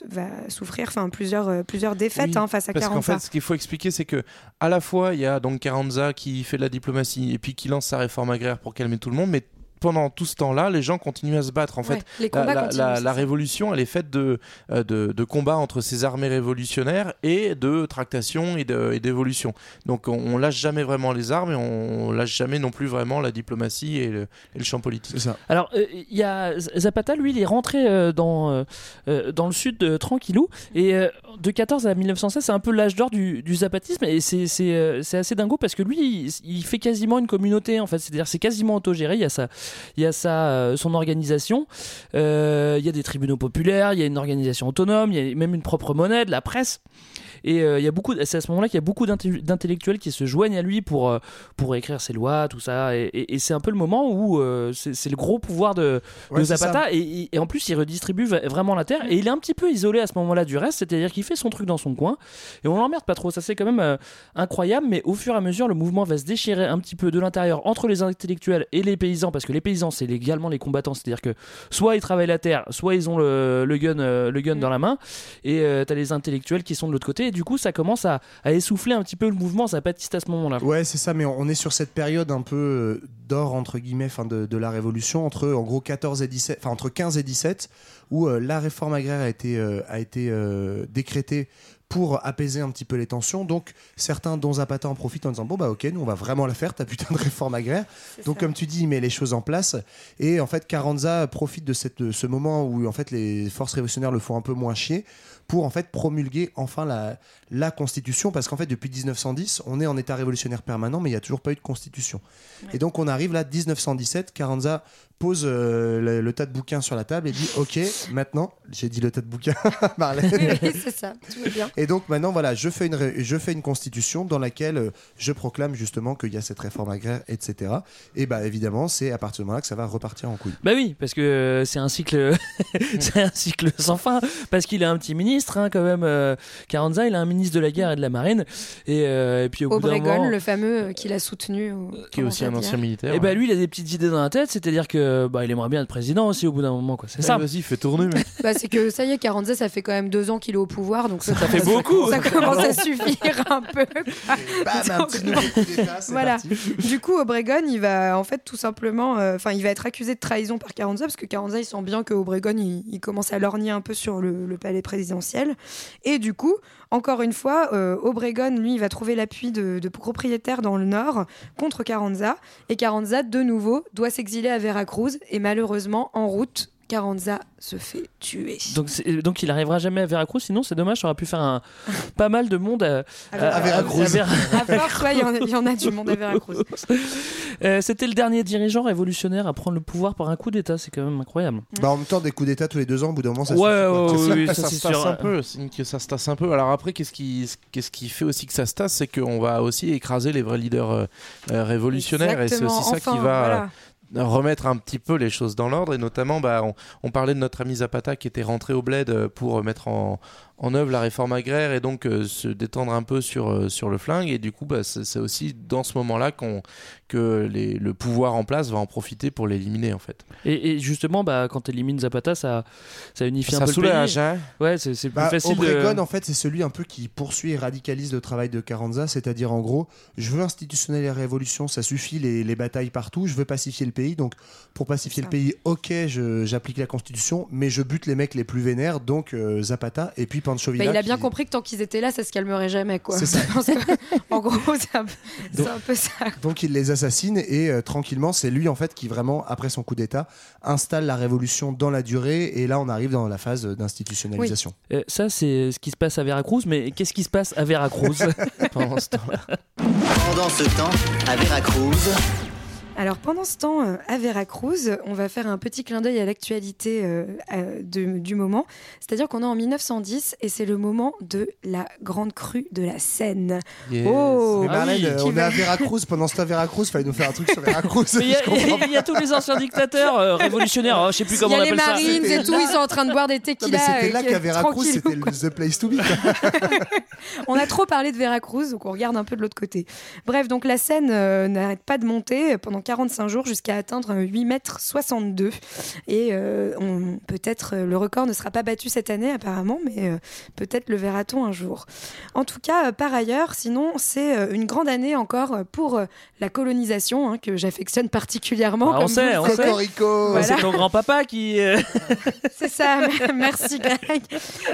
[SPEAKER 8] va souffrir, enfin plusieurs, euh, plusieurs défaites
[SPEAKER 9] Oui,
[SPEAKER 8] hein, face à
[SPEAKER 9] Parce qu'en
[SPEAKER 8] Carranza.
[SPEAKER 9] fait, ce qu'il faut expliquer, c'est que à la fois, il y a donc Carranza qui fait de la diplomatie et puis qui lance sa réforme agraire pour calmer tout le monde, mais pendant tout ce temps-là, les gens continuent à se battre. En
[SPEAKER 8] Ouais,
[SPEAKER 9] fait,
[SPEAKER 8] les
[SPEAKER 9] la, révolution, elle est faite de, euh, de, de combats entre ces armées révolutionnaires et de tractation et d'évolution. Donc, on, on lâche jamais vraiment les armes et on lâche jamais non plus vraiment la diplomatie et le, et le champ politique.
[SPEAKER 4] Ça.
[SPEAKER 7] Alors, euh, il y a Zapata, lui, il est rentré euh, dans, euh, dans le sud de tranquillou. Et euh, de 14 à 1916, c'est un peu l'âge d'or du, du zapatisme. Et c'est c'est, euh, c'est assez dingo parce que lui, il, il fait quasiment une communauté, en fait. C'est-à-dire, c'est quasiment autogéré. Il y a, sa, il y a sa, euh, son organisation. Euh, il y a des tribunaux populaires. Il y a une organisation autonome. Il y a même une propre monnaie, de la presse. Et euh, il y a beaucoup, c'est à ce moment-là qu'il y a beaucoup d'intellectuels qui se joignent à lui pour, euh, pour écrire ses lois, tout ça. Et, et- et c'est un peu le moment où euh, c'est le gros pouvoir de,
[SPEAKER 4] Ouais,
[SPEAKER 7] Zapata. Et, en plus, il redistribue vraiment la terre. Et il est un petit peu isolé à ce moment-là du reste. C'est-à-dire qu'il fait son truc dans son coin. Et on l'emmerde pas trop. Ça, c'est quand même euh, incroyable. Mais au fur et à mesure, le mouvement va se déchirer un petit peu de l'intérieur entre les intellectuels et les paysans. Parce que les paysans, c'est également les combattants. C'est-à-dire que soit ils travaillent la terre, soit ils ont le, le gun, le gun dans la main. Et euh, t'as les intellectuels qui sont de l'autre côté. Et du coup, ça commence à, à essouffler un petit peu le mouvement zapatiste à ce moment-là.
[SPEAKER 4] Ouais, c'est ça, mais on est sur cette période un peu euh, d'or, entre guillemets, fin de, de la Révolution, entre en gros 14 et 17, enfin entre 15 et 17, où euh, la réforme agraire a été, euh, a été euh, décrétée pour apaiser un petit peu les tensions. Donc certains, dont Zapata, en profitent en disant Bon, bah ok, nous on va vraiment la faire, ta putain de réforme agraire. Donc comme tu dis, il met les choses en place. Et en fait, Carranza profite de, cette, de ce moment où en fait les forces révolutionnaires le font un peu moins chier pour en fait promulguer enfin la, la constitution parce qu'en fait depuis 1910 on est en état révolutionnaire permanent mais il n'y a toujours pas eu de constitution. Et donc on arrive là 1917 Carranza pose euh, le, le tas de bouquins sur la table et dit ok maintenant j'ai dit le tas de bouquins Marlène
[SPEAKER 8] Oui, c'est ça, tout va bien.
[SPEAKER 4] et donc maintenant, voilà, je fais une, ré- je fais une constitution dans laquelle euh, je proclame justement qu'il y a cette réforme agraire, etc. Et bah évidemment, c'est à partir de moment-là que ça va repartir en couille.
[SPEAKER 7] Bah oui, parce que euh, c'est un cycle, c'est un cycle sans fin. Parce qu'il a un petit ministre, hein, quand même. euh, Carranza, il a un ministre de la guerre et de la marine. Et, euh, et puis au bout d'un
[SPEAKER 8] Obregon,
[SPEAKER 7] moment,
[SPEAKER 8] le fameux qu'il a soutenu. au-
[SPEAKER 9] Qui est aussi un ancien militaire.
[SPEAKER 7] et bah lui, il a des petites idées dans la tête. C'est-à-dire que bah, il aimerait bien être président aussi au bout d'un moment, quoi. C'est ça.
[SPEAKER 9] Vas-y, fais tourner, mec.
[SPEAKER 8] Bah, c'est que ça y est, Carranza, ça fait quand même deux ans qu'il est au pouvoir, donc ça,
[SPEAKER 7] fait beaucoup.
[SPEAKER 8] Ça commence à suffire un peu.
[SPEAKER 4] Bam, un petit nouveau coup d'État, c'est
[SPEAKER 8] Voilà.
[SPEAKER 4] parti.
[SPEAKER 8] Du coup, Obregon, il va en fait tout simplement, euh, enfin, il va être accusé de trahison par Carranza parce que Carranza, il sent bien que Obregon, il, il commence à lorgner un peu sur le, le palais présidentiel. Et du coup, encore une fois, euh, Obregon, lui, il va trouver l'appui de, de propriétaires dans le nord contre Carranza. Et Carranza, de nouveau, doit s'exiler à Veracruz. Et malheureusement, en route, Carranza se fait tuer.
[SPEAKER 7] Donc, il arrivera jamais à Veracruz. Sinon, c'est dommage. Ça aurait pu faire un, pas mal de monde à,
[SPEAKER 8] À
[SPEAKER 4] Veracruz.
[SPEAKER 7] Vera-
[SPEAKER 8] À y il y, en a du monde à Veracruz.
[SPEAKER 7] Euh, C'était le dernier dirigeant révolutionnaire à prendre le pouvoir par un coup d'État, c'est quand même incroyable.
[SPEAKER 4] Bah, en même temps, des coups d'État tous les deux ans, au bout d'un moment, ça
[SPEAKER 7] Ouais, ouais, ouais,
[SPEAKER 9] se tasse
[SPEAKER 7] sûr.
[SPEAKER 9] un peu, que ça se tasse un peu. Alors après, qu'est-ce qui, qu'est-ce qui fait aussi que ça se tasse, c'est qu'on va aussi écraser les vrais leaders euh, euh, révolutionnaires, et c'est aussi ça qui va
[SPEAKER 8] voilà.
[SPEAKER 9] remettre un petit peu les choses dans l'ordre. Et notamment, bah, on, on parlait de notre ami Zapata qui était rentré au bled pour mettre en, en œuvre la réforme agraire et donc euh, se détendre un peu sur, euh, sur le flingue. Et du coup, bah, c'est aussi dans ce moment-là qu'on que les, le pouvoir en place va en profiter pour l'éliminer en fait.
[SPEAKER 7] Et, et justement, bah, quand tu élimines Zapata, ça, ça unifie un
[SPEAKER 9] Ça
[SPEAKER 7] peu le
[SPEAKER 9] soulage,
[SPEAKER 7] pays.
[SPEAKER 9] hein
[SPEAKER 7] Ouais, c'est plus
[SPEAKER 4] Bah,
[SPEAKER 7] facile
[SPEAKER 4] Obregon,
[SPEAKER 7] de...
[SPEAKER 4] en fait, c'est celui un peu qui poursuit et radicalise le travail de Carranza, c'est-à-dire en gros, je veux institutionnaliser la révolution, ça suffit, les, les batailles partout, je veux pacifier le pays, donc pour pacifier le pays, ok, j'applique la constitution, mais je bute les mecs les plus vénères, donc euh, Zapata, et puis Pancho
[SPEAKER 8] Bah, il a bien
[SPEAKER 4] qui-
[SPEAKER 8] compris que tant qu'ils étaient là, ça se calmerait jamais, quoi.
[SPEAKER 4] C'est ça.
[SPEAKER 8] En gros, c'est un, peu- c'est un peu ça.
[SPEAKER 4] Donc il les assassine et euh, tranquillement, c'est lui en fait qui vraiment, après son coup d'État, installe la révolution dans la durée et là on arrive dans la phase d'institutionnalisation.
[SPEAKER 7] Euh, ça, c'est ce qui se passe à Veracruz, mais qu'est-ce qui se passe à Veracruz? Pendant ce temps-là
[SPEAKER 13] Pendant ce temps, à Veracruz,
[SPEAKER 8] Alors pendant ce temps, euh, à Veracruz, on va faire un petit clin d'œil à l'actualité euh, du moment. C'est-à-dire qu'on est en 1910 et c'est le moment de la grande crue de la Seine.
[SPEAKER 9] Yes.
[SPEAKER 8] Oh,
[SPEAKER 4] Mais Marlène,
[SPEAKER 8] oui,
[SPEAKER 4] euh, on est à Veracruz, pendant ce temps à Veracruz, fallait nous faire un truc sur Veracruz.
[SPEAKER 7] Il y, a-
[SPEAKER 4] Je comprends
[SPEAKER 7] il y a tous les anciens dictateurs euh, révolutionnaires, oh, je sais plus
[SPEAKER 8] Il y
[SPEAKER 7] comment
[SPEAKER 8] a
[SPEAKER 7] on
[SPEAKER 8] les
[SPEAKER 7] appelle ça.
[SPEAKER 8] Marines et tout,
[SPEAKER 4] là-
[SPEAKER 8] ils sont en train de boire des tequilas.
[SPEAKER 4] c'était là qu'à Veracruz, c'était the place to be.
[SPEAKER 8] On a trop parlé de Veracruz, donc on regarde un peu de l'autre côté. Bref, donc la Seine euh, n'arrête pas de monter pendant 45 jours jusqu'à atteindre 8 mètres 62. Et euh, on- peut-être euh, le record ne sera pas battu cette année apparemment, mais euh, peut-être le verra-t-on un jour. En tout cas, euh, par ailleurs, sinon c'est euh, une grande année encore pour euh, la colonisation hein, que j'affectionne particulièrement.
[SPEAKER 7] Ah, on sait, on sait.
[SPEAKER 4] Cocorico.
[SPEAKER 8] Voilà.
[SPEAKER 7] C'est ton grand-papa qui. euh,
[SPEAKER 8] C'est ça, merci Greg.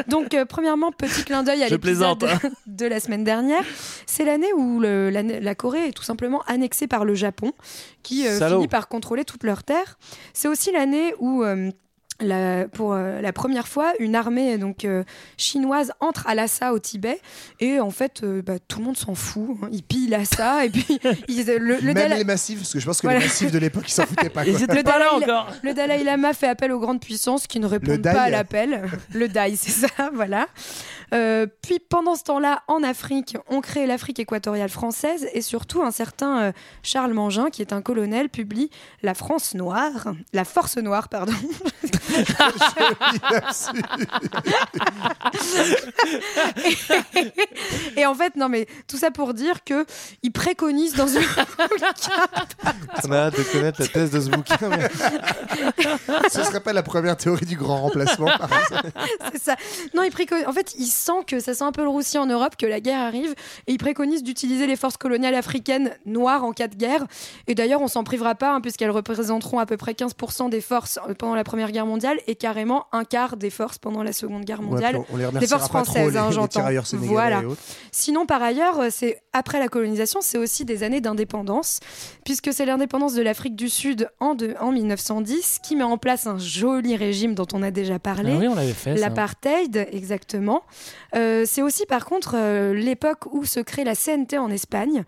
[SPEAKER 8] Donc, euh, premièrement, petit clin d'œil à l'épisode
[SPEAKER 7] hein.
[SPEAKER 8] de la semaine dernière. C'est l'année où le- la, la Corée est tout simplement annexée par le Japon, qui euh, finit par contrôler toutes leurs terres. C'est aussi l'année où. euh, la- pour euh, la première fois, une armée donc euh, chinoise entre à Lhasa au Tibet et en fait, euh, bah, tout le monde s'en fout. hein. Ils pillent Lhasa et puis ils- le, le
[SPEAKER 4] Même
[SPEAKER 8] Dalai-
[SPEAKER 4] les massifs, parce que je pense que
[SPEAKER 8] Voilà.
[SPEAKER 4] les massifs de l'époque, ils s'en foutaient pas. quoi.
[SPEAKER 7] Ils étaient
[SPEAKER 8] Le
[SPEAKER 7] pas là
[SPEAKER 8] Dalai-
[SPEAKER 7] encore.
[SPEAKER 8] le Dalai Lama fait appel aux grandes puissances qui ne répondent pas à l'appel. Le DAI, c'est ça, voilà. Euh, puis pendant ce temps-là, en Afrique, on crée l'Afrique équatoriale française et surtout un certain euh, Charles Mangin, qui est un colonel, publie La France noire, la Force noire, pardon. Et en fait, non mais tout ça pour dire que il préconise dans une
[SPEAKER 9] On a hâte de connaître la thèse de ce bouquin. mais-
[SPEAKER 4] Ce serait pas la première théorie du grand remplacement.
[SPEAKER 8] C'est ça. Non, il préconise. En fait, il sent que ça sent un peu le roussi en Europe, que la guerre arrive, et il préconise d'utiliser les forces coloniales africaines noires en cas de guerre. Et d'ailleurs, on s'en privera pas, hein, puisqu'elles représenteront à peu près 15% des forces euh, pendant la Première Guerre mondiale et carrément un quart des forces pendant la Seconde Guerre mondiale.
[SPEAKER 4] on- les
[SPEAKER 8] des forces françaises, hein, j'entends. Voilà. Sinon, par ailleurs, euh, c'est après la colonisation, c'est aussi des années d'indépendance, puisque c'est l'indépendance de l'Afrique du Sud en, de- en 1910 qui met en place un joli régime dont on a déjà parlé.
[SPEAKER 7] Ah oui, on l'avait fait.
[SPEAKER 8] L'apartheid, exactement. Euh, c'est aussi par contre euh, l'époque où se crée la CNT en Espagne.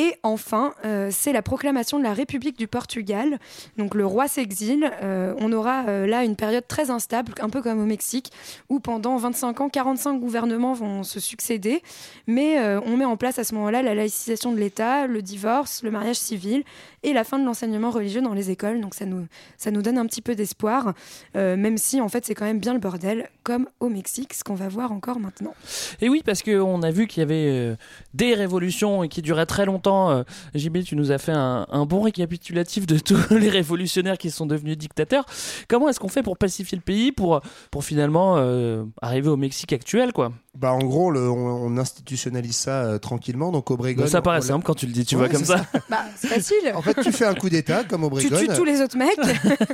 [SPEAKER 8] Et enfin, euh, c'est la proclamation de la République du Portugal. Donc le roi s'exile. On aura là une période très instable, un peu comme au Mexique, où pendant 25 ans, 45 gouvernements vont se succéder. Mais on met en place à ce la laïcisation de l'État, le divorce, le mariage civil et la fin de l'enseignement religieux dans les écoles. Donc ça nous, ça nous donne un petit peu d'espoir, euh, même si en fait c'est quand même bien le bordel, comme au Mexique, ce qu'on va voir encore maintenant.
[SPEAKER 7] Et oui, parce qu'on a vu qu'il y avait euh, des révolutions et qui duraient très longtemps. Euh, JB, tu nous as fait un, un bon récapitulatif de tous les révolutionnaires qui sont devenus dictateurs. Comment est-ce qu'on fait pour pacifier le pays, pour, pour finalement euh, arriver au Mexique actuel, quoi?
[SPEAKER 4] Bah, en gros, le- on, on institutionnalise ça euh, tranquillement. Donc, Obregon.
[SPEAKER 7] Bah, Ça paraît simple quand tu le dis, tu
[SPEAKER 4] Ouais,
[SPEAKER 7] vois, comme ça.
[SPEAKER 8] Bah, c'est facile.
[SPEAKER 4] En fait, tu fais un coup d'État comme
[SPEAKER 8] tu
[SPEAKER 4] Obregon.
[SPEAKER 8] tues tous les autres mecs.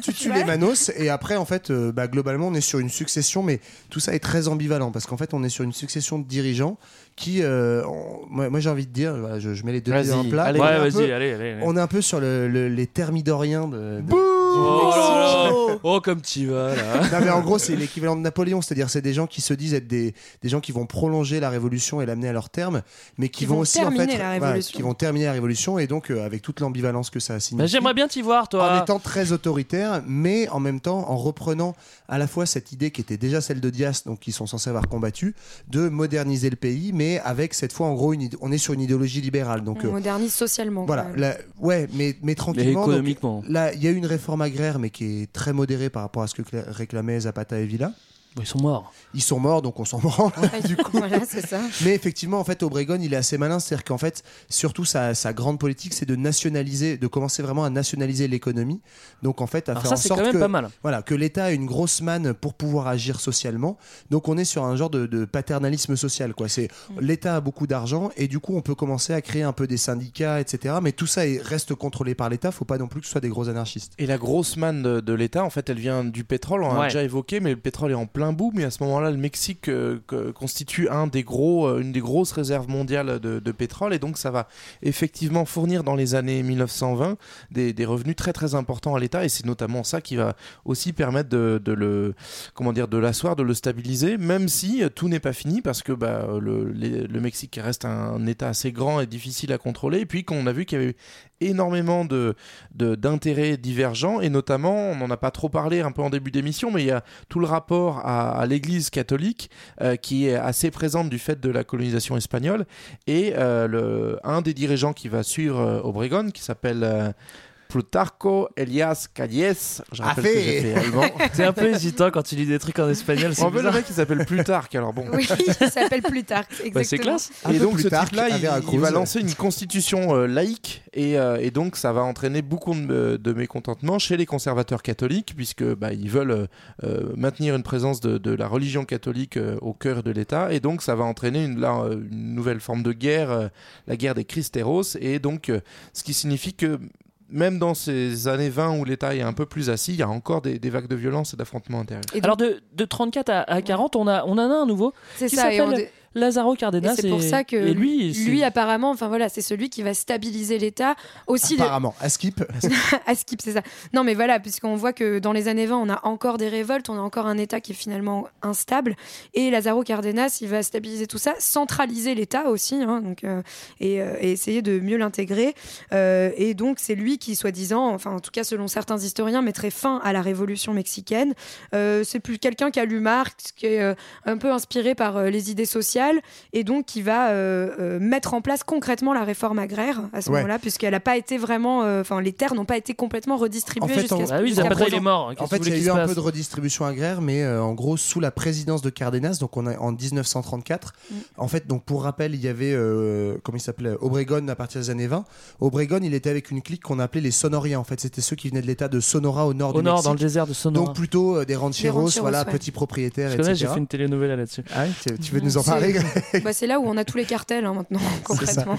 [SPEAKER 4] tu tues
[SPEAKER 8] Ouais.
[SPEAKER 4] les manos et après en fait euh, bah, globalement on est sur une succession mais tout ça est très ambivalent parce qu'en fait on est sur une succession de dirigeants qui euh, on- moi, moi, j'ai envie de dire voilà, je, je mets les deux pieds dans plat
[SPEAKER 9] allez.
[SPEAKER 4] on, est un
[SPEAKER 7] vas-y,
[SPEAKER 4] peu,
[SPEAKER 7] allez, allez. allez.
[SPEAKER 4] on est un peu sur le, le- les thermidoriens de, de-
[SPEAKER 7] Oh là là. Oh, comme tu vas là.
[SPEAKER 4] Non mais en gros c'est l'équivalent de Napoléon, c'est-à-dire c'est des gens qui se disent être des, des gens qui vont prolonger la révolution et l'amener à leur terme, mais qui,
[SPEAKER 8] Qui vont
[SPEAKER 4] aussi en fait
[SPEAKER 8] terminer la
[SPEAKER 4] voilà,
[SPEAKER 8] révolution.
[SPEAKER 4] qui vont terminer la révolution et donc euh, avec toute l'ambivalence que ça signifie.
[SPEAKER 7] Bah, J'aimerais bien t'y voir,
[SPEAKER 4] en
[SPEAKER 7] toi.
[SPEAKER 4] étant très autoritaire, mais en même temps en reprenant à la fois cette idée qui était déjà celle de Dias, donc qui sont censés avoir combattu, de moderniser le pays, mais avec cette fois en gros une on est sur une idéologie libérale. Donc
[SPEAKER 8] On
[SPEAKER 4] euh,
[SPEAKER 8] modernise socialement.
[SPEAKER 4] voilà, la- ouais, mais, mais tranquillement. donc,
[SPEAKER 7] économiquement.
[SPEAKER 4] là, il y a eu une réforme mais qui est très modérée par rapport à ce que cla- réclamaient Zapata et Villa.
[SPEAKER 7] Ils sont morts.
[SPEAKER 4] Ils sont morts, donc on s'en branle. du coup.
[SPEAKER 8] Voilà, c'est ça.
[SPEAKER 4] Mais effectivement, en fait, Obregon, il est assez malin. C'est-à-dire qu'en fait, surtout sa, sa grande politique, c'est de nationaliser, de commencer vraiment à nationaliser l'économie. Donc, en fait, à
[SPEAKER 7] Alors
[SPEAKER 4] faire
[SPEAKER 7] ça,
[SPEAKER 4] en
[SPEAKER 7] c'est
[SPEAKER 4] sorte
[SPEAKER 7] quand même
[SPEAKER 4] que,
[SPEAKER 7] pas mal.
[SPEAKER 4] Voilà, que l'État ait une grosse manne pour pouvoir agir socialement. Donc, on est sur un genre de, de paternalisme social. Quoi. C'est l'État a beaucoup d'argent et du coup, on peut commencer à créer un peu des syndicats, etc. Mais tout ça est- reste contrôlé par l'État. Faut pas non plus que ce soit des gros anarchistes.
[SPEAKER 9] Et la grosse manne de, de l'État, en fait, elle vient du pétrole. On en a
[SPEAKER 7] Ouais.
[SPEAKER 9] déjà évoqué, mais le pétrole est en plein boom. Mais à ce moment-là, le Mexique euh, constitue un des gros, euh, une des grosses réserves mondiales de, pétrole. Et donc, ça va effectivement fournir dans les années 1920 des, revenus très très importants à l'État. Et c'est notamment ça qui va aussi permettre de, le, comment dire, de l'asseoir, de le stabiliser, même si euh, tout n'est pas fini, parce que bah, le, Mexique reste un, État assez grand et difficile à contrôler. Et puis qu'on a vu qu'il y avait énormément de d'intérêts divergents et notamment, on n'en a pas trop parlé un peu en début d'émission, mais il y a tout le rapport à, l'Église catholique euh, qui est assez présente du fait de la colonisation espagnole et euh, le, un des dirigeants qui va suivre euh, Obregon qui s'appelle Plutarco Elias Calles. Je rappelle que j'ai fait allemand.
[SPEAKER 7] T'es un peu hésitant quand tu lis des trucs en espagnol. c'est
[SPEAKER 9] En fait, le mec il s'appelle Plutarque, alors bon.
[SPEAKER 8] Oui, il s'appelle Plutarque. Exactement.
[SPEAKER 7] Bah, c'est classe.
[SPEAKER 4] Un
[SPEAKER 9] et donc ce type-là, il, va lancer une constitution euh, laïque et, euh, et donc ça va entraîner beaucoup de, de mécontentement chez les conservateurs catholiques puisque bah, ils veulent euh, maintenir une présence de, de la religion catholique euh, au cœur de l'État et donc ça va entraîner une, là, une nouvelle forme de guerre, euh, la guerre des Cristeros et donc euh, ce qui signifie que même dans ces années 20 où l'État est un peu plus assis, il y a encore des, des vagues de violence et d'affrontements intérieurs.
[SPEAKER 8] Et donc,
[SPEAKER 7] Alors de, de 34 à, à 40, on, a, on en a un nouveau
[SPEAKER 8] c'est ça.
[SPEAKER 7] S'appelle Lazaro Cardenas.
[SPEAKER 8] c'est pour ça que
[SPEAKER 7] et lui,
[SPEAKER 8] lui apparemment, enfin voilà, c'est celui qui va stabiliser l'État aussi.
[SPEAKER 4] Apparemment, à Skip.
[SPEAKER 8] à skip, c'est ça. Non, mais voilà, puisqu'on voit que dans les années 20, on a encore des révoltes, on a encore un État qui est finalement instable. Et Lazaro Cardenas, il va stabiliser tout ça, centraliser l'État aussi, hein, donc, euh, et, euh, et essayer de mieux l'intégrer. Euh, et donc, c'est lui qui, soi-disant, enfin, en tout cas, selon certains historiens, mettrait fin à la révolution mexicaine. Euh, c'est plus quelqu'un qui a lu Marx, qui est euh, un peu inspiré par euh, les idées sociales, et donc qui va euh, euh, mettre en place concrètement la réforme agraire à ce
[SPEAKER 4] Ouais.
[SPEAKER 8] moment-là, puisqu'elle n'a pas été vraiment, euh, enfin, les terres n'ont pas été complètement redistribuées
[SPEAKER 4] En fait,
[SPEAKER 8] jusqu'à
[SPEAKER 4] on-
[SPEAKER 8] ce
[SPEAKER 7] Ah oui, il est mort.
[SPEAKER 4] En fait, il y a eu un peu de redistribution agraire, mais euh, en gros, sous la présidence de Cardenas, donc on a, en 1934.
[SPEAKER 8] Mm.
[SPEAKER 4] En fait, donc pour rappel, il y avait, euh, comment il s'appelait, Obregon à partir des années 20. Obregon, il était avec une clique qu'on appelait les Sonoriens. En fait, c'était ceux qui venaient de l'état de Sonora au nord
[SPEAKER 7] Au
[SPEAKER 4] du
[SPEAKER 7] nord,
[SPEAKER 4] Mexique.
[SPEAKER 7] dans le désert de Sonora.
[SPEAKER 4] Donc plutôt euh, des rancheros,
[SPEAKER 8] rancheros,
[SPEAKER 4] voilà,
[SPEAKER 8] ouais.
[SPEAKER 4] petits propriétaires,
[SPEAKER 7] Je connais, j'ai
[SPEAKER 4] etc.
[SPEAKER 7] fait une télénovela là-dessus.
[SPEAKER 4] Ah tu, tu veux nous en parler
[SPEAKER 8] Bah, c'est là où on a tous les cartels hein, maintenant, concrètement.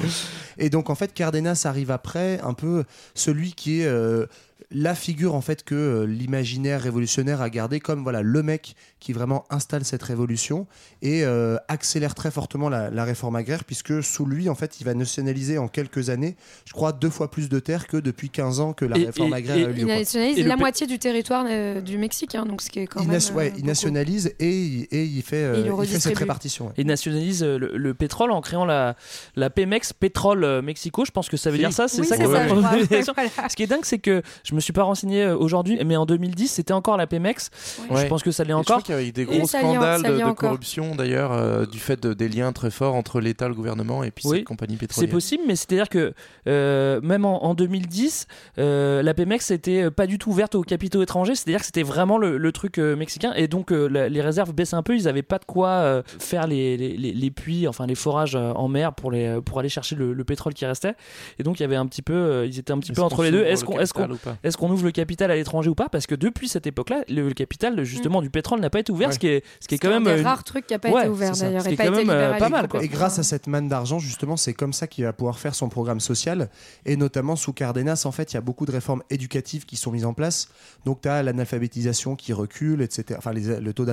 [SPEAKER 4] Et donc en fait Cardenas arrive après, un peu celui qui est euh, la figure en fait que euh, l'imaginaire révolutionnaire a gardé comme voilà le mec qui vraiment installe cette révolution et euh, accélère très fortement la, la réforme agraire puisque sous lui en fait il va nationaliser en quelques années, je crois deux fois plus de terres que depuis 15 ans que la
[SPEAKER 7] Et-
[SPEAKER 4] réforme
[SPEAKER 7] et-
[SPEAKER 4] agraire
[SPEAKER 7] et-
[SPEAKER 4] a eu lieu.
[SPEAKER 8] Il nationalise la moitié du territoire euh, du Mexique, hein, donc ce qui est quand
[SPEAKER 4] Il,
[SPEAKER 8] même.
[SPEAKER 4] ouais,
[SPEAKER 8] euh,
[SPEAKER 4] il nationalise et, il- et il fait, euh,
[SPEAKER 8] Et il
[SPEAKER 4] fait cette répartition. ouais.
[SPEAKER 7] Il nationalise le, le pétrole en créant la, la Pemex Pétrole Mexico. Je pense que ça veut
[SPEAKER 9] Si.
[SPEAKER 7] dire ça. C'est
[SPEAKER 8] Oui,
[SPEAKER 7] ça.
[SPEAKER 8] Voilà.
[SPEAKER 7] Ce qui est dingue, c'est que je me suis pas renseigné aujourd'hui, mais en 2010, c'était encore la Pemex.
[SPEAKER 9] Ouais.
[SPEAKER 7] Je pense que ça l'est
[SPEAKER 9] je crois
[SPEAKER 7] encore.
[SPEAKER 9] qu'il y a eu des gros
[SPEAKER 8] est-
[SPEAKER 9] scandales de,
[SPEAKER 8] est
[SPEAKER 9] corruption d'ailleurs, euh, du fait de- des liens très forts entre l'État, le gouvernement et puis
[SPEAKER 7] Oui.
[SPEAKER 9] cette compagnie
[SPEAKER 7] C'est possible, mais c'est-à-dire que euh, même en, en 2010, euh, la Pemex était pas du tout ouverte aux capitaux étrangers. C'est-à-dire que c'était vraiment le, le truc euh, mexicain. Et donc euh, la- les réserves baissent un peu. Ils n'avaient pas de quoi euh, faire les, les, les- les puits, enfin les forages euh, en mer pour, les, pour aller chercher le, le pétrole qui restait. Et donc il y avait un petit peu, euh, ils étaient un petit peu entre les deux. Est-ce
[SPEAKER 9] le
[SPEAKER 7] qu'on est-ce qu'on
[SPEAKER 9] capital ou pas?
[SPEAKER 7] est-ce qu'on ouvre le capital à l'étranger ou pas? Parce que depuis cette époque-là, le, le capital justement du pétrole n'a pas été ouvert,
[SPEAKER 9] Ouais.
[SPEAKER 7] ce qui est, ce qui est quand
[SPEAKER 8] un
[SPEAKER 7] même
[SPEAKER 8] des
[SPEAKER 7] une-
[SPEAKER 8] rares trucs qui n'a pas
[SPEAKER 7] Ouais,
[SPEAKER 8] été ouvert d'ailleurs et pas
[SPEAKER 7] quand
[SPEAKER 8] été
[SPEAKER 7] même, euh, pas mal, quoi.
[SPEAKER 4] Et grâce à cette manne d'argent, justement, c'est comme ça qu'il va pouvoir faire son programme social. Et notamment sous Cardenas, en fait, il y a beaucoup de réformes éducatives qui sont mises en place. Donc, tu as l'analphabétisation qui recule, etc. Enfin, les- le taux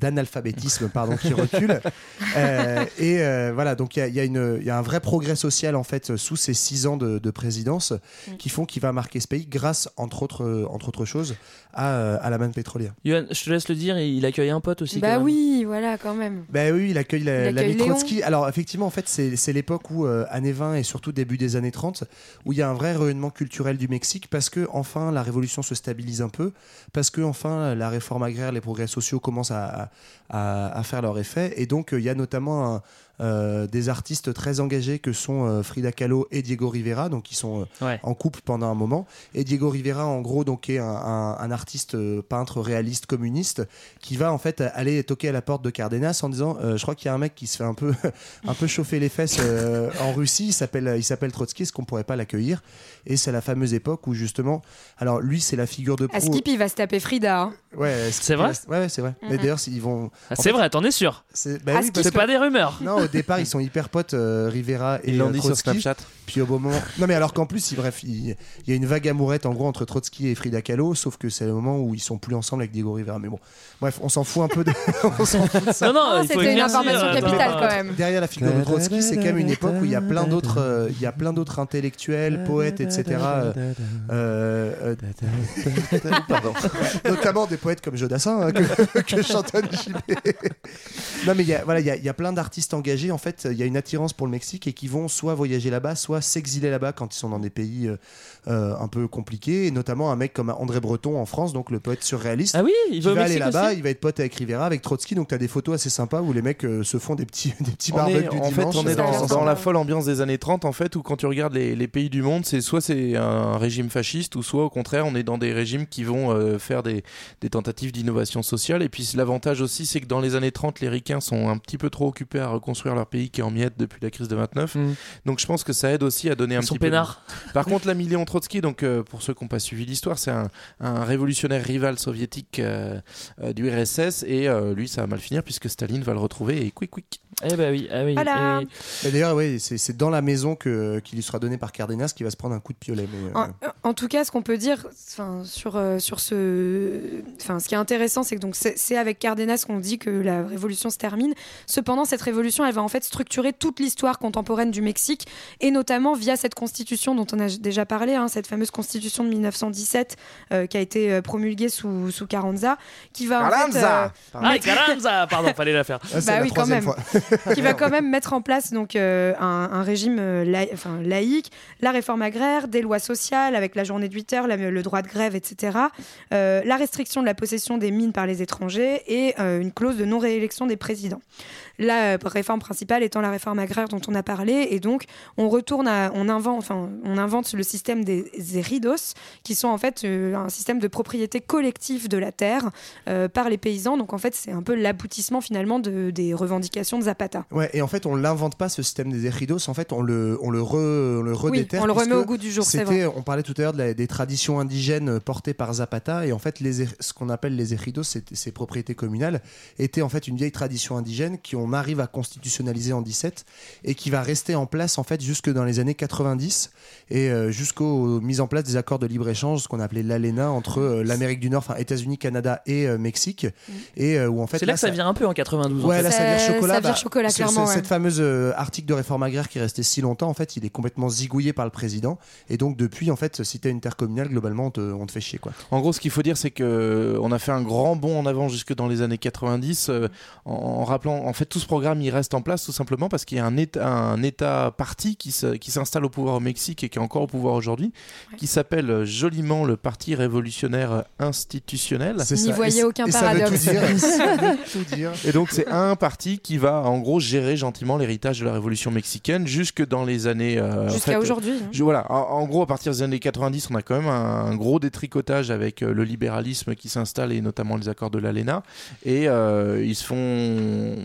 [SPEAKER 4] d'analphabétisme pardon, qui recule. Euh, et euh, voilà, donc il y a, y y un vrai progrès social, en fait, sous ces six ans de, de présidence qui font qu'il va marquer ce pays grâce, entre autres, euh, entre autres choses, à, euh, à la manne pétrolière.
[SPEAKER 7] Yoann, je te laisse le dire, il accueille un pote aussi.
[SPEAKER 8] Bah
[SPEAKER 7] quand même.
[SPEAKER 8] oui, voilà, quand même.
[SPEAKER 4] Ben oui, il accueille la-
[SPEAKER 8] Il
[SPEAKER 4] l'ami. Trotsky. Alors effectivement, en fait, c'est l'époque où, euh, années 20 et surtout début des années 30, où il y a un vrai rayonnement culturel du Mexique parce que enfin la révolution se stabilise un peu, parce que enfin la réforme agraire, les progrès sociaux commencent à, à, à faire leur effet. Et donc euh, il y a notamment un- euh, des artistes très engagés que sont euh, Frida Kahlo et Diego Rivera, donc qui sont euh,
[SPEAKER 7] Ouais.
[SPEAKER 4] en couple pendant un moment. Et Diego Rivera, en gros, donc est un, un- un artiste euh, peintre réaliste communiste qui va en fait aller toquer à la porte de Cardenas en disant, euh, je crois qu'il y a un mec qui se fait un peu, un peu chauffer les fesses euh, en Russie. Il s'appelle, il s'appelle Trotsky. Est-ce qu'on pourrait pas l'accueillir? Et c'est la fameuse époque où justement, alors lui, c'est la figure de
[SPEAKER 8] À
[SPEAKER 4] proue.
[SPEAKER 8] Skip, il va se taper Frida. hein.
[SPEAKER 4] Ouais,
[SPEAKER 7] C'est vrai?
[SPEAKER 4] Ouais, ouais, c'est vrai. Mais
[SPEAKER 8] Mhm.
[SPEAKER 4] d'ailleurs, ils vont.
[SPEAKER 7] Ah, c'est
[SPEAKER 4] fait,
[SPEAKER 7] vrai, t'en es sûr
[SPEAKER 4] c'est bah
[SPEAKER 8] Ah,
[SPEAKER 4] oui,
[SPEAKER 7] C'est
[SPEAKER 4] que-
[SPEAKER 7] pas des rumeurs.
[SPEAKER 4] non, au départ, ils sont hyper potes, euh, Rivera et
[SPEAKER 9] Ils l'ont
[SPEAKER 4] euh,
[SPEAKER 9] dit sur
[SPEAKER 4] Trotsky.
[SPEAKER 9] Snapchat.
[SPEAKER 4] Puis au beau moment. Non, mais alors qu'en plus, il, bref, il, il y a une vague amourette en gros entre Trotsky et Frida Kahlo, sauf que c'est le moment où ils sont plus ensemble avec Diego Rivera. Mais bon, bref, on s'en fout un peu de. on s'en fout de ça.
[SPEAKER 7] Non, non, il faut
[SPEAKER 8] C'était une
[SPEAKER 7] éclaircir,
[SPEAKER 8] information
[SPEAKER 7] euh,
[SPEAKER 8] capitale quand même.
[SPEAKER 4] Derrière la figure de Trotsky, c'est quand même une époque où il y a plein d'autres, euh, il y a plein d'autres intellectuels, poètes, etc. euh, euh, euh,
[SPEAKER 9] Pardon.
[SPEAKER 4] notamment des poètes comme Jodassin hein, que, que chantonne JB. non mais il y a, voilà, il y a, il y a plein d'artistes engagés. En fait, il y a une attirance pour le Mexique et qui vont soit voyager là-bas, soit s'exiler là-bas quand ils sont dans des pays euh, un peu compliqués. Et notamment un mec comme André Breton en France, donc le poète surréaliste.
[SPEAKER 7] Ah oui, il va
[SPEAKER 4] aller là-bas, il va être pote avec Rivera, avec Trotsky, donc tu as des photos assez sympas où les mecs euh, se font des petits, des petits barbecues
[SPEAKER 9] est,
[SPEAKER 4] du
[SPEAKER 9] en fait,
[SPEAKER 4] dimanche.
[SPEAKER 9] on est dans, dans la folle ambiance des années 30, en fait, où quand tu regardes les, les pays du monde, c'est soit c'est un régime fasciste, ou soit au contraire, on est dans des régimes qui vont euh, faire des, des tentatives d'innovation sociale. Et puis l'avantage aussi, c'est que dans les années 30, les ricains sont un petit peu trop occupés à reconstruire leur pays qui est en miettes depuis la crise de 29.
[SPEAKER 7] Mm.
[SPEAKER 9] Donc je pense que ça aide aussi à donner un
[SPEAKER 7] Ils sont
[SPEAKER 9] petit peu. de-
[SPEAKER 7] peinards.
[SPEAKER 9] Par contre, l'ami Léon Trotsky, donc euh, pour ceux qui n'ont pas suivi l'histoire, c'est un, un révolutionnaire rival soviétique euh, euh, du RSS et euh, lui, ça va mal finir puisque Staline va le retrouver et quick quick.
[SPEAKER 7] Eh bah oui, ah oui.
[SPEAKER 8] Voilà.
[SPEAKER 7] Et-
[SPEAKER 4] Et D'ailleurs, oui, c'est c'est dans la maison que qu'il lui sera donné par Cardenas qui va se prendre un coup de piolet. Mais, euh,
[SPEAKER 8] En, en tout cas, ce qu'on peut dire, enfin, sur sur ce, enfin, ce qui est intéressant, c'est que donc c'est c'est avec Cardenas qu'on dit que la révolution se termine. Cependant, cette révolution, elle va en fait structurer toute l'histoire contemporaine du Mexique, et notamment via cette constitution dont on a déjà parlé, hein, cette fameuse constitution de 1917 euh, qui a été euh, promulguée sous sous Carranza, qui va en fait, euh,
[SPEAKER 7] Ah, Carranza Pardon, fallait la faire.
[SPEAKER 4] ah, c'est
[SPEAKER 8] bah
[SPEAKER 4] la
[SPEAKER 8] oui, quand même. qui va quand même mettre en place donc euh, un, un régime laï- enfin, laïque, la réforme agraire, des lois sociales avec la journée de 8 heures, la- le droit de grève, etc. euh, la restriction de la possession des mines par les étrangers et euh, une clause de non-réélection des présidents. La euh, réforme principale étant la réforme agraire dont on a parlé, et donc on retourne à, on invente, enfin, on invente le système des eridos, qui sont en fait euh, un système de propriété collective de la terre euh, par les paysans. Donc en fait, c'est un peu l'aboutissement finalement de- des revendications de Zapata.
[SPEAKER 4] Ouais, et en fait, on l'invente pas ce système des Ejidos. En fait, on le, on le, re, on le redéterre.
[SPEAKER 8] on le remet au goût du jour, c'est
[SPEAKER 4] c'était-
[SPEAKER 8] vrai.
[SPEAKER 4] On parlait tout à l'heure de la- des traditions indigènes euh, portées par Zapata. Et en fait, les, er- ce qu'on appelle les Ejidos, c'est- ces propriétés communales, étaient en fait une vieille tradition indigène qu'on arrive à en 17 et qui va rester en place en fait jusque dans les années 90 et euh, jusqu'aux mises en place des accords de libre-échange, ce qu'on appelait l'ALENA entre euh, l'Amérique du Nord, enfin États-Unis, Canada et euh, Mexique. Et euh, où en fait
[SPEAKER 7] C'est là que ça vire un peu en 92. en
[SPEAKER 4] Ouais,
[SPEAKER 7] fait.
[SPEAKER 4] là, ça vire
[SPEAKER 8] Ça-
[SPEAKER 4] chocolat.
[SPEAKER 8] ça vire
[SPEAKER 4] bah,
[SPEAKER 8] chocolat, clairement,
[SPEAKER 4] c'est-
[SPEAKER 8] ouais.
[SPEAKER 4] Cette fameuse euh, article de réforme agraire qui est resté si longtemps, en fait, il est complètement zigouillé par le président. Et donc, depuis, en fait, si t'es intercommunal, globalement, on te, on te fait chier, quoi.
[SPEAKER 9] En gros, ce qu'il faut dire, c'est que on a fait un grand bond en avant jusque dans les années 90, euh, en, en rappelant, en fait, tout ce programme, il reste en place tout simplement parce qu'il y a un État, un État parti qui s'installe au pouvoir au Mexique et qui est encore au pouvoir aujourd'hui, qui s'appelle euh, joliment le Parti révolutionnaire institutionnel.
[SPEAKER 4] C'est
[SPEAKER 8] N'y voyez aucun
[SPEAKER 4] et ça veut
[SPEAKER 8] paradoxe.
[SPEAKER 4] tout dire. Ça veut tout dire.
[SPEAKER 9] Et donc c'est un parti qui va en gros gérer gentiment l'héritage de la révolution mexicaine jusque dans les années euh, en
[SPEAKER 8] Jusqu'à
[SPEAKER 9] fait,
[SPEAKER 8] aujourd'hui. hein.
[SPEAKER 9] Voilà, en, en gros, à partir des années 90, on a quand même un, un gros détricotage avec euh, le libéralisme qui s'installe et notamment les accords de l'ALENA. Et euh, ils se font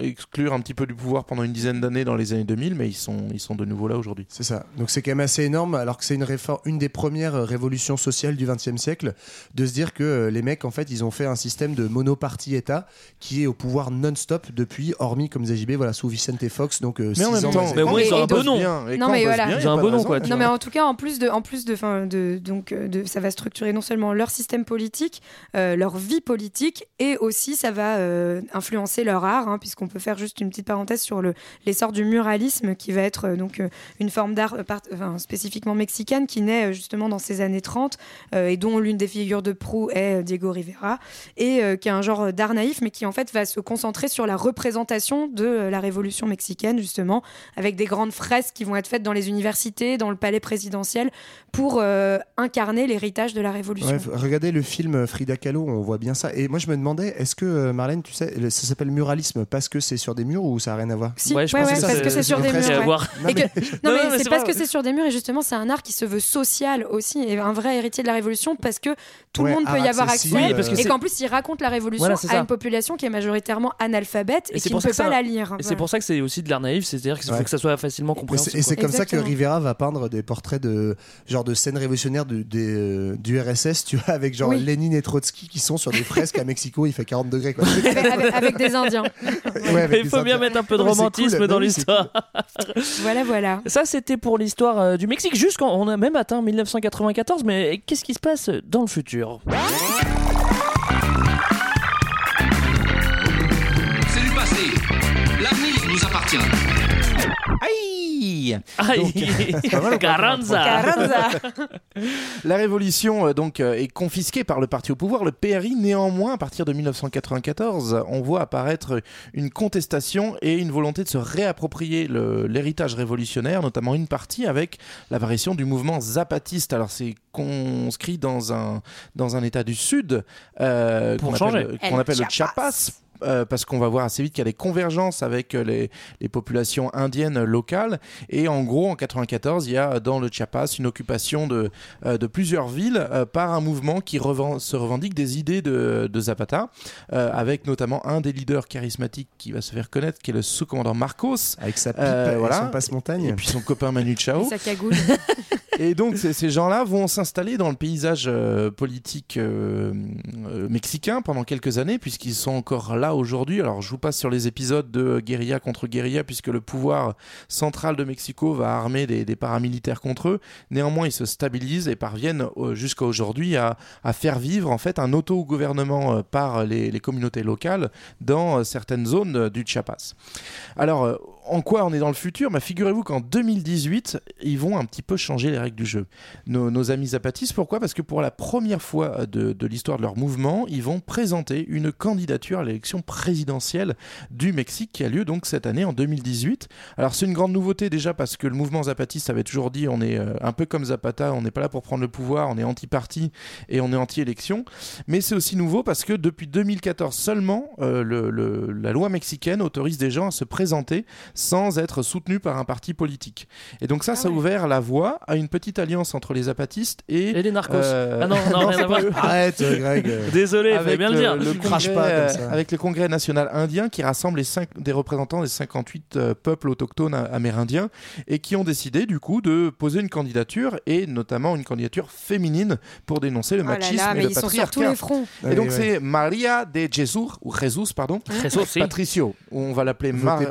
[SPEAKER 9] exclure un petit peu du pouvoir pendant une dizaine d'années dans les années 2000, mais ils sont, ils sont de nouveau là aujourd'hui.
[SPEAKER 4] C'est ça. Donc c'est quand même assez énorme, alors que c'est une réforme, une des premières euh, révolutions sociales du XXe siècle, de se dire que euh, les mecs, en fait, ils ont fait un système de monopartie-État qui est au pouvoir non-stop depuis, hormis comme ZJB, voilà, sous Vicente Fox. Donc, euh,
[SPEAKER 9] Mais en même
[SPEAKER 4] ans,
[SPEAKER 9] temps,
[SPEAKER 7] mais moins, ils ont
[SPEAKER 8] Et
[SPEAKER 7] un beau
[SPEAKER 8] donc-
[SPEAKER 7] nom.
[SPEAKER 8] Non, mais voilà.
[SPEAKER 7] Ils ont un beau nom, quoi, tu
[SPEAKER 8] Non
[SPEAKER 7] vois.
[SPEAKER 8] mais en tout cas en plus de en plus de, fin, de donc de ça va structurer non seulement leur système politique, euh, leur vie politique et aussi ça va euh, influencer leur art hein, puisqu'on peut faire juste une petite petite parenthèse sur le l'essor du muralisme, qui va être euh, donc euh, une forme d'art euh, spécifiquement mexicaine, qui naît justement dans ces années 30 euh, et dont l'une des figures de proue est Diego Rivera, et qui est un genre d'art naïf, mais qui en fait va se concentrer sur la représentation de la révolution mexicaine, justement, avec des grandes fresques qui vont être faites dans les universités, dans le palais présidentiel, pour incarner l'héritage de la révolution.
[SPEAKER 4] Regardez le film Frida Kahlo, on voit bien ça. Et moi, je me demandais, est-ce que Marlène, tu sais, ça s'appelle muralisme parce que c'est sur des murs ou ça n'a rien à voir
[SPEAKER 8] Si, ouais, ouais, parce que c'est sur des murs.
[SPEAKER 4] Non,
[SPEAKER 8] Et que-
[SPEAKER 4] mais-
[SPEAKER 8] non, mais
[SPEAKER 7] mais
[SPEAKER 8] c'est parce que c'est sur des murs et justement c'est un art qui se veut social aussi et un vrai héritier de la révolution parce que tout
[SPEAKER 4] Ouais,
[SPEAKER 8] le monde peut
[SPEAKER 4] art
[SPEAKER 8] y avoir accès
[SPEAKER 4] Oui, parce que
[SPEAKER 8] et qu'en plus il raconte la révolution
[SPEAKER 7] Voilà, c'est
[SPEAKER 8] à une population qui est majoritairement analphabète et, qui ne
[SPEAKER 7] pour ça
[SPEAKER 8] peut
[SPEAKER 7] que
[SPEAKER 8] pas la lire.
[SPEAKER 7] Et c'est pour ça que c'est aussi de l'art naïf, c'est-à-dire qu'il faut que ça soit facilement compréhensible.
[SPEAKER 4] Et c'est comme ça que. Rivera va peindre des portraits de genre de scènes révolutionnaires du, euh, du RSS, tu vois, avec genre. Lénine et Trotsky qui sont sur des fresques à Mexico, il fait 40 degrés quoi.
[SPEAKER 8] avec, des Indiens.
[SPEAKER 4] Ouais, avec des
[SPEAKER 7] faut bien mettre un peu de romantisme
[SPEAKER 4] cool.
[SPEAKER 7] dans l'histoire.
[SPEAKER 8] voilà, voilà.
[SPEAKER 7] Ça, c'était pour l'histoire euh, du Mexique. Jusqu'en, on a même atteint 1994. Mais qu'est-ce qui se passe dans le futur?
[SPEAKER 14] C'est du passé. L'avenir nous appartient.
[SPEAKER 9] Aïe
[SPEAKER 7] Aïe Carranza
[SPEAKER 8] Carranza.
[SPEAKER 9] La révolution euh, donc euh, est confisquée par le parti au pouvoir, le PRI. Néanmoins, à partir de 1994, on voit apparaître une contestation et une volonté de se réapproprier l'héritage révolutionnaire, notamment une partie avec l'apparition du mouvement zapatiste. Alors c'est conscrit dans un dans un État du Sud euh, qu'on appelle, appelle le
[SPEAKER 8] Chiapas.
[SPEAKER 9] Euh, parce qu'on va voir assez vite qu'il y a des convergences avec euh, les, les populations indiennes locales. Et en gros, en 94, il y a dans le Chiapas une occupation de, euh, de plusieurs villes euh, par un mouvement qui se revendique des idées de, de Zapata, euh, avec notamment un des leaders charismatiques qui va se faire connaître, qui est le sous-commandant Marcos.
[SPEAKER 4] Avec sa pipe
[SPEAKER 9] Euh,
[SPEAKER 4] et
[SPEAKER 9] voilà.
[SPEAKER 4] son passe-montagne.
[SPEAKER 9] Et puis son copain Manu Chao.
[SPEAKER 8] Et sa cagoule.
[SPEAKER 9] Et donc ces, gens-là vont s'installer dans le paysage euh, politique euh, euh, mexicain pendant quelques années, puisqu'ils sont encore là aujourd'hui. Alors je vous passe sur les épisodes de guérilla contre guérilla, puisque le pouvoir central de Mexico va armer des, paramilitaires contre eux. Néanmoins, ils se stabilisent et parviennent jusqu'à aujourd'hui à, faire vivre en fait un auto-gouvernement par les, les communautés locales dans certaines zones du Chiapas. Alors, en quoi on est dans le futur bah, Figurez-vous qu'en 2018, ils vont un petit peu changer les règles du jeu. Nos, amis zapatistes, pourquoi? Parce que pour la première fois de, de l'histoire de leur mouvement, ils vont présenter une candidature à l'élection présidentielle du Mexique qui a lieu donc cette année en 2018. Alors c'est une grande nouveauté déjà parce que le mouvement zapatiste avait toujours dit on est euh, un peu comme Zapata, on n'est pas là pour prendre le pouvoir, on est anti-parti et on est anti-élection. Mais c'est aussi nouveau parce que depuis 2014 seulement, euh, la loi mexicaine autorise des gens à se présenter sans être soutenus par un parti politique. Et donc ça, ça a ouvert la voie à une petite alliance entre les zapatistes et,
[SPEAKER 7] Et les narcos.
[SPEAKER 9] euh,
[SPEAKER 7] Ah non, non, rien
[SPEAKER 9] c'est
[SPEAKER 7] à voir.
[SPEAKER 4] Arrête, euh, Greg.
[SPEAKER 7] Désolé, il fallait
[SPEAKER 9] Avec
[SPEAKER 7] bien le, dire.
[SPEAKER 9] le
[SPEAKER 4] Crache
[SPEAKER 9] congrès,
[SPEAKER 4] pas comme ça.
[SPEAKER 9] avec le Congrès national indien qui rassemble les cinq, des représentants des 58 euh, peuples autochtones a- amérindiens et qui ont décidé du coup de poser une candidature et notamment une candidature féminine pour dénoncer le
[SPEAKER 8] Oh là
[SPEAKER 9] machisme
[SPEAKER 8] là,
[SPEAKER 9] et
[SPEAKER 8] mais
[SPEAKER 9] le
[SPEAKER 8] ils sont sur
[SPEAKER 9] patriarcat.
[SPEAKER 8] tous les fronts.
[SPEAKER 9] Et donc
[SPEAKER 4] Ouais,
[SPEAKER 9] c'est Maria de Jesus ou Jesus pardon
[SPEAKER 7] Jesus.
[SPEAKER 9] Patricio on va l'appeler Mar euh,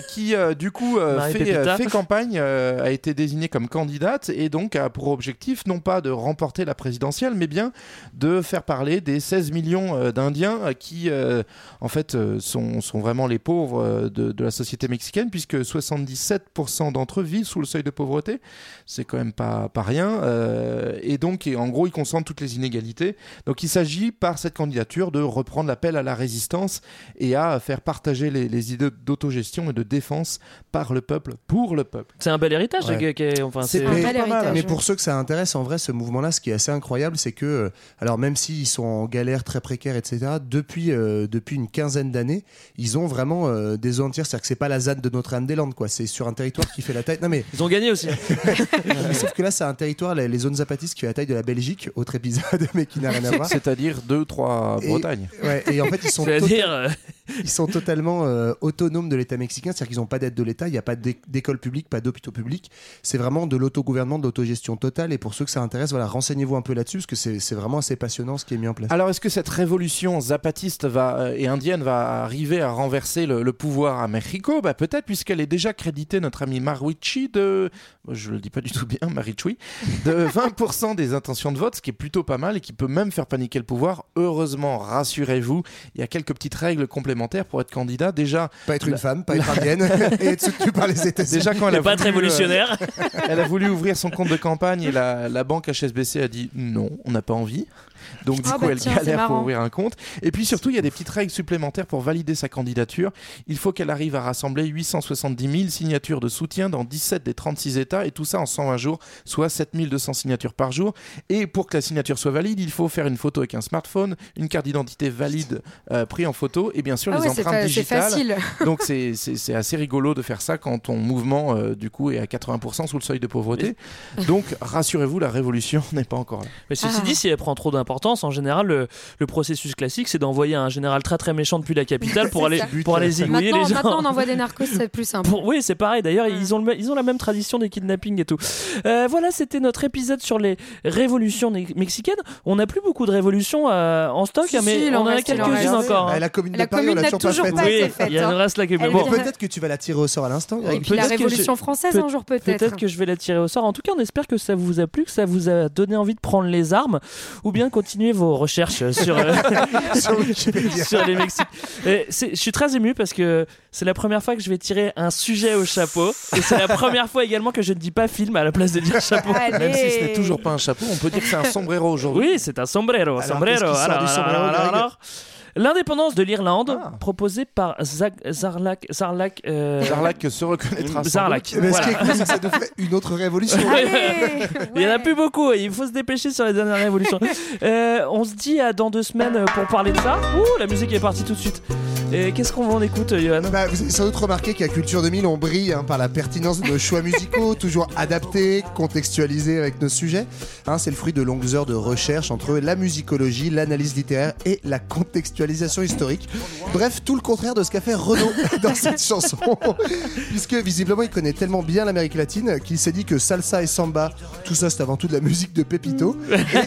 [SPEAKER 9] qui euh, du coup euh, fait, euh, campagne euh, a été désignée comme candidate et donc a pour objectif non pas de remporter la présidentielle mais bien de faire parler des 16 millions euh, d'Indiens euh, qui euh, en fait euh, sont, sont vraiment les pauvres euh, de, de la société mexicaine puisque 77% d'entre eux vivent sous le seuil de pauvreté. C'est quand même pas, pas rien euh, et donc et en gros ils concentrent toutes les inégalités. Donc il s'agit par cette candidature de reprendre l'appel à la résistance et à faire partager les, les idées d'autogestion et de défense par le peuple pour le peuple
[SPEAKER 7] C'est un bel héritage.
[SPEAKER 4] Ouais.
[SPEAKER 7] enfin,
[SPEAKER 9] C'est
[SPEAKER 8] un
[SPEAKER 4] Mais,
[SPEAKER 8] bel héritage,
[SPEAKER 4] mais pour ceux que ça intéresse, en vrai, ce mouvement-là, ce qui est assez incroyable, c'est que, euh, alors même s'ils sont en galère très précaire, etc., depuis, euh, depuis une quinzaine d'années, ils ont vraiment euh, des zones entières. C'est-à-dire que c'est pas la ZAD de Notre-Dame-des-Landes, quoi. C'est sur un territoire qui fait la taille. Non, mais
[SPEAKER 7] Ils ont gagné aussi.
[SPEAKER 4] sauf que là, c'est un territoire, les, les zones zapatistes, qui fait la taille de la Belgique, autre épisode, mais qui n'a rien à voir.
[SPEAKER 9] c'est-à-dire deux trois
[SPEAKER 4] Et-
[SPEAKER 9] Bretagnes
[SPEAKER 4] Ouais, et en fait, ils sont,
[SPEAKER 7] C'est-à-dire,
[SPEAKER 4] ils sont totalement euh, autonomes de l'État mexicain, c'est-à-dire qu'ils n'ont pas d'aide de l'État, il n'y a pas d'é- d'école publique, pas d'hôpitaux publics. C'est vraiment de l'autogouvernement, de l'autogestion totale. Et pour ceux que ça intéresse, voilà, renseignez-vous un peu là-dessus, parce que c'est vraiment assez passionnant ce qui est mis en place.
[SPEAKER 9] Alors, est-ce que cette révolution zapatiste va, euh, et indienne va arriver à renverser le, pouvoir à Mexico? Bah, Peut-être, puisqu'elle est déjà créditée, notre ami Maruichi, de. Je le dis pas du tout bien, Marichui, de 20% des intentions de vote, ce qui est plutôt pas mal et qui peut même faire paniquer le pouvoir. Heureusement, rassurez-vous, il y a quelques petites règles complémentaires supplémentaires pour être candidat. Déjà,
[SPEAKER 4] Pas être une
[SPEAKER 9] la-
[SPEAKER 4] femme, pas être indienne et être soutenu par les États-Unis.
[SPEAKER 9] Déjà quand elle a
[SPEAKER 7] pas être
[SPEAKER 9] voulu, euh,
[SPEAKER 7] révolutionnaire.
[SPEAKER 9] elle a voulu ouvrir son compte de campagne et la, la banque HSBC a dit non, on n'a pas envie. Donc du
[SPEAKER 8] Ah
[SPEAKER 9] coup,
[SPEAKER 8] bah
[SPEAKER 9] elle
[SPEAKER 8] tiens,
[SPEAKER 9] galère pour ouvrir un compte. Et puis surtout, il y a des petites règles supplémentaires pour valider sa candidature. Il faut qu'elle arrive à rassembler 870 000 signatures de soutien dans 17 des 36 États et tout ça en 120 jours, soit 7200 signatures par jour. Et pour que la signature soit valide, il faut faire une photo avec un smartphone, une carte d'identité valide euh, prise en photo et bien sûr
[SPEAKER 8] Ah
[SPEAKER 9] les
[SPEAKER 8] ouais, c'est
[SPEAKER 9] empreintes digitales.
[SPEAKER 8] facile.
[SPEAKER 9] Donc c'est- c'est c'est assez rigolo de faire ça quand ton mouvement euh, du coup est à 80% sous le seuil de pauvreté. Donc rassurez-vous, la révolution n'est pas encore là.
[SPEAKER 7] Mais ceci
[SPEAKER 8] Ah.
[SPEAKER 7] dit, si elle prend trop d'importance, en général, le, le processus classique, c'est d'envoyer un général très très méchant depuis la capitale pour aller
[SPEAKER 8] ça.
[SPEAKER 7] pour aller zigouiller les gens.
[SPEAKER 8] maintenant, on envoie des narcos, c'est plus simple.
[SPEAKER 7] Pour- oui, c'est pareil. D'ailleurs, ils, ont le, ils ont la même tradition des kidnappings et tout. Euh, voilà, c'était notre épisode sur les révolutions mexicaines. On n'a plus beaucoup de révolutions euh, en stock,
[SPEAKER 8] Si,
[SPEAKER 7] mais
[SPEAKER 8] si,
[SPEAKER 7] on en a quelques-unes encore. hein.
[SPEAKER 4] Ah, la commune
[SPEAKER 8] La
[SPEAKER 4] de Paris, on
[SPEAKER 8] commune
[SPEAKER 4] l'a
[SPEAKER 8] n'a
[SPEAKER 4] toujours pas faite.
[SPEAKER 8] pas
[SPEAKER 7] Oui,
[SPEAKER 8] été faite.
[SPEAKER 7] il y en
[SPEAKER 8] hein.
[SPEAKER 7] reste Bon,
[SPEAKER 8] vient-
[SPEAKER 4] Peut-être que tu vas la tirer au sort à l'instant.
[SPEAKER 8] La
[SPEAKER 7] Peut-être que
[SPEAKER 8] Révolution
[SPEAKER 7] je-
[SPEAKER 8] française un jour peut-être.
[SPEAKER 7] Peut-être que je vais la tirer au sort. En tout cas, on espère que ça vous a plu, que ça vous a donné envie de prendre les armes, ou bien continuer vos recherches sur, euh,
[SPEAKER 4] Sur
[SPEAKER 7] les c'est- Je suis très ému parce que c'est la première fois que je vais tirer un sujet au chapeau, et c'est la première fois également que je ne dis pas film à la place de dire chapeau.
[SPEAKER 8] Allez.
[SPEAKER 9] Même si ce n'est toujours pas un chapeau, on peut dire que c'est un sombrero aujourd'hui.
[SPEAKER 7] Oui, c'est un sombrero.
[SPEAKER 4] Alors,
[SPEAKER 7] sombrero. Alors, alors. L'indépendance de l'Irlande,
[SPEAKER 4] Ah.
[SPEAKER 7] proposée par Zag- Zarlak. Zarlak. euh,
[SPEAKER 9] se reconnaîtra. sans
[SPEAKER 7] Zarlak.
[SPEAKER 4] Mais ce qui est
[SPEAKER 7] Voilà.
[SPEAKER 4] cool, c'est que ça nous fait une autre révolution.
[SPEAKER 8] Allez
[SPEAKER 7] Il y en a plus beaucoup, il faut se dépêcher sur les dernières révolutions. Euh, on se dit à dans deux semaines pour parler de ça. Ouh, la musique est partie tout de suite. Et qu'est-ce qu'on en écoute, Johan?
[SPEAKER 4] Bah, vous avez sans doute remarqué qu'à Culture 2000, on brille hein, par la pertinence de nos choix musicaux, toujours adaptés, contextualisés avec nos sujets. Hein, c'est le fruit de longues heures de recherche entre la musicologie, l'analyse littéraire et la historique. Bref, tout le contraire de ce qu'a fait Renaud dans cette chanson. Puisque visiblement, il connaît tellement bien l'Amérique latine qu'il s'est dit que salsa et samba, tout ça c'est avant tout de la musique de Pepito,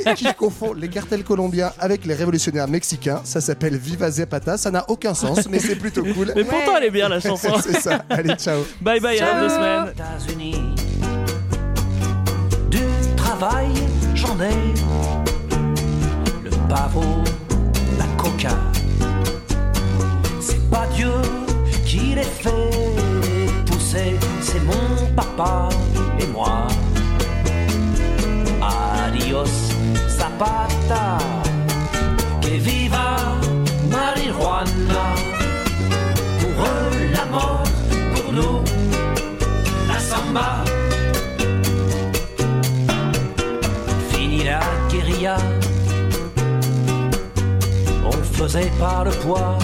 [SPEAKER 4] et qu'il confond les cartels colombiens avec les révolutionnaires mexicains. Ça s'appelle Viva Zapata. Ça n'a aucun sens, mais c'est plutôt cool.
[SPEAKER 7] Mais pourtant, elle est bien la chanson.
[SPEAKER 4] c'est ça. Allez, ciao.
[SPEAKER 7] Bye bye, à dans deux semaines.
[SPEAKER 15] États-Unis. Du travail, j'en ai. Le pavot, papa et moi. Adios, Zapata. Que viva marijuana. Pour eux, la mort, pour nous, la samba. Fini la guérilla. On faisait pas le poids.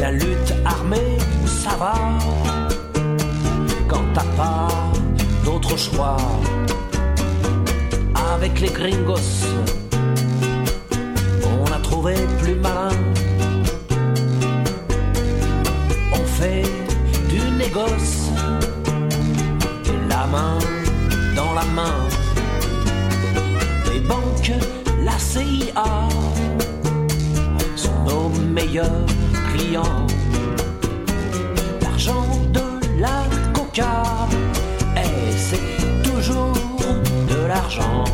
[SPEAKER 15] La lutte armée, ça va. Avec les gringos, on a trouvé plus malin. On fait du négoce, la main dans la main. Les banques, la CIA sont nos meilleurs clients. L'argent.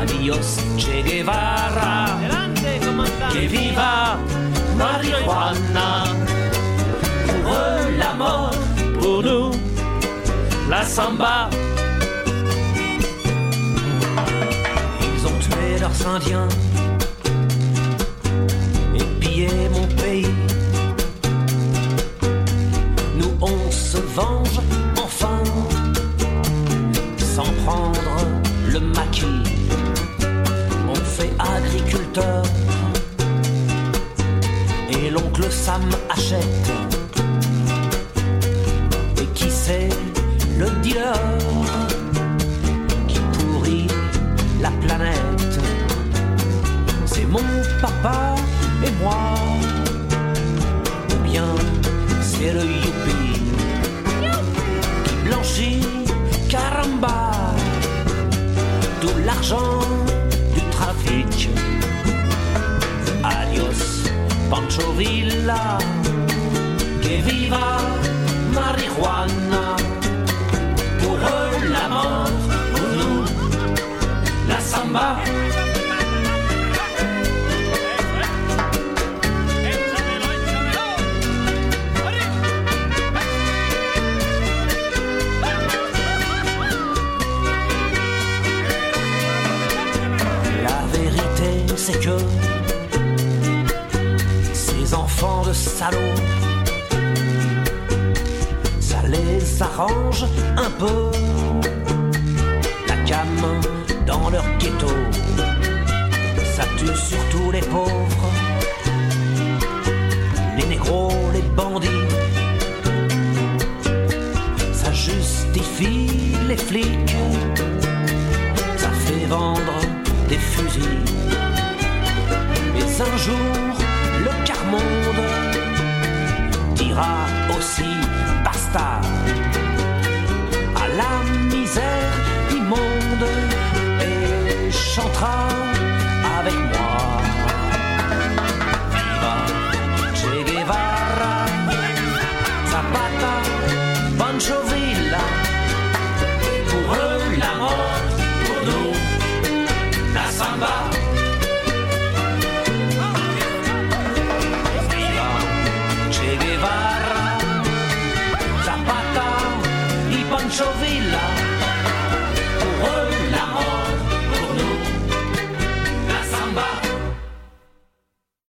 [SPEAKER 15] Adios Che Guevara, que viva marijuana. Pour eux, la mort,
[SPEAKER 7] Pour nous, la samba.
[SPEAKER 15] ils ont tué leurs Indiens et pillé mon pays. On fait agriculteur et l'oncle Sam achète.